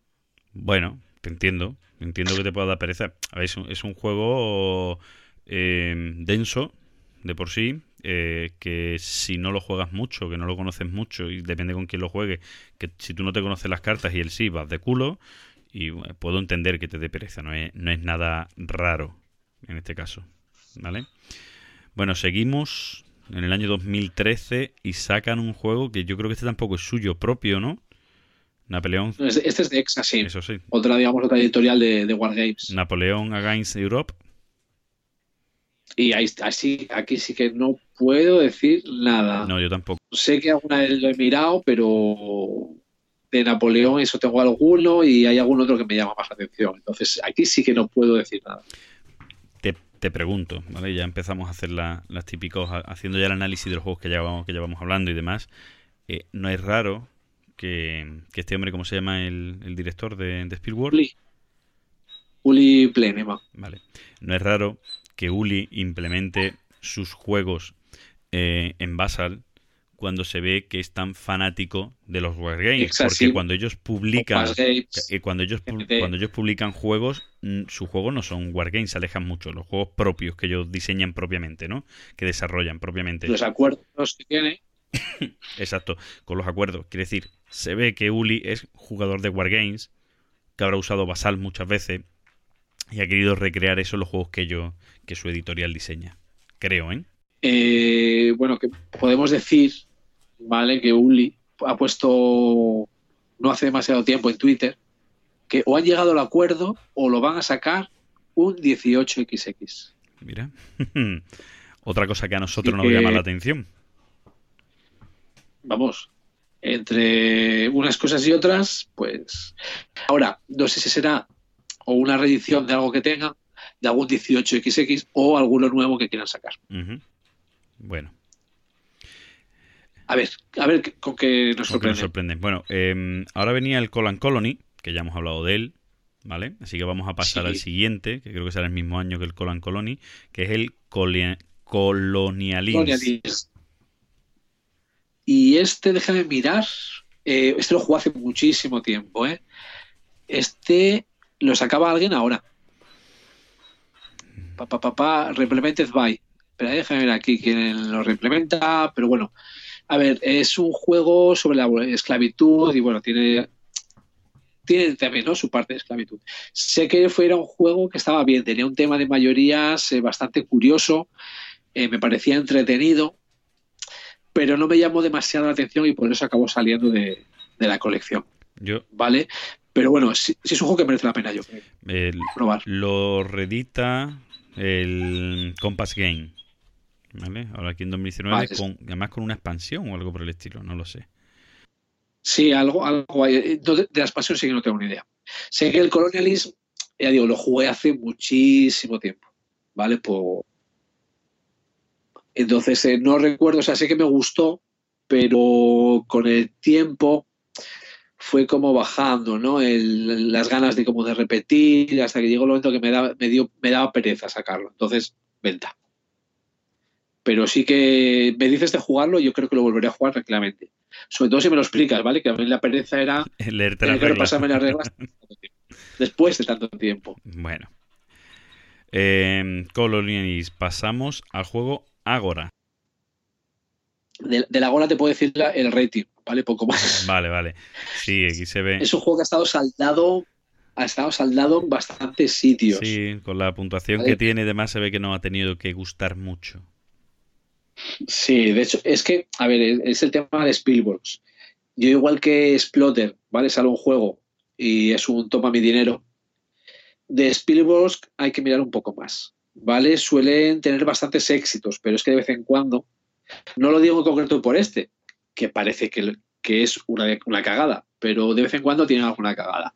Bueno, te entiendo. Entiendo que te pueda dar pereza. A ver, es un, es un juego eh, denso de por sí, eh, que si no lo juegas mucho, que no lo conoces mucho, y depende con quién lo juegue, que si tú no te conoces las cartas y él sí, vas de culo, y bueno, puedo entender que te dé pereza, no es, no es nada raro en este caso. ¿Vale? Bueno, seguimos en el año 2013 y sacan un juego que yo creo que este tampoco es suyo propio, ¿no? Napoleón, Este este es de Exa, sí. eso sí. Otra, digamos, otra editorial de, de Wargames. Napoleón Against Europe. Y ahí, así, aquí sí que no puedo decir nada. No, yo tampoco. Sé que alguna vez lo he mirado, pero de Napoleón eso tengo alguno y hay algún otro que me llama más la atención. Entonces aquí sí que no puedo decir nada. Te, pregunto, ¿vale? Ya empezamos a hacer la- las típicos, ha- haciendo ya el análisis de los juegos que llevamos, que llevamos hablando y demás. Eh, no es raro que, que este hombre, ¿cómo se llama el, el director de, de Spielberg? Uli, Uli Plenema. Vale. No es raro que Uli implemente sus juegos eh, en Basal cuando se ve que es tan fanático de los Wargames. Exacto, Porque sí. cuando ellos publican... Eh, cuando ellos MT. cuando ellos publican juegos, sus juegos no son wargames, se alejan mucho. Los juegos propios que ellos diseñan propiamente, ¿no? Que desarrollan propiamente. Los acuerdos que tiene. (laughs) Exacto, con los acuerdos. Quiere decir, se ve que Uli es jugador de wargames, que habrá usado Basal muchas veces y ha querido recrear eso en los juegos que yo, que su editorial diseña. Creo, ¿eh? Eh, bueno, que podemos decir, ¿vale? Que Uli ha puesto no hace demasiado tiempo en Twitter que o han llegado al acuerdo o lo van a sacar un 18XX. Mira. (laughs) Otra cosa que a nosotros nos llama la atención. Vamos, entre unas cosas y otras, pues ahora, no sé si será o una reedición de algo que tenga, de algún 18XX o alguno nuevo que quieran sacar. Bueno, A ver, a ver con qué nos Porque nos sorprende. sorprende. Bueno, eh, ahora venía el Colan Colony, que ya hemos hablado de él, ¿vale? Así que vamos a pasar Sí. al siguiente, que creo que será el mismo año que el Colan Colony, que es el Colia- Colonialism. Colonialism. Y este, déjame mirar, eh, este lo jugué hace muchísimo tiempo, ¿eh? Este lo sacaba alguien ahora. Pa, pa, pa, pa, Replemented by. Pero déjame ver aquí quién lo reimplementa, pero bueno. A ver, es un juego sobre la esclavitud y bueno, tiene tiene también ¿no? su parte de esclavitud. Sé que fuera un juego que estaba bien, tenía un tema de mayorías eh, bastante curioso, eh, me parecía entretenido, pero no me llamó demasiado la atención y por eso acabó saliendo de, de la colección, Yo ¿vale? Pero bueno, sí, sí es un juego que merece la pena yo creo, el- probar. lo redita el Compass Game. ¿Vale? Ahora aquí en 2019, Vale. con, además con una expansión o algo por el estilo, no lo sé. Sí, algo, algo hay. De, la expansión sí que no tengo ni idea. Sé que el Colonialism, ya digo, lo jugué hace muchísimo tiempo, ¿vale? Por... Entonces, eh, no recuerdo, o sea, sé que me gustó, pero con el tiempo fue como bajando, ¿no? El- las ganas de como de repetir, hasta que llegó el momento que me daba, me dio, me daba pereza sacarlo. Entonces, venta. Pero sí que me dices de jugarlo, yo creo que lo volveré a jugar tranquilamente. Sobre todo si me lo explicas, ¿vale? Que a mí la pereza era (laughs) Leerte tener las reglas. repasarme las reglas (laughs) después de tanto tiempo. Bueno. Eh. Pasamos al juego Agora. De, de la gola te puedo decir el rating, ¿vale? Poco más. Vale, vale. Sí, (laughs) aquí se ve. Es un juego que ha estado saldado ha estado saldado en bastantes sitios. Sí, con la puntuación Vale. que tiene, además se ve que no ha tenido que gustar mucho. Sí, de hecho, es que, a ver, es- el tema de Spielberg. Yo, igual que Splotter, ¿vale? Sale un juego y es un toma mi dinero. De Spielberg hay que mirar un poco más, ¿vale? Suelen tener bastantes éxitos, pero es que de vez en cuando, no lo digo en concreto por este, que parece que, que es una, una cagada, pero de vez en cuando tienen alguna cagada.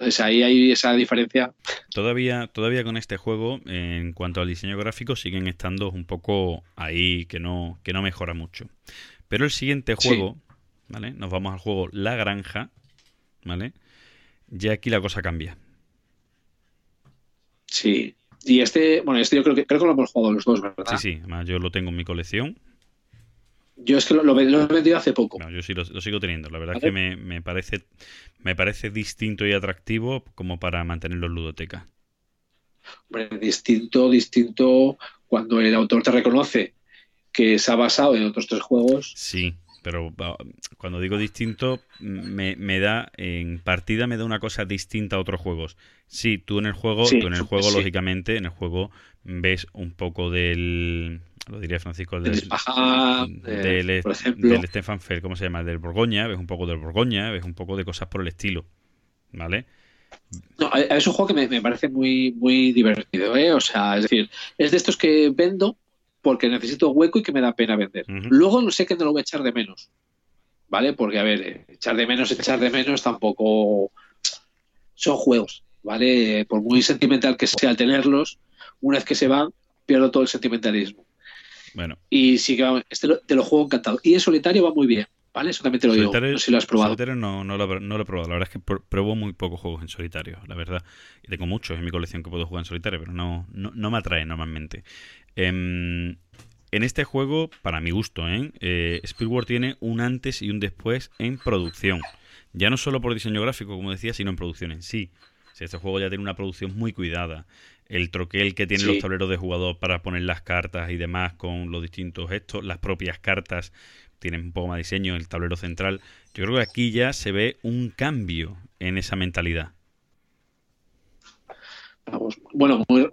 Entonces ahí hay esa diferencia. Todavía, todavía con este juego, en cuanto al diseño gráfico, siguen estando un poco ahí, que no, que no mejora mucho. Pero el siguiente Sí. juego, ¿vale? Nos vamos al juego La Granja, ¿vale? Ya aquí la cosa cambia. Sí. Y este, bueno, este yo creo que creo que lo hemos jugado los dos, ¿verdad? Sí, sí, además yo lo tengo en mi colección. Yo es que lo, lo, lo he vendido hace poco. No, yo sí lo, lo sigo teniendo. La verdad es que me, me parece, me parece distinto y atractivo como para mantenerlo en ludoteca. Hombre, distinto, distinto cuando el autor te reconoce que se ha basado en otros tres juegos. Sí, pero ah, cuando digo distinto, me, me da, en partida me da una cosa distinta a otros juegos. Sí, tú en el juego, Sí, tú en el juego, sí. lógicamente, en el juego ves un poco del, lo diría Francisco, El del, eh, del, por ejemplo. del Stefan Feld, ¿cómo se llama? Del Borgoña, ves un poco del Borgoña, ves un poco de cosas por el estilo, ¿vale? No, eh, es un juego que me, me parece muy, muy divertido, ¿eh? O sea, es decir, es de estos que vendo porque necesito hueco y que me da pena vender. Luego no sé que no lo voy a echar de menos, ¿vale? Porque, a ver, eh, echar de menos, echar de menos tampoco son juegos, ¿vale? Por muy sentimental que sea al tenerlos, una vez que se van, pierdo todo el sentimentalismo. Bueno, Y sí que este lo- te lo juego encantado. Y en solitario va muy bien, ¿vale? Eso también te lo digo. No sé si lo has probado. Solitario no, no, lo, no lo he probado. La verdad es que pr- pruebo muy pocos juegos en solitario, la verdad. Y tengo muchos en mi colección que puedo jugar en solitario, pero no, no, no me atrae normalmente. Em, en este juego, para mi gusto, ¿eh? Eh, Spielberg tiene un antes y un después en producción. Ya no solo por diseño gráfico, como decía, sino en producción en sí. O sea, este juego ya tiene una producción muy cuidada. El troquel que tiene Sí. los tableros de jugador para poner las cartas y demás con los distintos gestos, las propias cartas tienen un poco más de diseño, el tablero central. Yo creo que aquí ya se ve un cambio en esa mentalidad. Vamos, bueno, muy-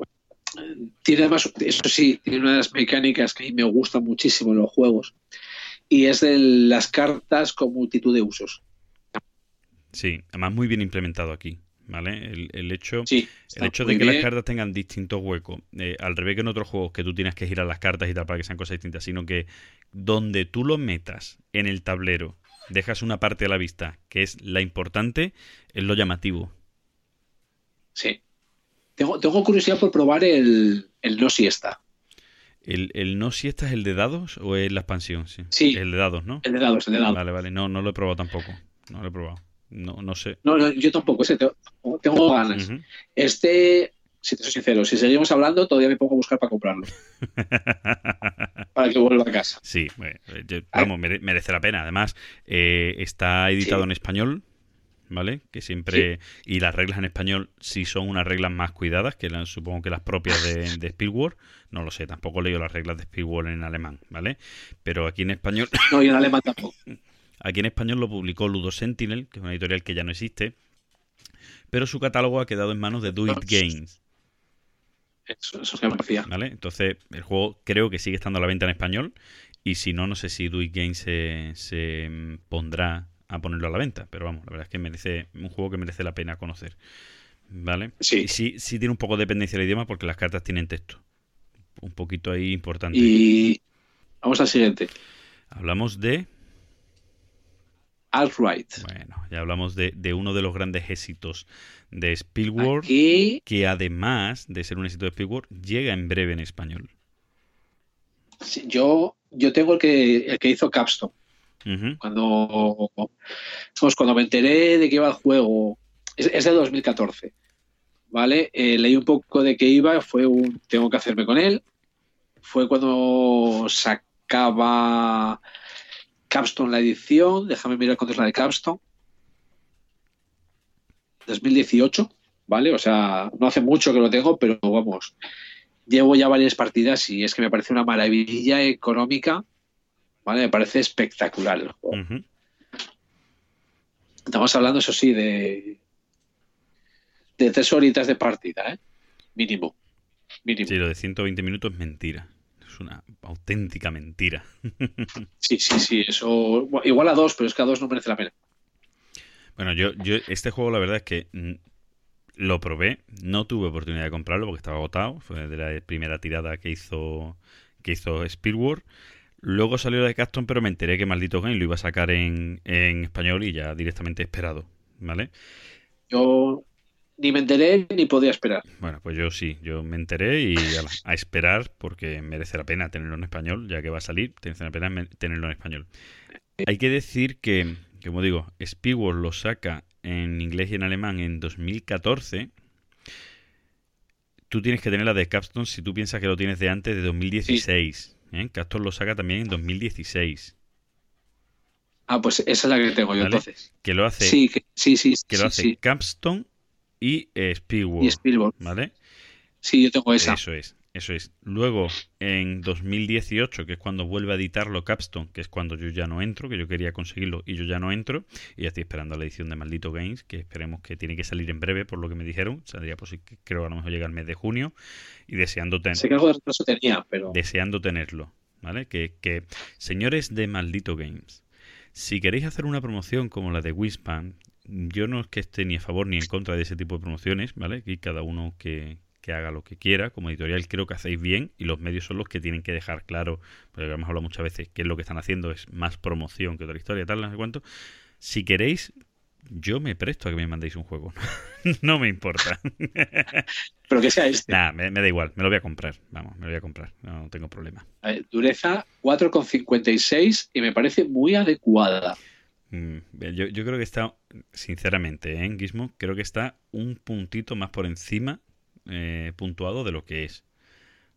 tiene además, eso sí, tiene una de las mecánicas que a mí me gustan muchísimo en los juegos. Y es de las cartas con multitud de usos. Sí, además muy bien implementado aquí, ¿vale? El, el hecho, Sí, el hecho de que las cartas tengan distintos huecos, eh, al revés que en otros juegos que tú tienes que girar las cartas y tal para que sean cosas distintas, sino que donde tú lo metas en el tablero, dejas una parte a la vista que es la importante, es lo llamativo. Sí. Tengo, tengo curiosidad por probar el, el no siesta. El, el no si esta es el de dados o es la expansión, sí. Sí. El de dados, ¿no? El de dados, el de dados. Vale, vale, no, no lo he probado tampoco. No lo he probado. No, no sé. No, no, yo tampoco, ese tengo, tengo ganas. Este, si te soy sincero, si seguimos hablando, todavía me pongo a buscar para comprarlo. (laughs) para que vuelva a casa. Sí, bueno, yo- vamos, mere- merece la pena. Además, eh, está editado Sí. en español, ¿vale? Que siempre. Y las reglas en español sí son unas reglas más cuidadas que las- supongo que las propias de, (laughs) de Spielberg. No lo sé, tampoco he leído las reglas de Spielberg en alemán, ¿vale? Pero aquí en español, No, y en alemán tampoco. (laughs) aquí en español lo publicó Ludo Sentinel, que es una editorial que ya no existe. Pero su catálogo ha quedado en manos de Do It Games. Eso, eso es que me parecía. ¿Vale? Entonces, el juego creo que sigue estando a la venta en español. Y si no, no sé si Do It Games se, se pondrá a ponerlo a la venta. Pero vamos, la verdad es que merece un juego que merece la pena conocer. ¿Vale? Sí. Y sí, sí tiene un poco de dependencia del idioma porque las cartas tienen texto. Un poquito ahí importante. Y vamos al siguiente. Hablamos de. Alt-Right. Bueno, ya hablamos de, de uno de los grandes éxitos de Spielberg. Aquí, Que además de ser un éxito de Spielberg, llega en breve en español. yo, yo tengo el que, el que hizo Capstone. Cuando, pues, cuando me enteré de que iba el juego, es, es de 2014, ¿vale? Eh, leí un poco de qué iba, fue un, tengo que hacerme con él. Fue cuando sacaba Capstone la edición, déjame mirar cuándo es la de Capstone. 2018, ¿vale? O sea, no hace mucho que lo tengo, pero vamos, llevo ya varias partidas y es que me parece una maravilla económica, ¿vale? Me parece espectacular el juego. Estamos hablando, eso sí, de, de tres horitas de partida, ¿eh? Mínimo. Mínimo. Sí, lo de 120 minutos es mentira. Es una auténtica mentira. (laughs) Sí, sí, sí. Eso. Igual a dos, pero es que a dos no merece la pena. Bueno, yo, yo este juego la verdad es que mm, lo probé, no tuve oportunidad de comprarlo porque estaba agotado, fue de la primera tirada que hizo que hizo Speedward. Luego salió la de Capcom, pero me enteré que Maldito Game lo iba a sacar en, en español y ya directamente esperado, ¿vale? Yo ni me enteré ni podía esperar. Bueno, pues yo sí, yo me enteré y a esperar porque merece la pena tenerlo en español, ya que va a salir, merece la pena tenerlo en español. Hay que decir que, como digo, Speedward lo saca en inglés y en alemán en 2014. Tú tienes que tener la de Capstone si tú piensas que lo tienes de antes de 2016. ¿eh? Capstone lo saca también en 2016. Ah, pues esa es la que tengo yo Vale. entonces. Que lo hace, Sí, que- sí, sí, que sí, lo hace sí. Capstone y eh. Y Spielberg. ¿Vale? Sí, yo tengo esa. Eso es, eso es. Luego, en 2018, que es cuando vuelve a editarlo Capstone, que es cuando yo ya no entro, que yo quería conseguirlo y yo ya no entro, y ya estoy esperando la edición de Maldito Games, que esperemos que tiene que salir en breve, por lo que me dijeron. Saldría, pues creo que a lo mejor llega el mes de junio, y deseando, ten- Sé que algo de retraso tenía, pero. deseando tenerlo. ¿Vale? Que, que, señores de Maldito Games, si queréis hacer una promoción como la de Wispan, yo no es que esté ni a favor ni en contra de ese tipo de promociones, ¿vale? Y cada uno que, que haga lo que quiera. Como editorial creo que hacéis bien y los medios son los que tienen que dejar claro, porque hemos hablado muchas veces, que es lo que están haciendo es más promoción que otra historia, tal, no sé cuánto. Si queréis, yo me presto a que me mandéis un juego. (laughs) no me importa. (laughs) Pero que sea este. Nada, me, me da igual, me lo voy a comprar. Vamos, me lo voy a comprar, no tengo problema. A ver, dureza 4,56 y me parece muy adecuada. Mm, bien, Yo, yo creo que está, sinceramente, ¿eh, en Gizmo, creo que está un puntito más por encima eh, puntuado de lo que es.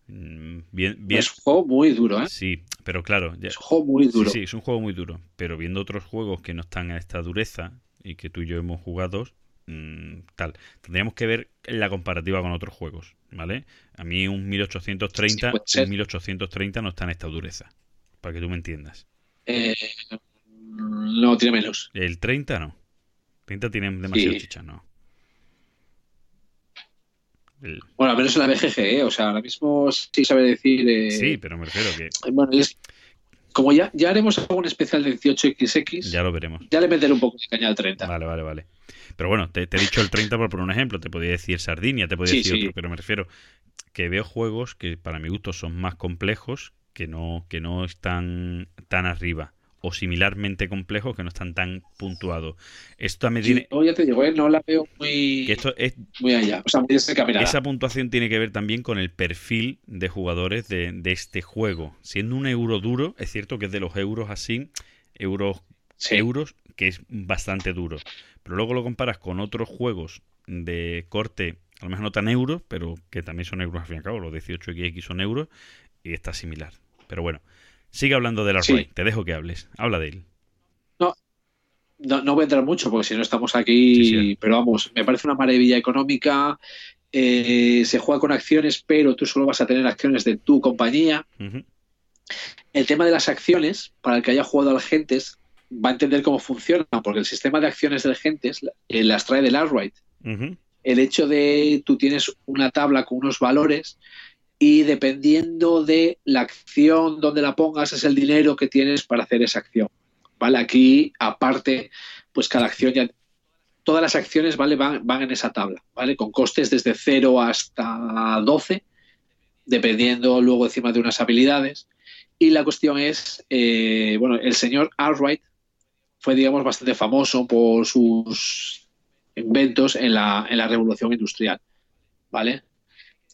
Mm, Bien, bien. Es un juego muy duro, ¿eh? Sí, pero claro, ya- Es un juego muy duro. sí, es un juego muy duro. Pero viendo otros juegos que no están a esta dureza y que tú y yo hemos jugado, mm, tal, tendríamos que ver la comparativa con otros juegos, ¿vale? A mí un 1830, Sí, un 1830 no está en esta dureza, para que tú me entiendas. Eh, no, tiene menos. El 30 no. 30 tienen demasiado Sí. chicha, no. El- Bueno, al menos en la BGG, ¿eh? O sea, ahora mismo sí sabe decir. eh, sí, pero me refiero que Bueno, y es, como ya, ya haremos algún especial de 18XX, ya lo veremos. ya le meteré un poco de caña al 30. Vale, vale, vale. Pero bueno, te, te he dicho el 30 por poner un ejemplo. Te podía decir Sardinia, te podía Sí, decir sí. otro, pero me refiero que veo juegos que para mi gusto son más complejos que no, que no están tan arriba. O similarmente complejos que no están tan puntuados. Esto me tiene. Yo ya te digo, ¿eh? no la veo muy, Que esto es muy allá. O sea, muy. Esa puntuación tiene que ver también con el perfil de jugadores de, de este juego. Siendo un euro duro, es cierto que es de los euros así, euros, Sí. euros, que es bastante duro. Pero luego lo comparas con otros juegos de corte, a lo mejor no tan euros, pero que también son euros al fin y al cabo, los 18XX son euros, y está similar. Pero bueno, sigue hablando del Sí. Array, te dejo que hables. Habla de él. No, no voy a entrar mucho porque si no estamos aquí, Sí, sí. pero vamos, me parece una maravilla económica. eh, se juega con acciones, pero tú solo vas a tener acciones de tu compañía. El tema de las acciones, para el que haya jugado al Gentes, va a entender cómo funciona, porque el sistema de acciones del Gentes eh, las trae del Arkwright. ujú, el hecho de tú tienes una tabla con unos valores y dependiendo de la acción donde la pongas es el dinero que tienes para hacer esa acción. ¿Vale? Aquí, aparte, pues cada acción ya. Todas las acciones ¿vale? van, van en esa tabla, ¿vale? Con costes desde 0 hasta 12, dependiendo luego encima de unas habilidades. Y la cuestión es, eh, bueno, el señor Arkwright fue, digamos, bastante famoso por sus inventos en la, en la revolución industrial. ¿Vale?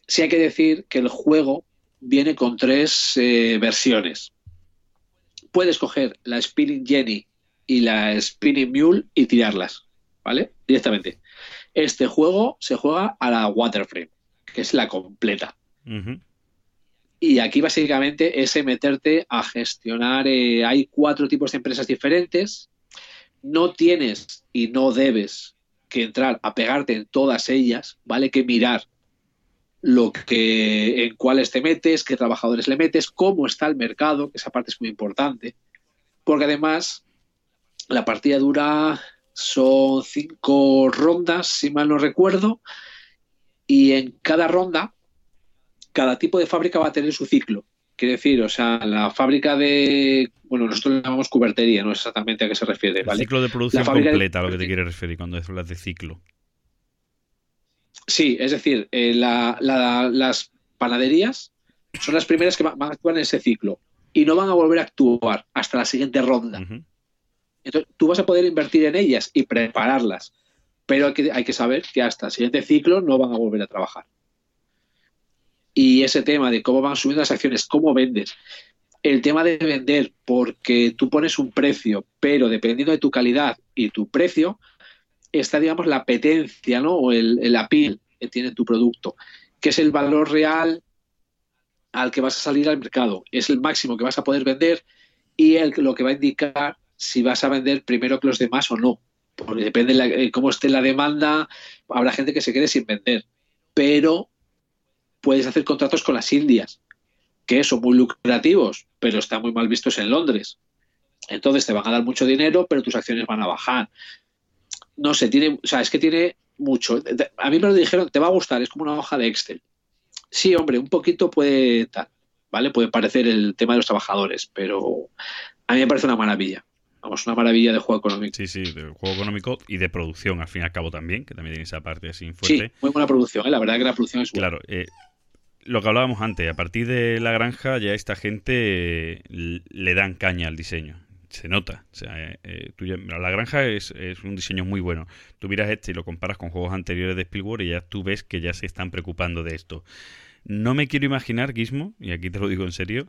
Sí hay que decir que el juego viene con tres eh, versiones. Puedes coger la Spinning Jenny y la Spinning Mule y tirarlas, ¿vale? Directamente. Este juego se juega a la Waterframe, que es la completa. Y aquí básicamente es meterte a gestionar. eh, hay cuatro tipos de empresas diferentes. No tienes y no debes que entrar a pegarte en todas ellas, ¿vale? Que mirar lo que en cuáles te metes, qué trabajadores le metes, cómo está el mercado, que esa parte es muy importante. Porque además la partida dura Son cinco rondas, si mal no recuerdo, y en cada ronda, cada tipo de fábrica va a tener su ciclo. Quiere decir, o sea, la fábrica de, bueno, nosotros le llamamos cubertería, no es exactamente a qué se refiere, El ciclo de producción de- completa, a lo que te quieres referir cuando hablas de ciclo. Sí, es decir, eh, la- la- las panaderías son las primeras que va- van a actuar en ese ciclo y no van a volver a actuar hasta la siguiente ronda. Entonces, tú vas a poder invertir en ellas y prepararlas, pero hay que, hay que saber que hasta el siguiente ciclo no van a volver a trabajar. Y ese tema de cómo van subiendo las acciones, cómo vendes, el tema de vender, porque tú pones un precio, pero dependiendo de tu calidad y tu precio, está, digamos, la apetencia, ¿no? O el, el appeal que tiene tu producto, que es el valor real al que vas a salir al mercado. Es el máximo que vas a poder vender y el, lo que va a indicar si vas a vender primero que los demás o no. Porque depende de la- eh, cómo esté la demanda, habrá gente que se quede sin vender. Pero puedes hacer contratos con las indias, que son muy lucrativos, pero están muy mal vistos en Londres. Entonces te van a dar mucho dinero, pero tus acciones van a bajar. No sé, tiene, o sea, es que tiene mucho. A mí me lo dijeron, te va a gustar, es como una hoja de Excel. Sí, hombre, un poquito puede tal, ¿vale? Puede parecer el tema de los trabajadores, pero a mí me parece una maravilla. Vamos, una maravilla de juego económico. Sí, sí, de juego económico y de producción, al fin y al cabo también, que también tiene esa parte así Sí, fuerte. muy buena producción, ¿eh? la verdad que la producción es buena. Claro, eh, lo que hablábamos antes, a partir de la granja ya esta gente eh, le dan caña al diseño. Se nota. O sea, eh, eh, tú ya- la granja es, es un diseño muy bueno. Tú miras este y lo comparas con juegos anteriores de Spielberg y ya tú ves que ya se están preocupando de esto. No me quiero imaginar, Gizmo, y aquí te lo digo en serio,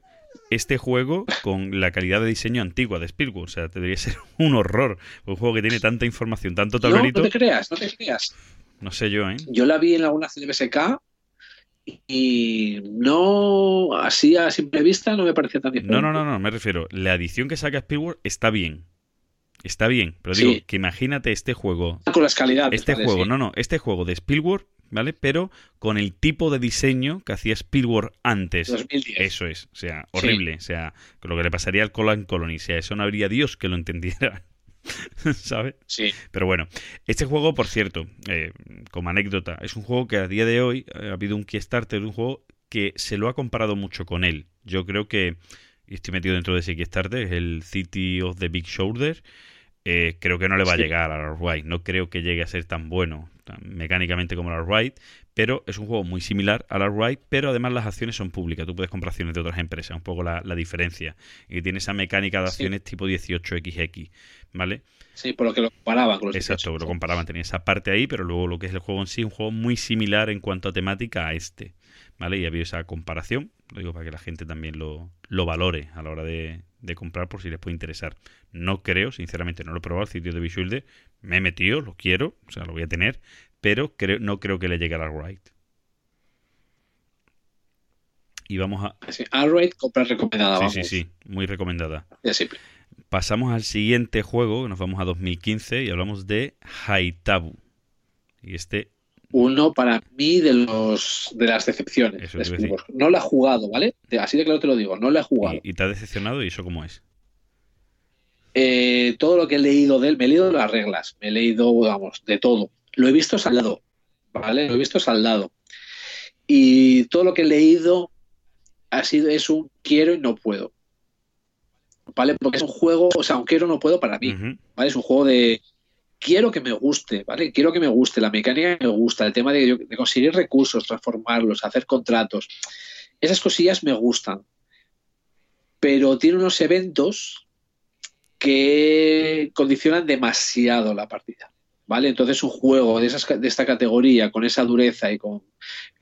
este juego con la calidad de diseño antigua de Spielberg. O sea, debería ser (laughs) un horror. Un juego que tiene tanta información, tanto No, tablerito. no te creas, no te creas. No sé yo, ¿eh? Yo la vi en alguna CBSK y no, así a simple vista, no me parecía tan diferente. No, no, no, no, me refiero. La edición que saca Spielberg está bien. Está bien. Pero Sí. digo, que imagínate este juego. Con las calidades. Este vale, juego, sí. no, no, este juego de Spielberg, ¿vale? Pero con el tipo de diseño que hacía Spielberg antes. 2010. Eso es, o sea, Sí. horrible. O sea, con lo que le pasaría al Colon Colony. O sea, eso no habría Dios que lo entendiera. (laughs) ¿Sabes? Sí. Pero bueno, este juego, por cierto, eh, como anécdota, es un juego que a día de hoy eh, ha habido un Kickstarter un juego que se lo ha comparado mucho con él. Yo creo que, y estoy metido dentro de ese Kickstarter, es el City of the Big Shoulder. Eh, creo que no le va a Sí. llegar a la White. No creo que llegue a ser tan bueno tan mecánicamente como la White, pero es un juego muy similar a la White, pero además las acciones son públicas. Tú puedes comprar acciones de otras empresas, un poco la, la diferencia. Y tiene esa mecánica de Sí. acciones tipo 18XX, ¿vale? Sí, por lo que lo comparaban con los Exacto, 18. lo comparaban, tenía esa parte ahí, pero luego lo que es el juego en sí, un juego muy similar en cuanto a temática a este, ¿vale? Y ha habido esa comparación, lo digo para que la gente también lo, lo valore a la hora de, de comprar por si les puede interesar. No creo, sinceramente, no lo he probado el sitio de Visual me he metido, lo quiero, o sea, lo voy a tener, pero creo, no creo que le llegue a la right. Y vamos a... Sí, Arrowhead, compra recomendada, Sí, vamos. sí, sí, muy recomendada. Ya simple. Pasamos al siguiente juego, nos vamos a 2015 y hablamos de Haitabu. Y este, Uno para mí de los de las decepciones. De. No la he jugado, ¿vale? Así de claro te lo digo, no la he jugado. y, y te ha decepcionado y eso cómo es. Eh, todo lo que he leído de él, me he leído las reglas, me he leído, vamos, de todo. Lo he visto saldado, ¿vale? Lo he visto saldado. Y todo lo que he leído ha sido, es un quiero y no puedo. ¿Vale? Porque es un juego, o sea, un quiero no puedo para mí. ¿vale? Es un juego de quiero que me guste, ¿vale? Quiero que me guste, la mecánica me gusta, el tema de, de conseguir recursos, transformarlos, hacer contratos. Esas cosillas me gustan. Pero tiene unos eventos que condicionan demasiado la partida, ¿vale? Entonces un juego de, esas, de esta categoría, con esa dureza y con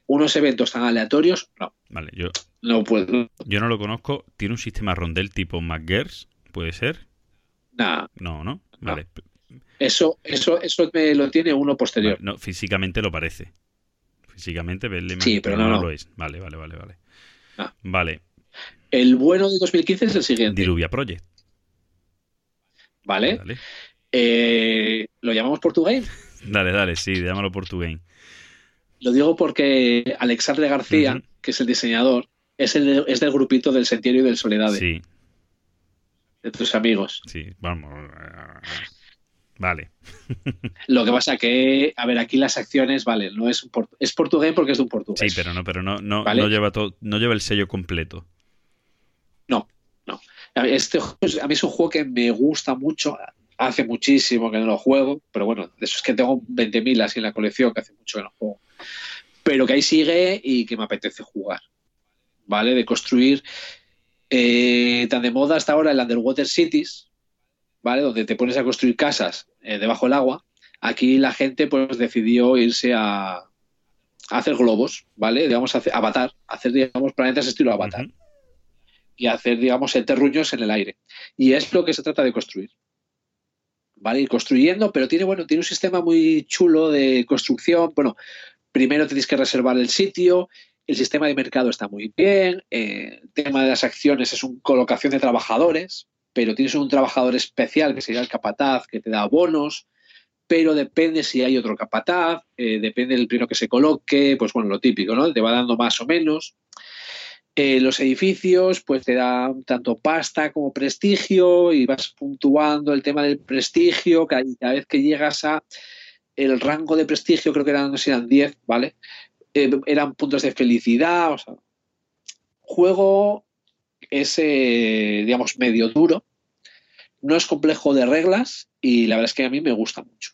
unos eventos tan aleatorios, no, Vale, yo, no puedo, yo no lo conozco. ¿Tiene un sistema rondel tipo McGears? ¿Puede ser? nada. No, ¿no? Vale. Eso, eso, eso me lo tiene uno posterior. Vale, No, físicamente lo parece. Físicamente, verle Sí, pero no, no. lo es. Vale, vale, vale, vale. Vale, El bueno de 2015 es el siguiente, Diruvia Project. ¿vale? Eh, ¿Lo llamamos Portugame? (laughs) dale, dale, sí, llámalo por tu game. Lo digo porque Alexandre García, que es el diseñador, es, el es del grupito del Sentiero y del Soledad, Sí, de tus amigos. sí, vamos. eh, Vale. (laughs) Lo que pasa que, a ver, aquí las acciones, vale, no es un port- es portugués porque es de un portugués. Sí, pero no, pero no, no, Vale. no lleva todo, no lleva el sello completo. No, no. Este es- a mí es un juego que me gusta mucho. Hace muchísimo que no lo juego, pero bueno, de esos que tengo 20.000 así en la colección, que hace mucho que no juego. Pero que ahí sigue y que me apetece jugar. ¿Vale? De construir. eh, tan de moda hasta ahora el Underwater Cities, ¿vale? Donde te pones a construir casas eh, debajo del agua. Aquí la gente pues decidió irse a, a hacer globos, ¿vale? Digamos, a hacer, Avatar, hacer, digamos, planetas estilo Avatar y hacer, digamos, terruños en el aire. Y es lo que se trata de construir. ¿Vale? Ir construyendo, pero tiene, bueno, tiene un sistema muy chulo de construcción. Bueno, primero tenéis que reservar el sitio, el sistema de mercado está muy bien, eh, el tema de las acciones es una colocación de trabajadores, pero tienes un trabajador especial que sería el capataz, que te da bonos, pero depende si hay otro capataz, eh, depende del primero que se coloque, pues bueno, lo típico, ¿no? Te va dando más o menos. Eh, los edificios, pues te dan tanto pasta como prestigio y vas puntuando el tema del prestigio, cada, cada vez que llegas a el rango de prestigio, creo que eran, no sé, eran 10, ¿vale? Eh, eran puntos de felicidad, o sea, juego es, eh, digamos, medio duro, no es complejo de reglas y la verdad es que a mí me gusta mucho.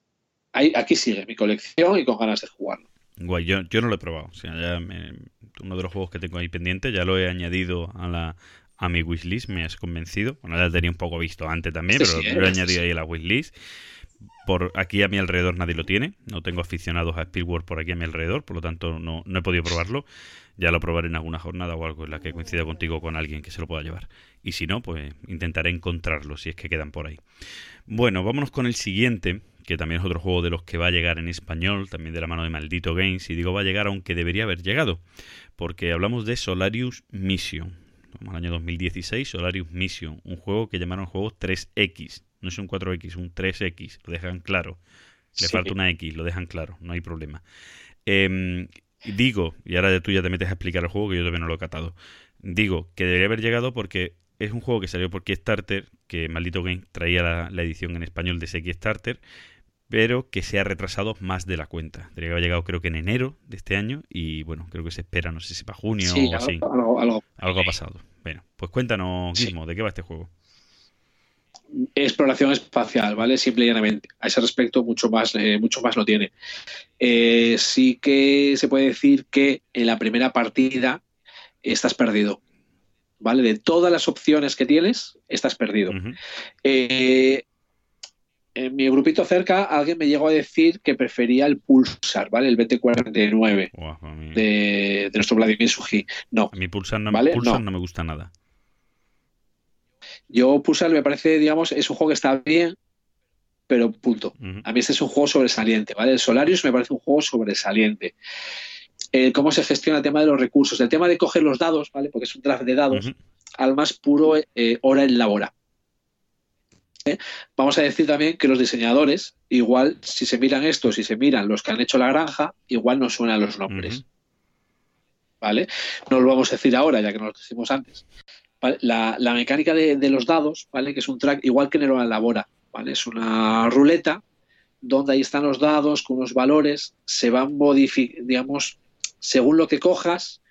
Ahí, aquí sigue mi colección y con ganas de jugarlo. Guay, yo, yo no lo he probado. O sea, ya me- uno de los juegos que tengo ahí pendiente, ya lo he añadido a la a mi wishlist, me has convencido. Bueno, ya tenía un poco visto antes también, pero sí, lo he añadido sí. ahí a la wishlist. Por aquí a mi alrededor nadie lo tiene. No tengo aficionados a Spielberg por aquí a mi alrededor, por lo tanto no, no he podido probarlo. Ya lo probaré en alguna jornada o algo en la que coincida contigo con alguien que se lo pueda llevar. Y si no, pues intentaré encontrarlo si es que quedan por ahí. Bueno, vámonos con el siguiente, que también es otro juego de los que va a llegar en español, también de la mano de Maldito Games. Y digo va a llegar aunque debería haber llegado, porque hablamos de Solarius Mission. Vamos al año 2016, Solarius Mission, un juego que llamaron juego 3X. No es un 4X, un 3X, lo dejan claro. Le Sí. falta una X, lo dejan claro, no hay problema. Em, digo, y ahora tú ya te metes a explicar el juego que yo todavía no lo he catado. Digo que debería haber llegado porque es un juego que salió por Kickstarter, que Maldito Game traía la, la edición en español de ese Kickstarter, pero que se ha retrasado más de la cuenta. Debería haber llegado creo que en enero de este año y bueno, creo que se espera, no sé si para junio Sí, o así. algo, algo- algo. Ha pasado. Bueno, pues cuéntanos, Sí. Gizmo, ¿de qué va este juego? Exploración espacial, ¿vale? Simple y llanamente. A ese respecto, mucho más, eh, mucho más no tiene. Eh, sí que se puede decir que en la primera partida estás perdido. ¿Vale? De todas las opciones que tienes, estás perdido. Eh, en mi grupito cerca, alguien me llegó a decir que prefería el Pulsar, ¿vale? El 2049 Buah, a, mí, de, de nuestro Vladimir Suji. No, a mí Pulsar, no, ¿Vale? Pulsar No. no me gusta nada. Yo Pulsar me parece, digamos, es un juego que está bien, pero punto. A mí este es un juego sobresaliente, ¿vale? El Solarius me parece un juego sobresaliente. Eh, cómo se gestiona el tema de los recursos, el tema de coger los dados, ¿vale? Porque es un draft de dados, al más puro eh, hora en la hora. ¿Eh? Vamos a decir también que los diseñadores, igual, si se miran esto, si se miran los que han hecho la granja, igual no suenan los nombres. ¿Vale? No lo vamos a decir ahora, ya que no lo decimos antes. La, la mecánica de, los dados, ¿vale? Que es un track igual que en el Labora, ¿vale? Es una ruleta donde ahí están los dados con unos valores, se van modificando, digamos, según lo que cojas,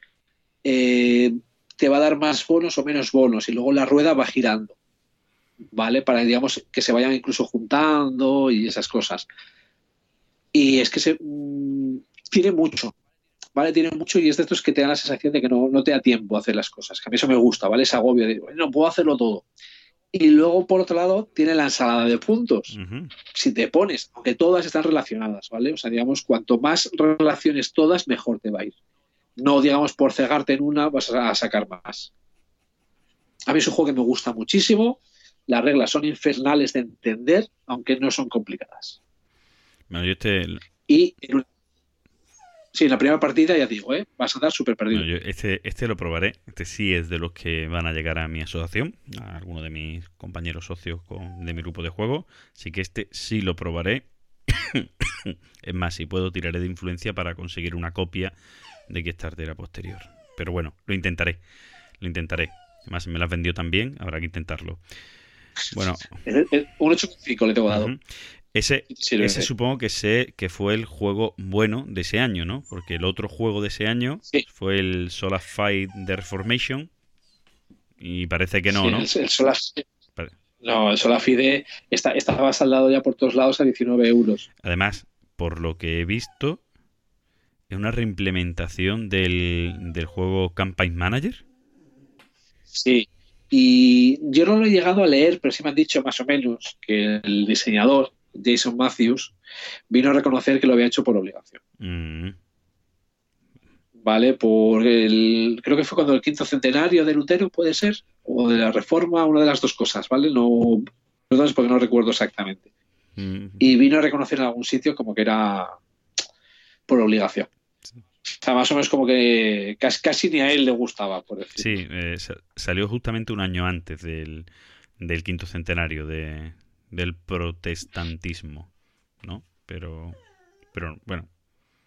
eh, te va a dar más bonos o menos bonos y luego la rueda va girando, ¿vale? Para, digamos, que se vayan incluso juntando y esas cosas. Y es que se, mm, tiene mucho, ¿vale? Tiene mucho y es de estos que te dan la sensación de que no, no te da tiempo a hacer las cosas, que a mí eso me gusta, ¿vale? Ese agobio de, no puedo hacerlo todo. Y luego, por otro lado, tiene la ensalada de puntos si te pones, aunque todas están relacionadas, ¿vale? O sea, digamos, cuanto más relaciones todas, mejor te va a ir. No, digamos, por cegarte en una vas a sacar más. A mí es un juego que me gusta muchísimo. Las reglas son infernales de entender, aunque no son complicadas. Bueno, yo este, Y sí, en la primera partida ya digo, ¿eh? vas a andar súper perdido. yo este, este lo probaré. Este sí es de los que van a llegar a mi asociación, a alguno de mis compañeros socios con- de mi grupo de juego. Así que este sí lo probaré. (coughs) es más, si puedo, tiraré de influencia para conseguir una copia de Kickstarter a posterior. Pero bueno, lo intentaré. Lo intentaré. Además, me las vendió también, habrá que intentarlo. Bueno, (laughs) un 8,5 le tengo dado. Ese, ese supongo que, sé, que fue el juego bueno de ese año, ¿no? Porque el otro juego de ese año Sí. fue el Solar Fight The Reformation. Y parece que no, Sí, ¿no? El, el Solar- no, el Solafide está, estaba saldado ya por todos lados a 19 euros. Además, por lo que he visto, es una reimplementación del, del juego Campaign Manager. Sí. Y yo no lo he llegado a leer, pero sí me han dicho más o menos que el diseñador, Jason Matthews, vino a reconocer que lo había hecho por obligación. Mm, ¿Vale? Por el. Creo que fue cuando el quinto centenario de Lutero, puede ser, o de la reforma, una de las dos cosas, ¿vale? No. Porque no recuerdo exactamente. mm. Y vino a reconocer en algún sitio como que era por obligación. O sea, más o menos como que casi, casi ni a él le gustaba, por decirlo. Sí, eh, sa- salió justamente un año antes del, del quinto centenario de, del protestantismo, ¿no? Pero, pero bueno,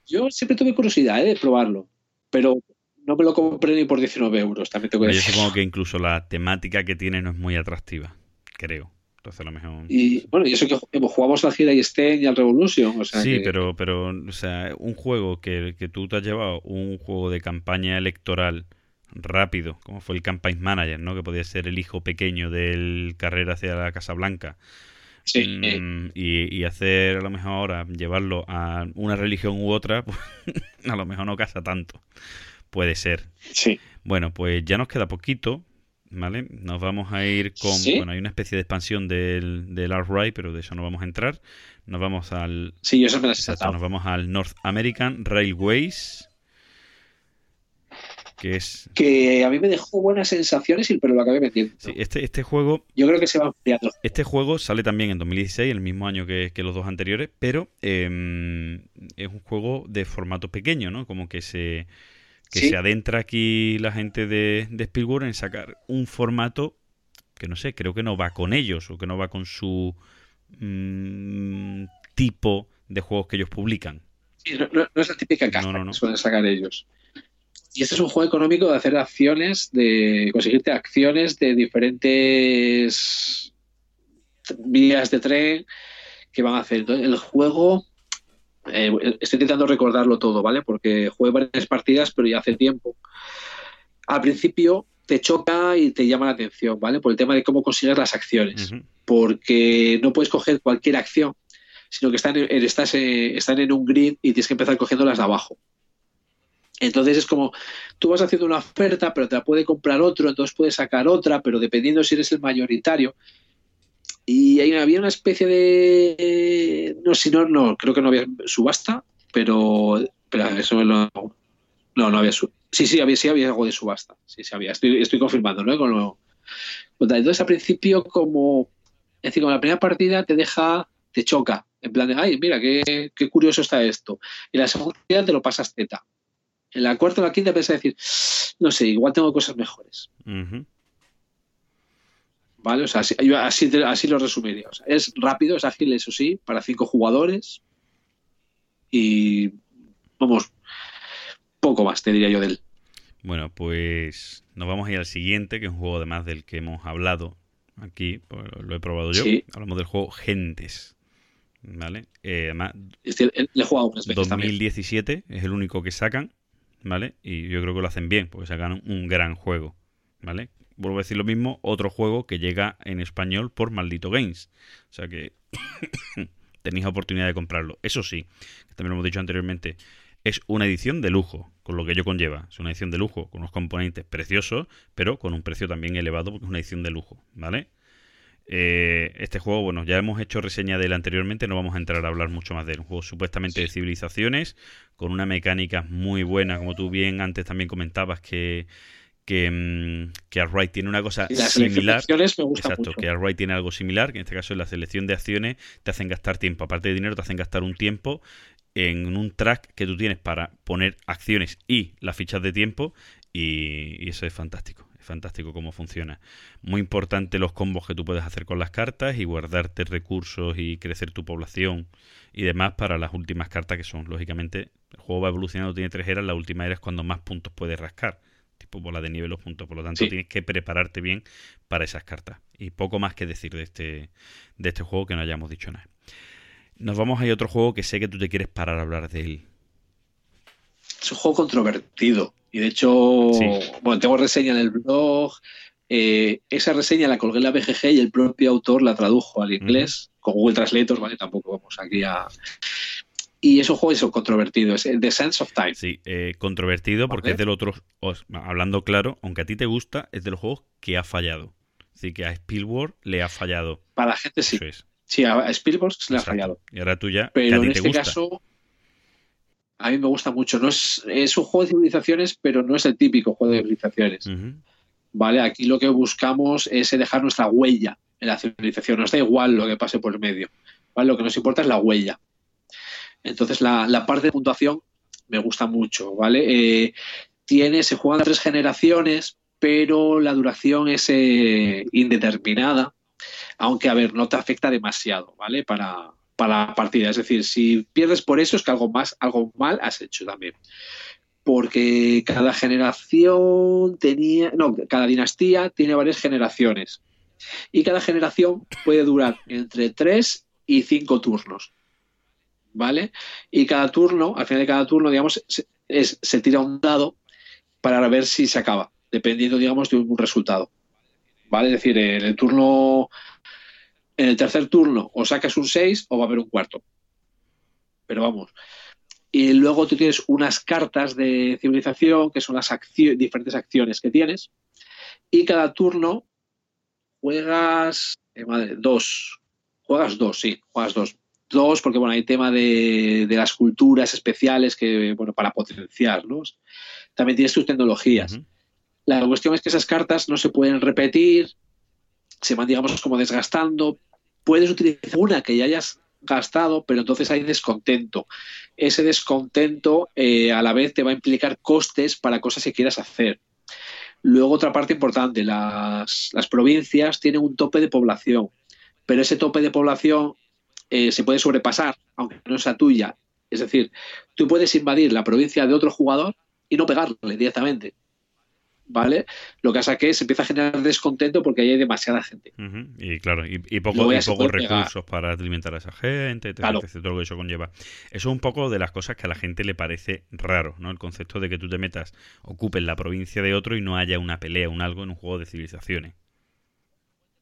Yo siempre tuve curiosidad ¿eh? de probarlo, pero no me lo compré ni por 19 euros, también tengo que yo decir. supongo que incluso la temática que tiene no es muy atractiva, creo. Entonces a lo mejor... Y bueno, y eso que ju- jugamos al Gira y Sten y al Revolution. O sea Sí, que- pero, pero, o sea, un juego que, que tú te has llevado, un juego de campaña electoral rápido, como fue el Campaign Manager, ¿no? Que podía ser el hijo pequeño del carrera hacia la Casa Blanca. Sí, Mm, y, y hacer a lo mejor ahora, llevarlo a una religión u otra, (laughs) pues, a lo mejor no casa tanto. Puede ser. sí. Bueno, pues ya nos queda poquito, ¿vale? Nos vamos a ir con... ¿Sí? Bueno, hay una especie de expansión del, del Outright, pero de eso no vamos a entrar. Nos vamos al... Sí, eso me Exacto, nos vamos al North American Railways, que es... Que a mí me dejó buenas sensaciones, y- pero lo acabé metiendo. sí, este, este juego Yo creo que se va ampliando. Este juego sale también en 2016, el mismo año que, que los dos anteriores, pero eh, es un juego de formato pequeño, ¿no? Como que se, que Sí. se adentra aquí la gente de, de Spielberg en sacar un formato que no sé, creo que no va con ellos o que no va con su mm, tipo de juegos que ellos publican. Sí, no, no- no es la típica caja no. que suelen sacar ellos. Y este es un juego económico de hacer acciones, de conseguirte acciones de diferentes vías de tren que van a hacer. Entonces, el juego, eh, estoy intentando recordarlo todo, ¿vale? Porque jugué varias partidas, pero ya hace tiempo. Al principio te choca y te llama la atención, ¿vale? Por el tema de cómo consigues las acciones porque no puedes coger cualquier acción, sino que están en, estás, están en un grid y tienes que empezar cogiendo las de abajo. Entonces es como, tú vas haciendo una oferta, pero te la puede comprar otro, entonces puedes sacar otra, pero dependiendo si eres el mayoritario. Y hay, había una especie de... No, si no, no, creo que no había subasta, pero... pero eso no, no, no había su- Sí, sí, había, había algo de subasta. Sí, sí había. Estoy, estoy confirmando, ¿no? Con lo-. Entonces, al principio, como es decir, como la primera partida te deja, te choca, en plan de, ay, mira, qué, qué curioso está esto. Y la segunda te lo pasas teta. En la cuarta o la quinta empiezas a decir, no sé, igual tengo cosas mejores. ¿Vale? O sea, así, yo así, lo resumiría. O sea, es rápido, es ágil, eso sí, para cinco jugadores. Y vamos, poco más, te diría yo de él. Bueno, pues nos vamos a ir al siguiente, que es un juego además del que hemos hablado aquí, pues, lo he probado yo. Sí. Hablamos del juego Gentes. ¿Vale? Eh, además, Este, le he jugado unas veces también. 2017 es el único que sacan, ¿vale? Y yo creo que lo hacen bien, porque sacan un gran juego, ¿vale? Vuelvo a decir lo mismo, otro juego que llega en español por Maldito Games. O sea que (coughs) tenéis oportunidad de comprarlo. Eso sí, también lo hemos dicho anteriormente, es una edición de lujo, con lo que ello conlleva. Es una edición de lujo, con unos componentes preciosos, pero con un precio también elevado, porque es una edición de lujo, ¿vale? Eh, este juego, bueno, ya hemos hecho reseña de él anteriormente, no vamos a entrar a hablar mucho más de él. Un juego supuestamente de civilizaciones, con una mecánica muy buena, como tú bien antes también comentabas, que, que, mm, que Arkwright tiene una cosa Y las similar. me gusta Exacto, mucho. que Arkwright tiene algo similar, que en este caso es la selección de acciones te hacen gastar tiempo. Aparte de dinero, te hacen gastar un tiempo en un track que tú tienes para poner acciones y las fichas de tiempo y, y eso es fantástico. Fantástico cómo funciona. Muy importante los combos que tú puedes hacer con las cartas y guardarte recursos y crecer tu población y demás para las últimas cartas que son, lógicamente, el juego va evolucionando, tiene tres eras, la última era es cuando más puntos puedes rascar. Tipo bola de nivel los puntos. Por lo tanto, Sí. tienes que prepararte bien para esas cartas. Y poco más que decir de este, de este juego que no hayamos dicho nada. Nos vamos a ir a otro juego que sé que tú te quieres parar a hablar de él. Es un juego controvertido. Y de hecho, Sí. bueno, tengo reseña en el blog. eh, esa reseña la colgué en la BGG y el propio autor la tradujo al inglés con Google Translator, ¿vale? Tampoco vamos aquí a. Y es un juego eso, controvertido, es The Sense of Time. Sí, eh, controvertido porque Vale. es del otro, os- hablando claro, aunque a ti te gusta, es de los juegos que ha fallado. Así que a Spielberg le ha fallado. Para la gente sí. Eso es. Sí, a Spielberg le ha fallado. Y ahora tú ya, que a Pero ti en te este gusta. caso, a mí me gusta mucho. No es, es un juego de civilizaciones, pero no es el típico juego de civilizaciones. ¿Vale? Aquí lo que buscamos es dejar nuestra huella en la civilización. Nos da igual lo que pase por el medio. ¿vale? Lo que nos importa es la huella. Entonces, la, la parte de puntuación me gusta mucho, ¿vale? Eh, tiene, se juegan tres generaciones, pero la duración es eh, indeterminada. Aunque, a ver, no te afecta demasiado, ¿vale? Para, para la partida. Es decir, si pierdes por eso, es que algo más, algo mal has hecho también porque cada generación tenía, no, cada dinastía tiene varias generaciones y cada generación puede durar entre 3 y 5 turnos, ¿vale? Y cada turno, al final de cada turno, digamos, se, es- se tira un dado para ver si se acaba, dependiendo, digamos, de un resultado, ¿vale? Es decir, en el turno, en el tercer turno, o sacas un 6 o va a haber un cuarto. Pero vamos, y luego tú tienes unas cartas de civilización, que son las accio- diferentes acciones que tienes. Y cada turno juegas, eh, madre, dos. Juegas dos, sí, juegas dos. Dos, porque bueno, hay tema de, de las culturas especiales que, bueno, para potenciar, ¿no? También tienes tus tecnologías. La cuestión es que esas cartas no se pueden repetir, se van, digamos, como desgastando. Puedes utilizar una que ya hayas gastado, pero entonces hay descontento. Ese descontento eh, a la vez te va a implicar costes para cosas que quieras hacer. Luego otra parte importante, las, las provincias tienen un tope de población, pero ese tope de población eh, se puede sobrepasar, aunque no sea tuya. Es decir, tú puedes invadir la provincia de otro jugador y no pegarle directamente. ¿Vale? Lo que pasa es que se empieza a generar descontento porque ahí hay demasiada gente. Y claro, y, y poco- pocos pegar. recursos para alimentar a esa gente, Claro. todo lo que eso conlleva. Eso es un poco de las cosas que a la gente le parece raro, ¿no? El concepto de que tú te metas, ocupes la provincia de otro y no haya una pelea, un algo en un juego de civilizaciones.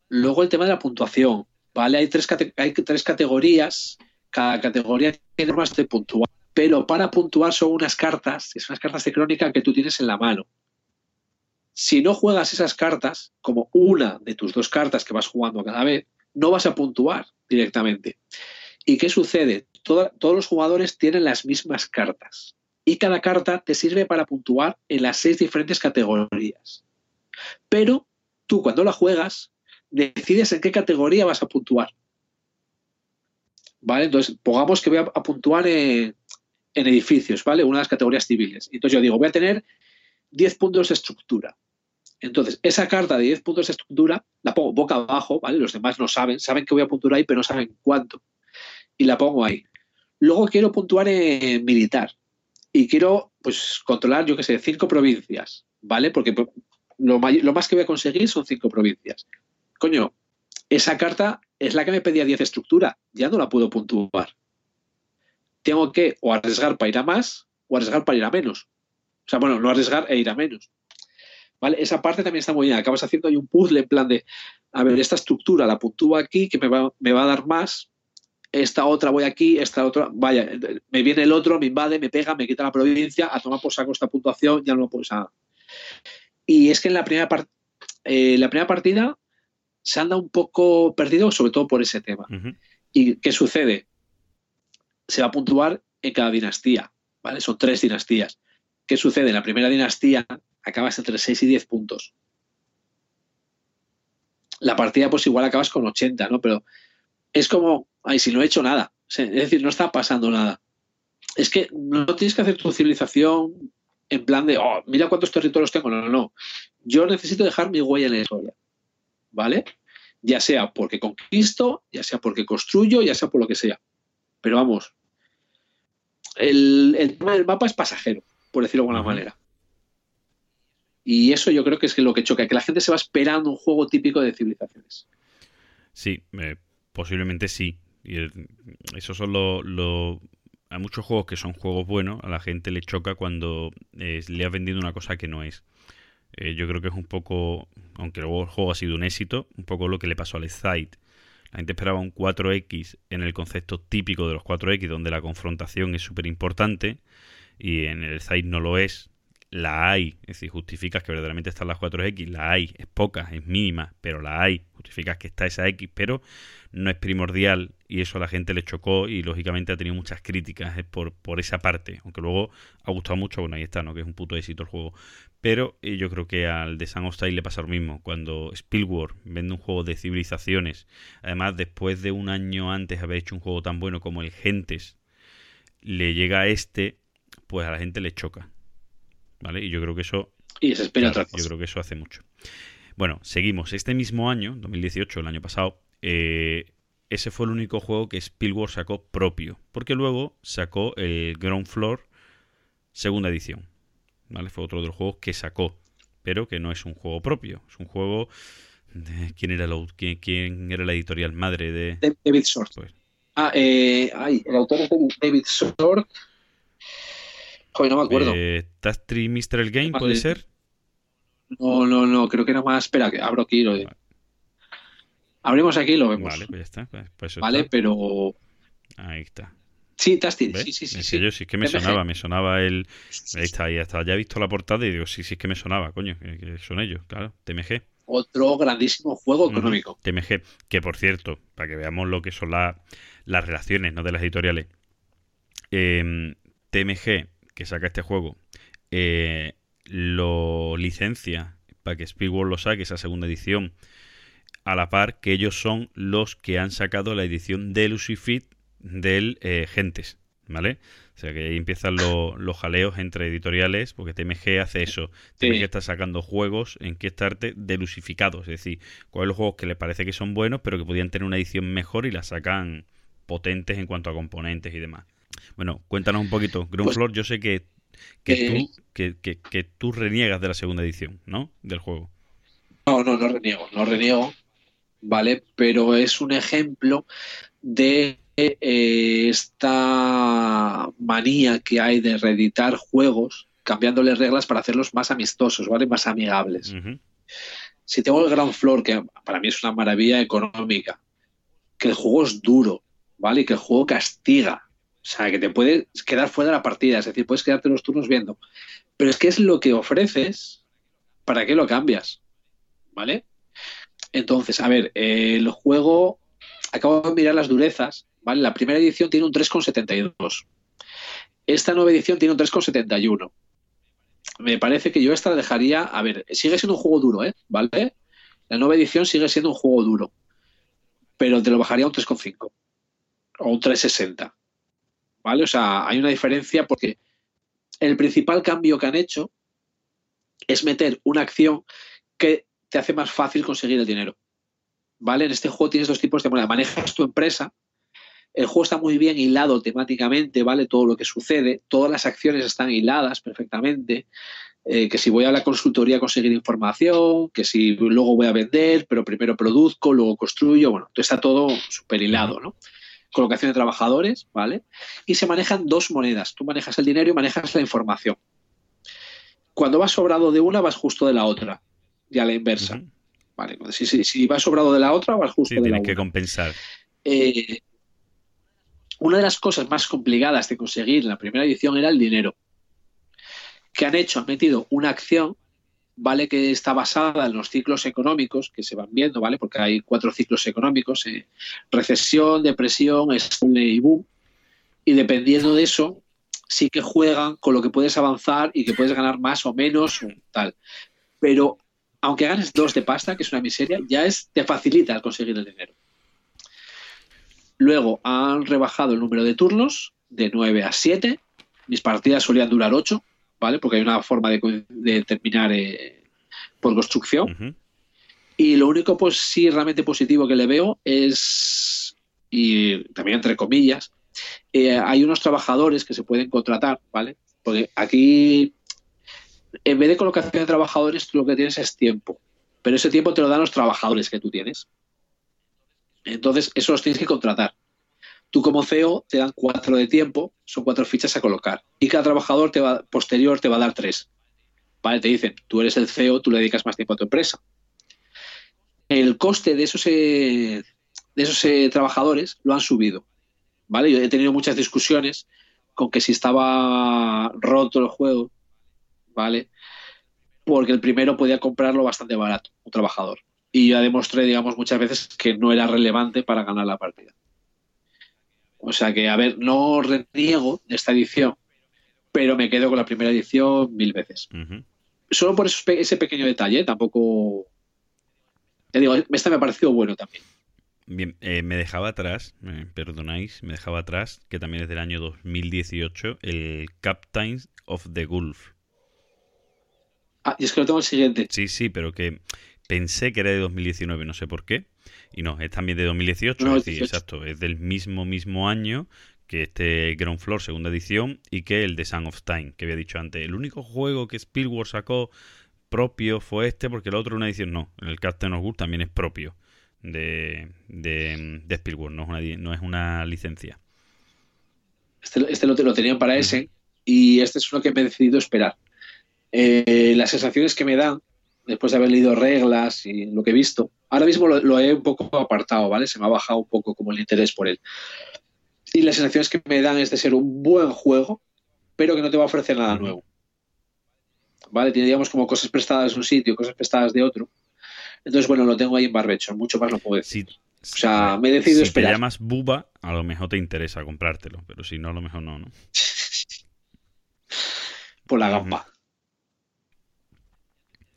Luego el tema de la puntuación, ¿vale? Hay tres, cate- hay tres categorías, cada categoría tiene formas de puntuar, pero para puntuar son unas cartas, es unas cartas de crónica que tú tienes en la mano. Si no juegas esas cartas, como una de tus dos cartas que vas jugando cada vez, no vas a puntuar directamente. ¿Y qué sucede? Todos los jugadores tienen las mismas cartas y cada carta te sirve para puntuar en las seis diferentes categorías. Pero tú cuando la juegas decides en qué categoría vas a puntuar. ¿Vale? Entonces, pongamos que voy a, a puntuar en, en edificios, ¿vale? Una de las categorías civiles. Entonces yo digo, voy a tener 10 puntos de estructura. Entonces, esa carta de 10 puntos de estructura la pongo boca abajo, ¿vale? Los demás no saben, saben que voy a puntuar ahí, pero no saben cuánto. Y la pongo ahí. Luego quiero puntuar en militar. Y quiero, pues, controlar, yo qué sé, cinco provincias, ¿vale? Porque pues, lo, lo más que voy a conseguir son cinco provincias. Coño, esa carta es la que me pedía 10 de estructura. Ya no la puedo puntuar. Tengo que o arriesgar para ir a más o arriesgar para ir a menos. O sea, bueno, no arriesgar e ir a menos. ¿Vale? Esa parte también está muy bien. Acabas haciendo ahí un puzzle en plan de, a ver, esta estructura la puntúo aquí, que me va, me va a dar más. Esta otra voy aquí, esta otra, vaya, me viene el otro, me invade, me pega, me quita la provincia, a tomar por saco esta puntuación, ya no puedo usar. Y es que en la primera, par- eh, la primera partida se anda un poco perdido, sobre todo por ese tema. ¿Y qué sucede? Se va a puntuar en cada dinastía, ¿vale? Son tres dinastías. ¿Qué sucede? En la primera dinastía acabas entre 6 y 10 puntos. La partida, pues igual acabas con 80, ¿no? Pero es como, ay, si no he hecho nada. Es decir, no está pasando nada. Es que no tienes que hacer tu civilización en plan de, oh, mira cuántos territorios tengo. No, no, no. Yo necesito dejar mi huella en la historia. ¿Vale? Ya sea porque conquisto, ya sea porque construyo, ya sea por lo que sea. Pero vamos, el, el tema del mapa es pasajero, por decirlo de alguna manera. Y eso yo creo que es lo que choca, que la gente se va esperando un juego típico de civilizaciones. Sí, eh, posiblemente sí. Y el- esos son los... los- Hay muchos juegos que son juegos buenos, a la gente le choca cuando eh, le has vendido una cosa que no es. Eh, yo creo que es un poco, aunque luego el juego ha sido un éxito, un poco lo que le pasó al Excite. La gente esperaba un 4X en el concepto típico de los 4X, donde la confrontación es súper importante, y en el Excite no lo es. La hay, es decir, justificas que verdaderamente están las 4X, la hay, es poca, es mínima, pero la hay, justificas que está esa X, pero no es primordial y eso a la gente le chocó y lógicamente ha tenido muchas críticas eh, por, por esa parte, aunque luego ha gustado mucho, bueno, ahí está, ¿no? Que es un puto éxito el juego. Pero eh, yo creo que al de of Style le pasa lo mismo. Cuando Spielberg vende un juego de civilizaciones, además después de un año antes haber hecho un juego tan bueno como el Gentes, le llega a este, pues a la gente le choca. ¿Vale? Y yo creo que eso Y se espera Claro, otra cosa. Yo creo que eso hace mucho. Bueno, seguimos. Este mismo año, 2018, el año pasado, eh, ese fue el único juego que Spielberg sacó propio. Porque luego sacó el Ground Floor segunda edición. ¿Vale? Fue otro de los juegos que sacó. Pero que no es un juego propio. Es un juego. de- ¿Quién era, la, quién, quién era la editorial madre de.? David Sword. Pues, Ah, eh, ay, el autor es David- David Sword. Joder, no me acuerdo. eh, Tastry Mr. El Game, ¿puede ser? No, no, no, creo que era más. Espera, que abro aquí lo. Abrimos aquí y lo vemos. Vale, pues ya está. pues- pues Vale, está. pero. Ahí está. Sí, Tasty, sí, sí, sí. Es sí. que yo sí que me TMG. sonaba, me sonaba el... Ahí está, ahí está. Ya he visto la portada y digo, sí, sí es que me sonaba, coño, que, son ellos, claro. TMG. Otro grandísimo juego económico. TMG, que por cierto, para que veamos lo que son la- las relaciones ¿no? de las editoriales. eh, TMG, que saca este juego, eh, lo licencia para que Spielberg lo saque, esa segunda edición, a la par que ellos son los que han sacado la edición de Lucifit del eh, Gentes, ¿vale? O sea que ahí empiezan lo- los jaleos entre editoriales, porque TMG hace eso. TMG Sí. está sacando juegos en Kickstarter delusificados, es decir, cogen los juegos que les parece que son buenos, pero que podían tener una edición mejor y las sacan potentes en cuanto a componentes y demás. Bueno, cuéntanos un poquito. Ground Pues- Floor, yo sé que, que, Eh, tú, que, que- que tú reniegas de la segunda edición, ¿no? Del juego. No, no, no reniego, no reniego, ¿vale? Pero es un ejemplo de eh, esta manía que hay de reeditar juegos cambiándole reglas para hacerlos más amistosos, ¿vale? Más amigables. Si tengo el Ground Floor, que para mí es una maravilla económica, que el juego es duro, ¿vale? Y que el juego castiga. O sea, que te puedes quedar fuera de la partida, es decir, puedes quedarte los turnos viendo. Pero es que es lo que ofreces, ¿para qué lo cambias? ¿Vale? Entonces, a ver, eh, el juego, acabo de mirar las durezas, ¿vale? La primera edición tiene un 3,72. Esta nueva edición tiene un 3,71. Me parece que yo esta la dejaría, a ver, sigue siendo un juego duro, ¿eh? ¿Vale? La nueva edición sigue siendo un juego duro, pero te lo bajaría a un 3,5 o un 3,60. ¿Vale? O sea, hay una diferencia porque el principal cambio que han hecho es meter una acción que te hace más fácil conseguir el dinero. ¿Vale? En este juego tienes dos tipos de moneda. Manejas tu empresa. El juego está muy bien hilado temáticamente, ¿vale? Todo lo que sucede. Todas las acciones están hiladas perfectamente. Eh, que si voy a la consultoría a conseguir información, que si luego voy a vender, pero primero produzco, luego construyo. Bueno, está todo súper hilado, ¿no? Colocación de trabajadores, ¿vale? Y se manejan dos monedas. Tú manejas el dinero y manejas la información. Cuando vas sobrado de una, vas justo de la otra. Y a la inversa. Vale, si, si, si vas sobrado de la otra, vas justo Sí, de la tienes que compensar. Eh, una de las cosas más complicadas de conseguir en la primera edición era el dinero. ¿Qué han hecho? Han metido una acción, ¿vale? Que está basada en los ciclos económicos que se van viendo, ¿vale? Porque hay cuatro ciclos económicos: eh, recesión, depresión, estable y boom. Y dependiendo de eso, sí que juegan con lo que puedes avanzar y que puedes ganar más o menos, tal. Pero aunque ganes dos de pasta, que es una miseria, ya es, te facilita el conseguir el dinero. Luego han rebajado el número de turnos de 9 a 7. Mis partidas solían durar 8, ¿vale? Porque hay una forma de, de terminar eh, por construcción. Y lo único, pues sí, realmente positivo que le veo es, y también entre comillas, eh, hay unos trabajadores que se pueden contratar, ¿vale? Porque aquí, en vez de colocación de trabajadores, tú lo que tienes es tiempo. Pero ese tiempo te lo dan los trabajadores que tú tienes. Entonces, eso los tienes que contratar. Tú como CEO te dan cuatro de tiempo, son cuatro fichas a colocar. Y cada trabajador te va, posterior te va a dar tres. ¿Vale? Te dicen, tú eres el CEO, tú le dedicas más tiempo a tu empresa. El coste de esos, eh, de esos eh, trabajadores lo han subido. ¿Vale? Yo he tenido muchas discusiones con que si estaba roto el juego, ¿vale? Porque el primero podía comprarlo bastante barato, un trabajador. Y ya demostré, digamos, muchas veces que no era relevante para ganar la partida. O sea que, a ver, no reniego de esta edición, pero me quedo con la primera edición mil veces. Solo por ese pequeño detalle, tampoco. Ya digo, esta me ha parecido bueno también. Bien, eh, me dejaba atrás, me perdonáis, me dejaba atrás, que también es del año 2018, el Captains of the Gulf. Ah, y es que lo tengo el siguiente. Sí, sí, pero que pensé que era de 2019, no sé por qué. Y no, es también de 2018, No, es decir, 18. exacto, es del mismo mismo año que este Ground Floor segunda edición y que el de Sun of Time, que había dicho antes. El único juego que Spielberg sacó propio fue este, porque el otro una edición no. El Captain of Gulf también es propio de, de, de Spielberg, no es, una, di- no es una licencia. Este, este lo, lo tenían para ese y este es uno que me he decidido esperar. Eh, las sensaciones que me dan después de haber leído reglas y lo que he visto, ahora mismo lo, lo he un poco apartado, ¿vale? Se me ha bajado un poco como el interés por él. Y las sensaciones que me dan es de ser un buen juego, pero que no te va a ofrecer nada nuevo. ¿Vale? Tiene, digamos, como cosas prestadas de un sitio, cosas prestadas de otro. Entonces, bueno, lo tengo ahí en barbecho, mucho más no puedo decir. Si, O sea, me he decidido si esperar. te llamas Buba, a lo mejor te interesa comprártelo, pero si no, a lo mejor no, ¿no? (laughs) por la gamba.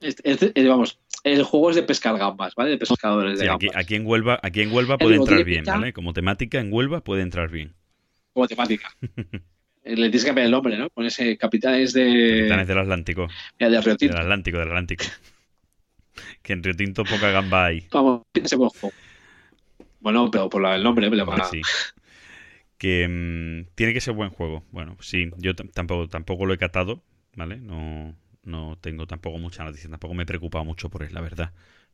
Este- este- eh, vamos, el juego es de pescar gambas, ¿vale? De pescadores de Sí, aquí, gambas. aquí en Huelva, aquí en Huelva El puede entrar bien, pinta- ¿vale? Como temática en Huelva puede entrar bien. Como temática. (laughs) Eh, Le tienes que cambiar el nombre, ¿no? Con ese capitán es de. Capitanes del Atlántico. Mira, de Río Del. Atlántico, del Atlántico. (laughs) Que en Río Tinto poca gamba hay. Vamos, ese buen juego. Bueno, pero por el nombre, van a- sí. Que mm, tiene que ser buen juego. Bueno, sí, yo tam- tampoco, tampoco lo he catado, ¿vale? No, no tengo tampoco mucha noticia, tampoco me he preocupado mucho por él, la verdad.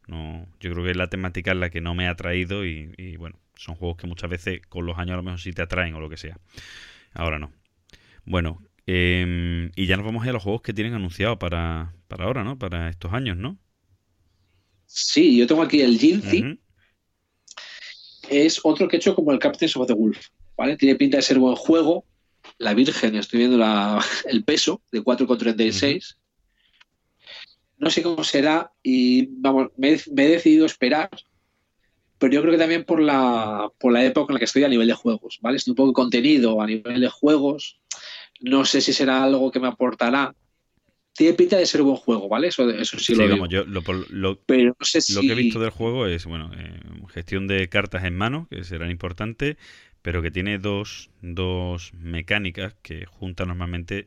No, yo creo que es la temática en la que no me ha atraído y, y, bueno, son juegos que muchas veces con los años a lo mejor sí te atraen o lo que sea. Ahora no. Bueno, em, y ya nos vamos a ir a los juegos que tienen anunciado para, para ahora, ¿no? Para estos años, ¿no? Sí, yo tengo aquí el Jinzi. Ujú. Es otro que he hecho como el Captain of the Wolf. ¿Vale? Tiene pinta de ser buen juego. La Virgen, estoy viendo la- (laughs) el peso de 4,36. No sé cómo será y vamos, me, he- me he decidido esperar. Pero yo creo que también por la, por la época en la que estoy a nivel de juegos, ¿vale? Estoy un poco contenido a nivel de juegos. No sé si será algo que me aportará. Tiene pinta de ser buen juego, ¿vale? Eso, eso sí, Sí, lo vamos, yo lo, lo- Pero no sé si... Lo que he visto del juego es, bueno, eh, gestión de cartas en mano, que serán importantes, pero que tiene dos, dos mecánicas que juntas normalmente,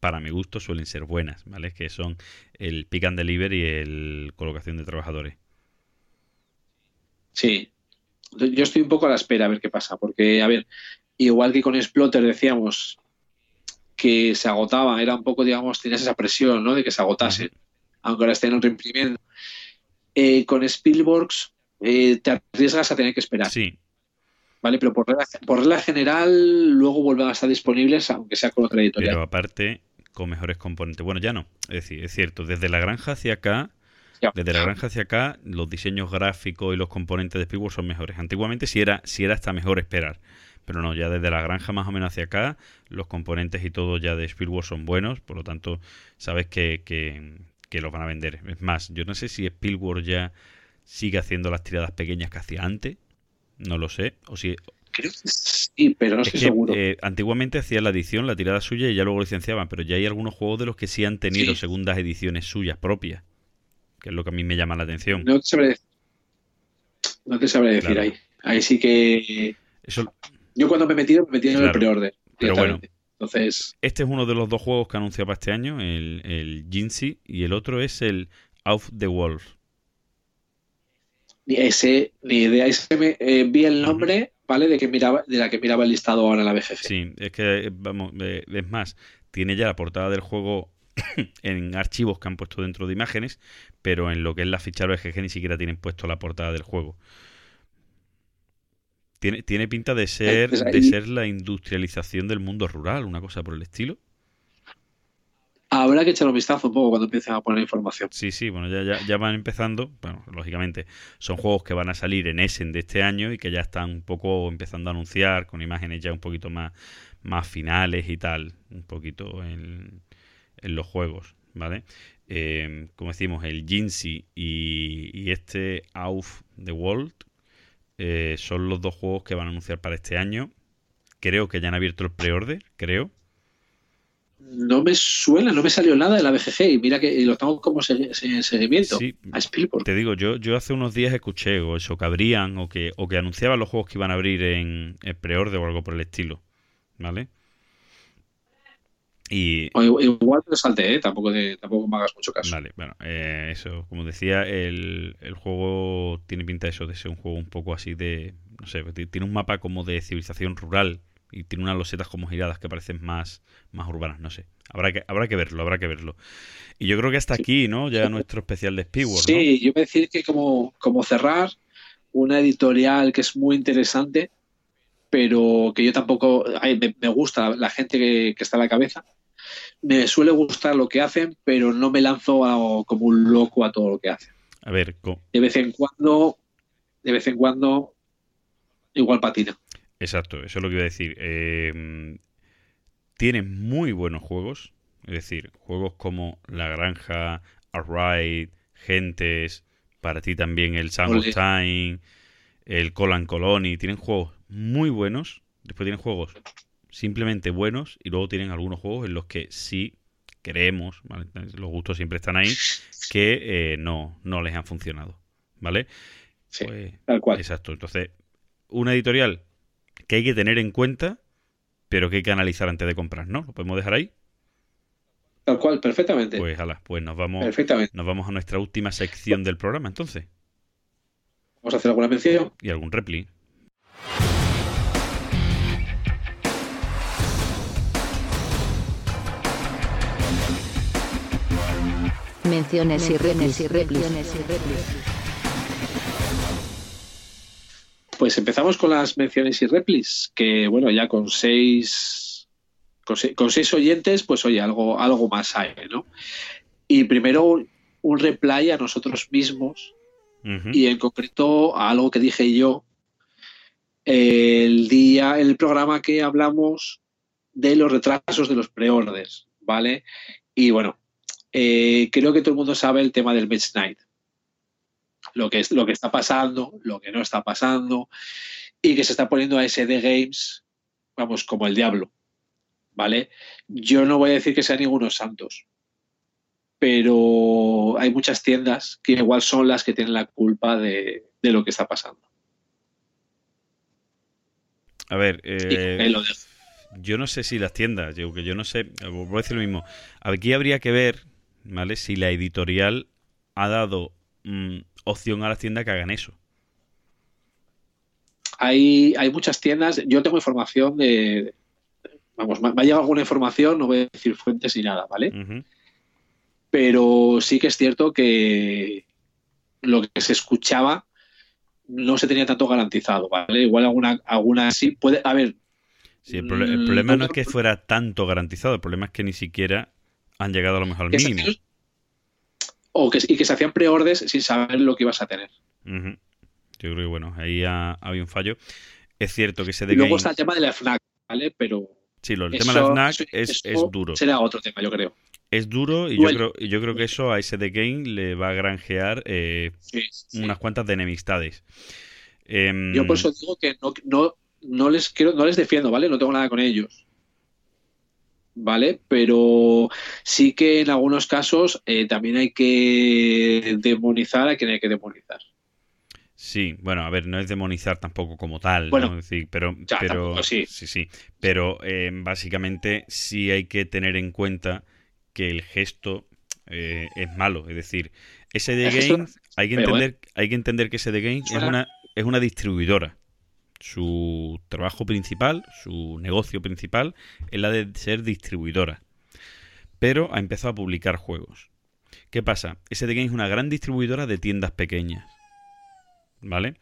para mi gusto, suelen ser buenas, ¿vale? Que son el pick and deliver y el colocación de trabajadores. Sí. Yo estoy un poco a la espera a ver qué pasa, porque, a ver, igual que con Exploter decíamos que se agotaba, era un poco, digamos, tenías esa presión, ¿no? De que se agotase, aunque ahora estén autoimprimiendo. Eh, con Spielbergs eh, te arriesgas a tener que esperar, Sí, ¿vale? Pero por regla, por regla general, luego vuelven a estar disponibles, aunque sea con otra editorial. pero aparte con mejores componentes. Bueno, ya no. Es decir, es cierto, desde la granja hacia acá, Ya. desde la granja hacia acá, los diseños gráficos y los componentes de Spielberg son mejores. Antiguamente sí era, sí era hasta mejor esperar. Pero no, ya desde la granja más o menos hacia acá, los componentes y todo ya de Spielberg son buenos, por lo tanto, sabes que, que, que los van a vender. Es más, yo no sé si Spielberg ya sigue haciendo las tiradas pequeñas que hacía antes, no lo sé, o si Creo que sí, pero no es estoy que, seguro. eh, antiguamente hacían la edición, la tirada suya y ya luego licenciaban, pero ya hay algunos juegos de los que sí han tenido Sí. segundas ediciones suyas propias, que es lo que a mí me llama la atención. No te sabré decir, no te sabré decir Claro. ahí. Ahí sí que... Eso, Yo cuando me he metido, me he metido en Claro. el preorden. Pero bueno. Entonces, este es uno de los dos juegos que para este año, el, el Jinxie, y el otro es el Off the Wolf. Ni ese, ni idea. Ese me- eh, vi el nombre, ¿vale? De que miraba, de la que miraba el listado ahora en la BGG. Sí, es que, eh, vamos, eh, es más, tiene ya la portada del juego (coughs) en archivos que han puesto dentro de imágenes, pero en lo que es la ficha BGG ni siquiera tienen puesto la portada del juego. Tiene, tiene pinta de ser, Entonces, de ser la industrialización del mundo rural, una cosa por el estilo. Habrá que echar un vistazo un poco cuando empiecen a poner información. Sí, sí, bueno, ya, ya, ya van empezando. Bueno, lógicamente, son juegos que van a salir en Essen de este año y que ya están un poco empezando a anunciar con imágenes ya un poquito más, más finales y tal, un poquito en, en los juegos, ¿vale? Eh, como decimos, el Jinxie y, y este Auf the World eh, son los dos juegos que van a anunciar para este año. Creo que ya han abierto el pre-order, creo. No me suena, no me salió nada de la BGG y mira que lo tengo como se- se- seguimiento Sí, a Spielberg. Te digo, yo, yo hace unos días escuché o eso, que abrían o que, o que anunciaban los juegos que iban a abrir en, en pre-order o algo por el estilo. ¿Vale? Y. O igual te salte, ¿eh? tampoco, te- tampoco me hagas mucho caso. Vale, bueno, eh, eso, como decía, el, el juego tiene pinta de eso, de ser un juego un poco así de. No sé, ti- tiene un mapa como de civilización rural y tiene unas losetas como giradas que parecen más, más urbanas, no sé. Habrá que, habrá que verlo, habrá que verlo. Y yo creo que hasta Sí. aquí, ¿no? Ya nuestro especial de Speedward, ¿no? Sí, yo voy a decir que como, como cerrar una editorial que es muy interesante, pero que yo tampoco, ay, me, me gusta la gente que, que está a la cabeza. Me suele gustar lo que hacen, pero no me lanzo a- como un loco a todo lo que hacen. A ver, co- De vez en cuando, de vez en cuando, igual patina. Exacto, eso es lo que iba a decir. Eh, tiene muy buenos juegos, es decir, juegos como La Granja, Arride, Gentes, para ti también el Sand of Ole. Time, el Colan Colony, tienen juegos muy buenos, después tienen juegos simplemente buenos y luego tienen algunos juegos en los que sí creemos, ¿vale? los gustos siempre están ahí, que eh, no, no les han funcionado, ¿vale? Sí, Pues, tal cual. Exacto. Entonces, una editorial que hay que tener en cuenta, pero que hay que analizar antes de comprar, ¿no? ¿Lo podemos dejar ahí? Tal cual, perfectamente. Pues, ala, pues nos vamos, perfectamente. nos vamos a nuestra última sección del programa, entonces. Vamos a hacer alguna mención. Y algún repli. Menciones y replis y replis. Pues empezamos con las menciones y replis, que bueno, ya con seis, con seis, con seis oyentes, pues oye, algo, algo más hay, ¿no? Y primero un, un reply a nosotros mismos y en concreto a algo que dije yo el día, el programa que hablamos de los retrasos de los preorders, ¿vale? Y bueno, eh, creo que todo el mundo sabe el tema del Match Night. Lo que, es, lo que está pasando, lo que no está pasando, y que se está poniendo a SD Games, vamos, como el diablo, ¿vale? Yo no voy a decir que sean ningunos santos, pero hay muchas tiendas que igual son las que tienen la culpa de, de lo que está pasando. A ver, eh, ahí lo dejo. yo no sé si las tiendas, yo, que yo no sé, voy a decir lo mismo. Aquí habría que ver, ¿vale? Si la editorial ha dado mm, opción a las tiendas que hagan eso. Hay, hay muchas tiendas, yo tengo información de, vamos, me ha llegado alguna información, no voy a decir fuentes ni nada, ¿vale? Pero sí que es cierto que lo que se escuchaba no se tenía tanto garantizado, ¿vale? Igual alguna, alguna sí puede, a ver, Sí, el, Mm, problema no es que fuera tanto garantizado, el problema es que ni siquiera han llegado a lo mejor al mínimo. O que, y que se hacían preorders sin saber lo que ibas a tener. Yo creo que bueno, ahí ha, había un fallo. Es cierto que de Y luego está el tema de la FNAC, ¿vale? Pero Sí, lo- el eso- tema de la FNAC eso- es, eso es duro. Será otro tema, yo creo. Es duro y yo creo, yo creo que eso a ese de Game le va a granjear eh, Sí, sí. unas cuantas de enemistades. Em, Yo por eso digo que no, no, no les quiero, no les defiendo, ¿vale? No tengo nada con ellos. ¿Vale? Pero sí que en algunos casos eh, también hay que demonizar a quien hay que demonizar. Sí, bueno, a ver, no es demonizar tampoco como tal, Bueno, ¿no? Es decir, pero, ya, pero tampoco, sí. sí, sí. Pero eh, básicamente sí hay que tener en cuenta que el gesto eh, es malo. Es decir, ese de El gesto Games, hay que entender, hay que entender que ese de Games es una, es una distribuidora. Su trabajo principal, su negocio principal, es la de ser distribuidora. Pero ha empezado a publicar juegos. ¿Qué pasa? SD Game es una gran distribuidora de tiendas pequeñas. ¿vale?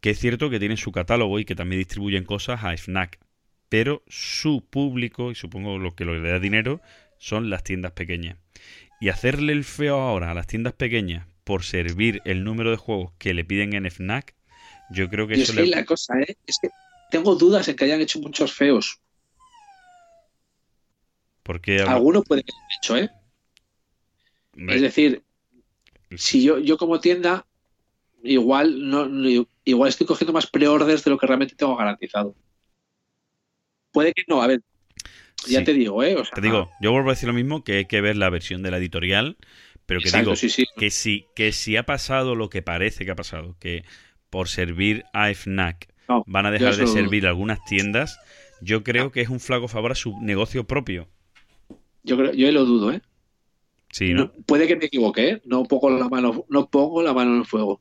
Que es cierto que tienen su catálogo y que también distribuyen cosas a Fnac, pero su público, y supongo lo que le da dinero, son las tiendas pequeñas. Y hacerle el feo ahora a las tiendas pequeñas por servir el número de juegos que le piden en Fnac, yo creo que eso es que le... la cosa, ¿eh? Es que tengo dudas en que hayan hecho muchos feos. Porque habla- Algunos pueden haber hecho, ¿eh? Es decir, si yo, yo como tienda, igual no, no- igual estoy cogiendo más pre-orders de lo que realmente tengo garantizado. Puede que no, a ver, ya sí. te digo, ¿eh? O sea, Te digo, yo vuelvo a decir lo mismo, que hay que ver la versión de la editorial, pero que exacto, digo sí, sí. que si, que si ha pasado lo que parece que ha pasado, que por servir a FNAC No, van a dejar de servir algunas tiendas, yo creo que es un flaco favor a su negocio propio. Yo, creo, yo lo dudo, ¿eh? Sí, ¿no? No- puede que me equivoque, ¿eh? No pongo la mano, no pongo la mano en el fuego,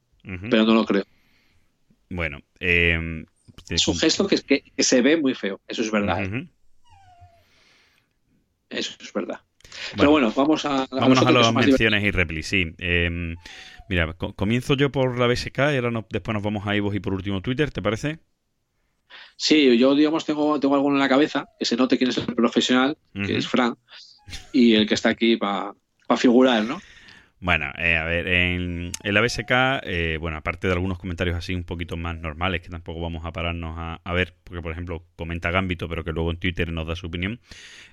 pero no lo creo. Bueno, eh, Es un gesto que, que- que se ve muy feo, eso es verdad, ¿eh? Eso es verdad. Pero bueno, vamos a, a Vámonos las menciones y replis, sí. Eh, mira, co- comienzo yo por la BSK y ahora no- después nos vamos a Ivo y por último Twitter, ¿te parece? Sí, yo digamos tengo, tengo alguno en la cabeza, que se note quién es el profesional, que es Fran, y el que está aquí para figurar, ¿no? Bueno, eh, a ver, en, en la BSK, eh, bueno, aparte de algunos comentarios así un poquito más normales, que tampoco vamos a pararnos a, a ver, porque por ejemplo comenta Gambito, pero que luego en Twitter nos da su opinión,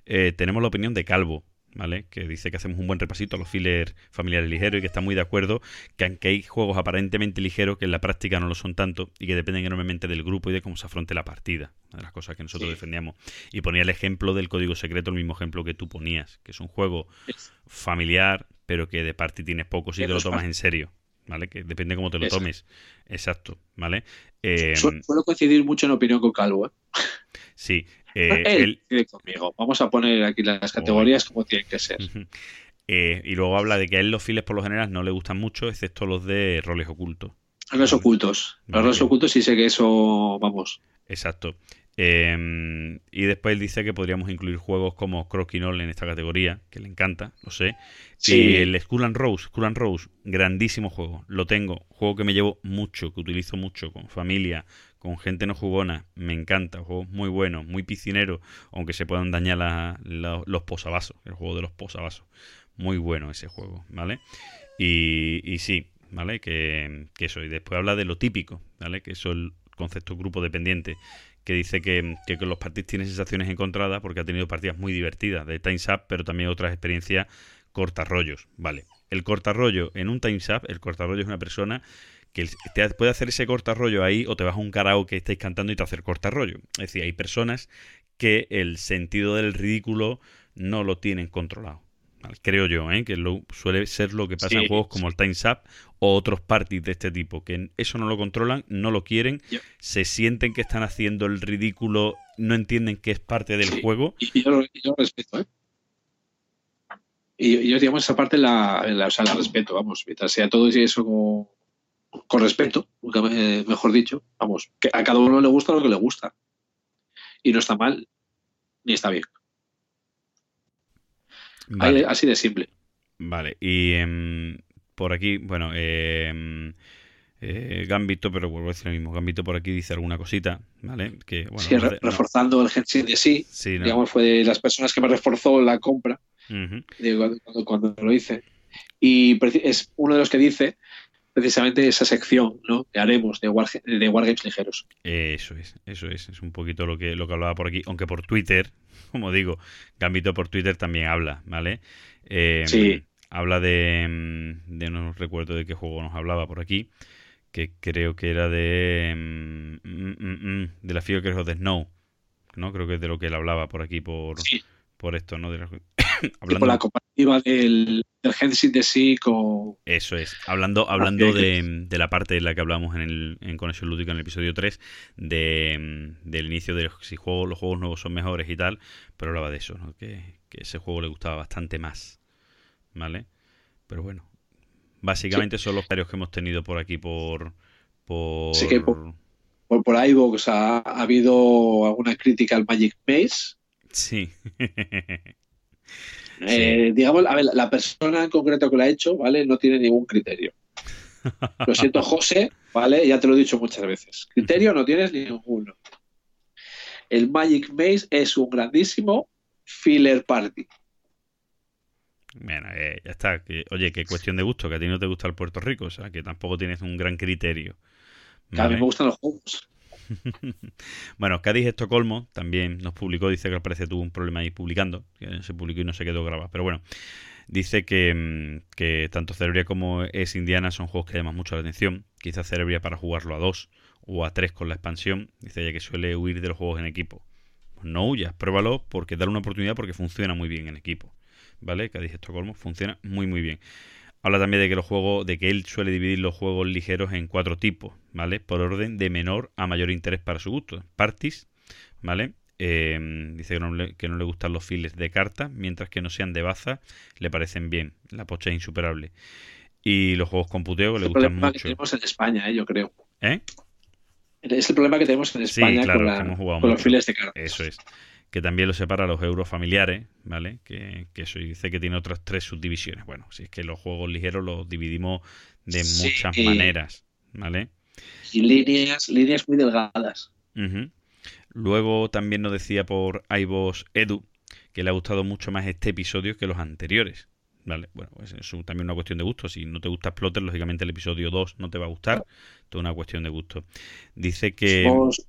eh, tenemos la opinión de Calvo, ¿vale? Que dice que hacemos un buen repasito a los fillers familiares ligeros y que está muy de acuerdo que aunque hay juegos aparentemente ligeros que en la práctica no lo son tanto y que dependen enormemente del grupo y de cómo se afronte la partida, una de las cosas que nosotros Sí. defendíamos. Y ponía el ejemplo del código secreto, el mismo ejemplo que tú ponías, que es un juego familiar, pero que de party tienes poco si te lo tomas en serio, ¿vale? Que depende cómo te lo tomes. Exacto, ¿vale? Eh, Su- Suelo coincidir mucho en opinión con Calvo. ¿eh? Sí, (laughs) eh, Él él- coincide conmigo. Vamos a poner aquí las categorías como tienen que ser. Eh, y luego habla de que a él los files por lo general no le gustan mucho, excepto los de roles ocultos. Roles ocultos. Los roles ocultos sí sé que eso, vamos. Exacto. Eh, y después él dice que podríamos incluir juegos como Crokinole en esta categoría, que le encanta, lo sé. Sí. Y el Skull and Rose, Skull and Rose, grandísimo juego. Lo tengo. Juego que me llevo mucho, que utilizo mucho, con familia, con gente no jugona. Me encanta. Juego muy bueno, muy piscinero, aunque se puedan dañar los posavasos. El juego de los posavasos. Muy bueno ese juego, ¿vale? Y, y sí, ¿vale? Que, que eso. Y después habla de lo típico, ¿vale? Que eso es el concepto grupo dependiente. Que dice que, que con los partidos tiene sensaciones encontradas porque ha tenido partidas muy divertidas de Time's Up, pero también otras experiencias cortarrollos. Vale. El cortarrollo en un Time's Up, el cortarrollo es una persona que te puede hacer ese cortarrollo ahí o te vas a un karaoke que estáis cantando y te hace el cortarrollo. Es decir, hay personas que el sentido del ridículo no lo tienen controlado. ¿vale? Creo yo, ¿eh? que lo, suele ser lo que pasa en juegos como el Time's Up o otros parties de este tipo, que eso no lo controlan, no lo quieren, Yo- se sienten que están haciendo el ridículo, no entienden que es parte del Sí. juego. Y yo, yo lo respeto, ¿eh? Y, yo, digamos, esa parte la, la, o sea, la respeto, vamos. Mientras sea todo eso con, con respeto, me- mejor dicho, vamos. Que a cada uno le gusta lo que le gusta. Y no está mal, ni está bien. Vale. Así de simple. Vale, y em, por aquí, bueno, em, eh, Gambito, pero vuelvo a decir lo mismo, Gambito por aquí dice alguna cosita, ¿vale? Que, bueno, Sí, re- no- reforzando el Genshin de sí, sí, no, digamos, fue de las personas que me reforzó la compra de cuando, cuando- lo hice. Y es uno de los que dice precisamente esa sección ¿no? que haremos de, War, de Wargames ligeros. Eso es, eso es, es un poquito lo que, lo que hablaba por aquí, aunque por Twitter, (laughs) como digo, Gambito por Twitter también habla, ¿vale? Em, Sí. Habla de, em, de, no recuerdo de qué juego nos hablaba por aquí, que creo que era de, em, mm, mm, mm, de la of the Snow, ¿no? Creo que es de lo que él hablaba por aquí, por, Sí, por esto, ¿no? De la- (coughs) hablando, la comparativa del, del Genshin de sí con... eso es, hablando, hablando de, de la parte de la que hablamos en, el, en Conexión Lúdica en el episodio 3, de, mm, del inicio de si juegos, los juegos nuevos son mejores y tal, pero hablaba de eso, ¿no? que, que ese juego le gustaba bastante más, ¿vale? Pero bueno, básicamente son los comentarios que hemos tenido por aquí por... por... Sí que por- Por, por iVoox ha, ha habido alguna crítica al Magic Maze. Sí. (laughs) Eh, digamos, a ver, la persona en concreto que lo ha hecho, ¿vale? No tiene ningún criterio. Lo siento, José, ¿vale? Ya te lo he dicho muchas veces. Criterio no tienes ninguno. El Magic Maze es un grandísimo filler party. Bueno, eh, ya está. Oye, qué cuestión de gusto, que a ti no te gusta el Puerto Rico, o sea, que tampoco tienes un gran criterio. Que a mí me gustan los juegos. (laughs) bueno, Cádiz Estocolmo también nos publicó, dice que al parecer tuvo un problema ahí publicando, que se publicó y no se quedó grabado. Pero bueno, dice que, mm, que tanto Cerebria como es Indiana son juegos que llaman mucho la atención. Quizás Cerebria para jugarlo a dos o a tres con la expansión. Dice ella que suele huir de los juegos en equipo. Pues no huyas, pruébalo porque dar una oportunidad porque funciona muy bien en equipo. ¿Vale? Cádiz Estocolmo funciona muy muy bien. Habla también de que los juegos, de que él suele dividir los juegos ligeros en cuatro tipos, ¿vale? Por orden de menor a mayor interés para su gusto. Parties, ¿vale? Eh, dice que no, le, que no, le, gustan los files de cartas, mientras que no sean de baza, le parecen bien. La pocha es insuperable. Y los juegos con puteo que le gustan mucho. Que tenemos en España, ¿eh? yo creo. ¿Eh? Es el problema que tenemos en España sí, claro, con, la, con los files de cartas. Eso es que también lo separa a los euros familiares, ¿vale? Que, que, eso dice que tiene otras tres subdivisiones. Bueno, si es que los juegos ligeros los dividimos de sí, muchas maneras, ¿vale? Y líneas, líneas muy delgadas. Uh -huh. Luego también nos decía por iVos Edu que le ha gustado mucho más este episodio que los anteriores. Vale, bueno, pues es también una cuestión de gusto. Si no te gusta Plotter, lógicamente el episodio 2 no te va a gustar. Toda una cuestión de gusto. Dice que. Somos,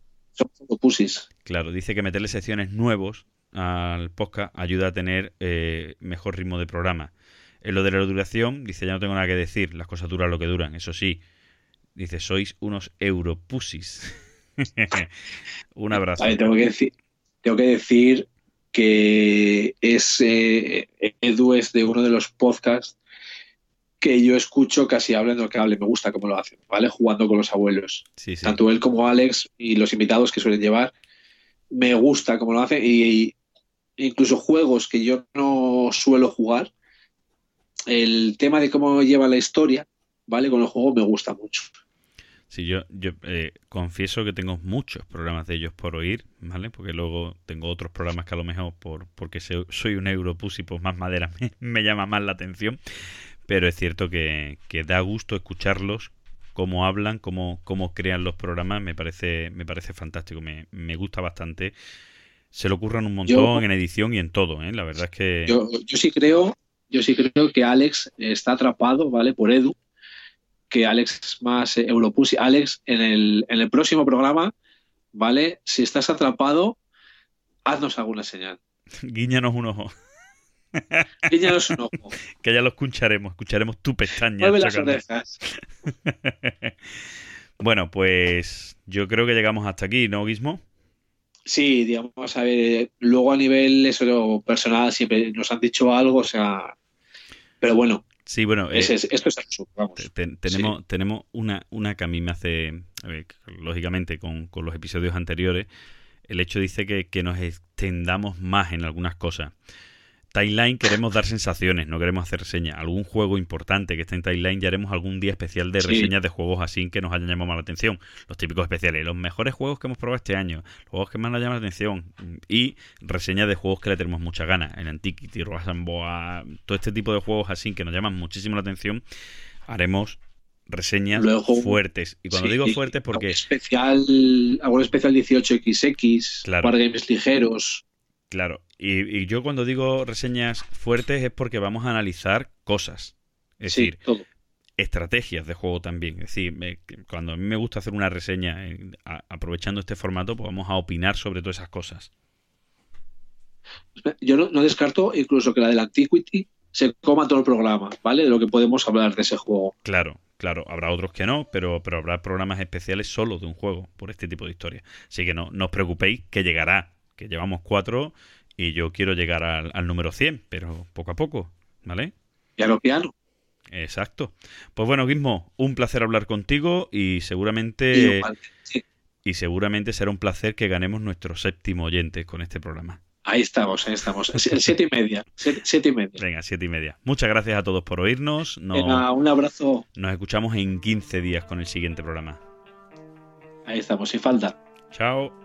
pusis. Claro, dice que meterle secciones nuevos al podcast ayuda a tener eh, mejor ritmo de programa. En lo de la duración, dice, ya no tengo nada que decir, las cosas duran lo que duran. Eso sí, dice, sois unos europusis. (laughs) Un abrazo. Tengo que decir, tengo que decir que es eh, Edu es de uno de los podcasts que yo escucho casi hablen lo que hable, me gusta cómo lo hacen, ¿vale? Jugando con los abuelos. Sí, sí. Tanto él como Alex y los invitados que suelen llevar, me gusta cómo lo hacen y, y incluso juegos que yo no suelo jugar, el tema de cómo lleva la historia, ¿vale? Con los juegos me gusta mucho. Sí, yo, yo eh, confieso que tengo muchos programas de ellos por oír, ¿vale? Porque luego tengo otros programas que a lo mejor por porque soy un europussy, pues más madera (laughs) me, me, llama más la atención. Pero es cierto que, que da gusto escucharlos, cómo hablan, cómo, cómo crean los programas, me parece, me parece fantástico, me, me gusta bastante. Se lo ocurran un montón yo, en edición y en todo, ¿eh? La verdad es que... Yo, yo sí creo, yo sí creo que Alex está atrapado, ¿vale? Por Edu que Alex es más eh, Europussy. Alex, en el, en el próximo programa, ¿vale? Si estás atrapado, haznos alguna señal. (laughs) Guíñanos un ojo. Guíñanos un ojo. que ya lo (laughs) escucharemos, escucharemos tu pestaña. Mueve las orejas. (laughs) bueno, pues yo creo que llegamos hasta aquí, ¿no, Guismo? Sí, digamos, a ver, luego a nivel eso personal siempre nos han dicho algo, o sea, pero bueno, Sí, bueno, eh, es, es, esto es absurdo, vamos. Te, tenemos, sí. tenemos una, una que a mí me hace, ver, lógicamente, con, con, los episodios anteriores, el hecho dice que, que, nos extendamos más en algunas cosas. Timeline queremos dar sensaciones, no queremos hacer reseñas. Algún juego importante que esté en Timeline ya haremos algún día especial de reseñas sí. de juegos así que nos hayan llamado la atención. Los típicos especiales, los mejores juegos que hemos probado este año, los juegos que más nos llaman la atención y reseñas de juegos que le tenemos muchas ganas. El Antiquity, Boa, todo este tipo de juegos así que nos llaman muchísimo la atención, haremos reseñas Luego, fuertes. Y cuando sí, digo fuertes, porque. Algún especial, algún especial 18XX, claro. wargames ligeros. Claro, y, y, yo cuando digo reseñas fuertes es porque vamos a analizar cosas. Es sí, decir, todo. estrategias de juego también. Es decir, me, cuando a mí me gusta hacer una reseña eh, a, aprovechando este formato, pues vamos a opinar sobre todas esas cosas. Yo no, no, descarto incluso que la del Antiquity se coma todo el programa, ¿vale? De lo que podemos hablar de ese juego. Claro, claro. Habrá otros que no, pero, pero habrá programas especiales solo de un juego por este tipo de historia. Así que no, no os preocupéis que llegará que llevamos cuatro y yo quiero llegar al, al, número 100, pero poco a poco, ¿vale? Piano, piano. Exacto. Pues bueno, Guismo, un placer hablar contigo y seguramente sí. y seguramente será un placer que ganemos nuestro séptimo oyente con este programa. Ahí estamos, ahí estamos. Siete y media. Siete, siete, y media. Venga, siete y media. Muchas gracias a todos por oírnos. Nos, Venga, un abrazo. Nos escuchamos en 15 días con el siguiente programa. Ahí estamos, sin falta. Chao.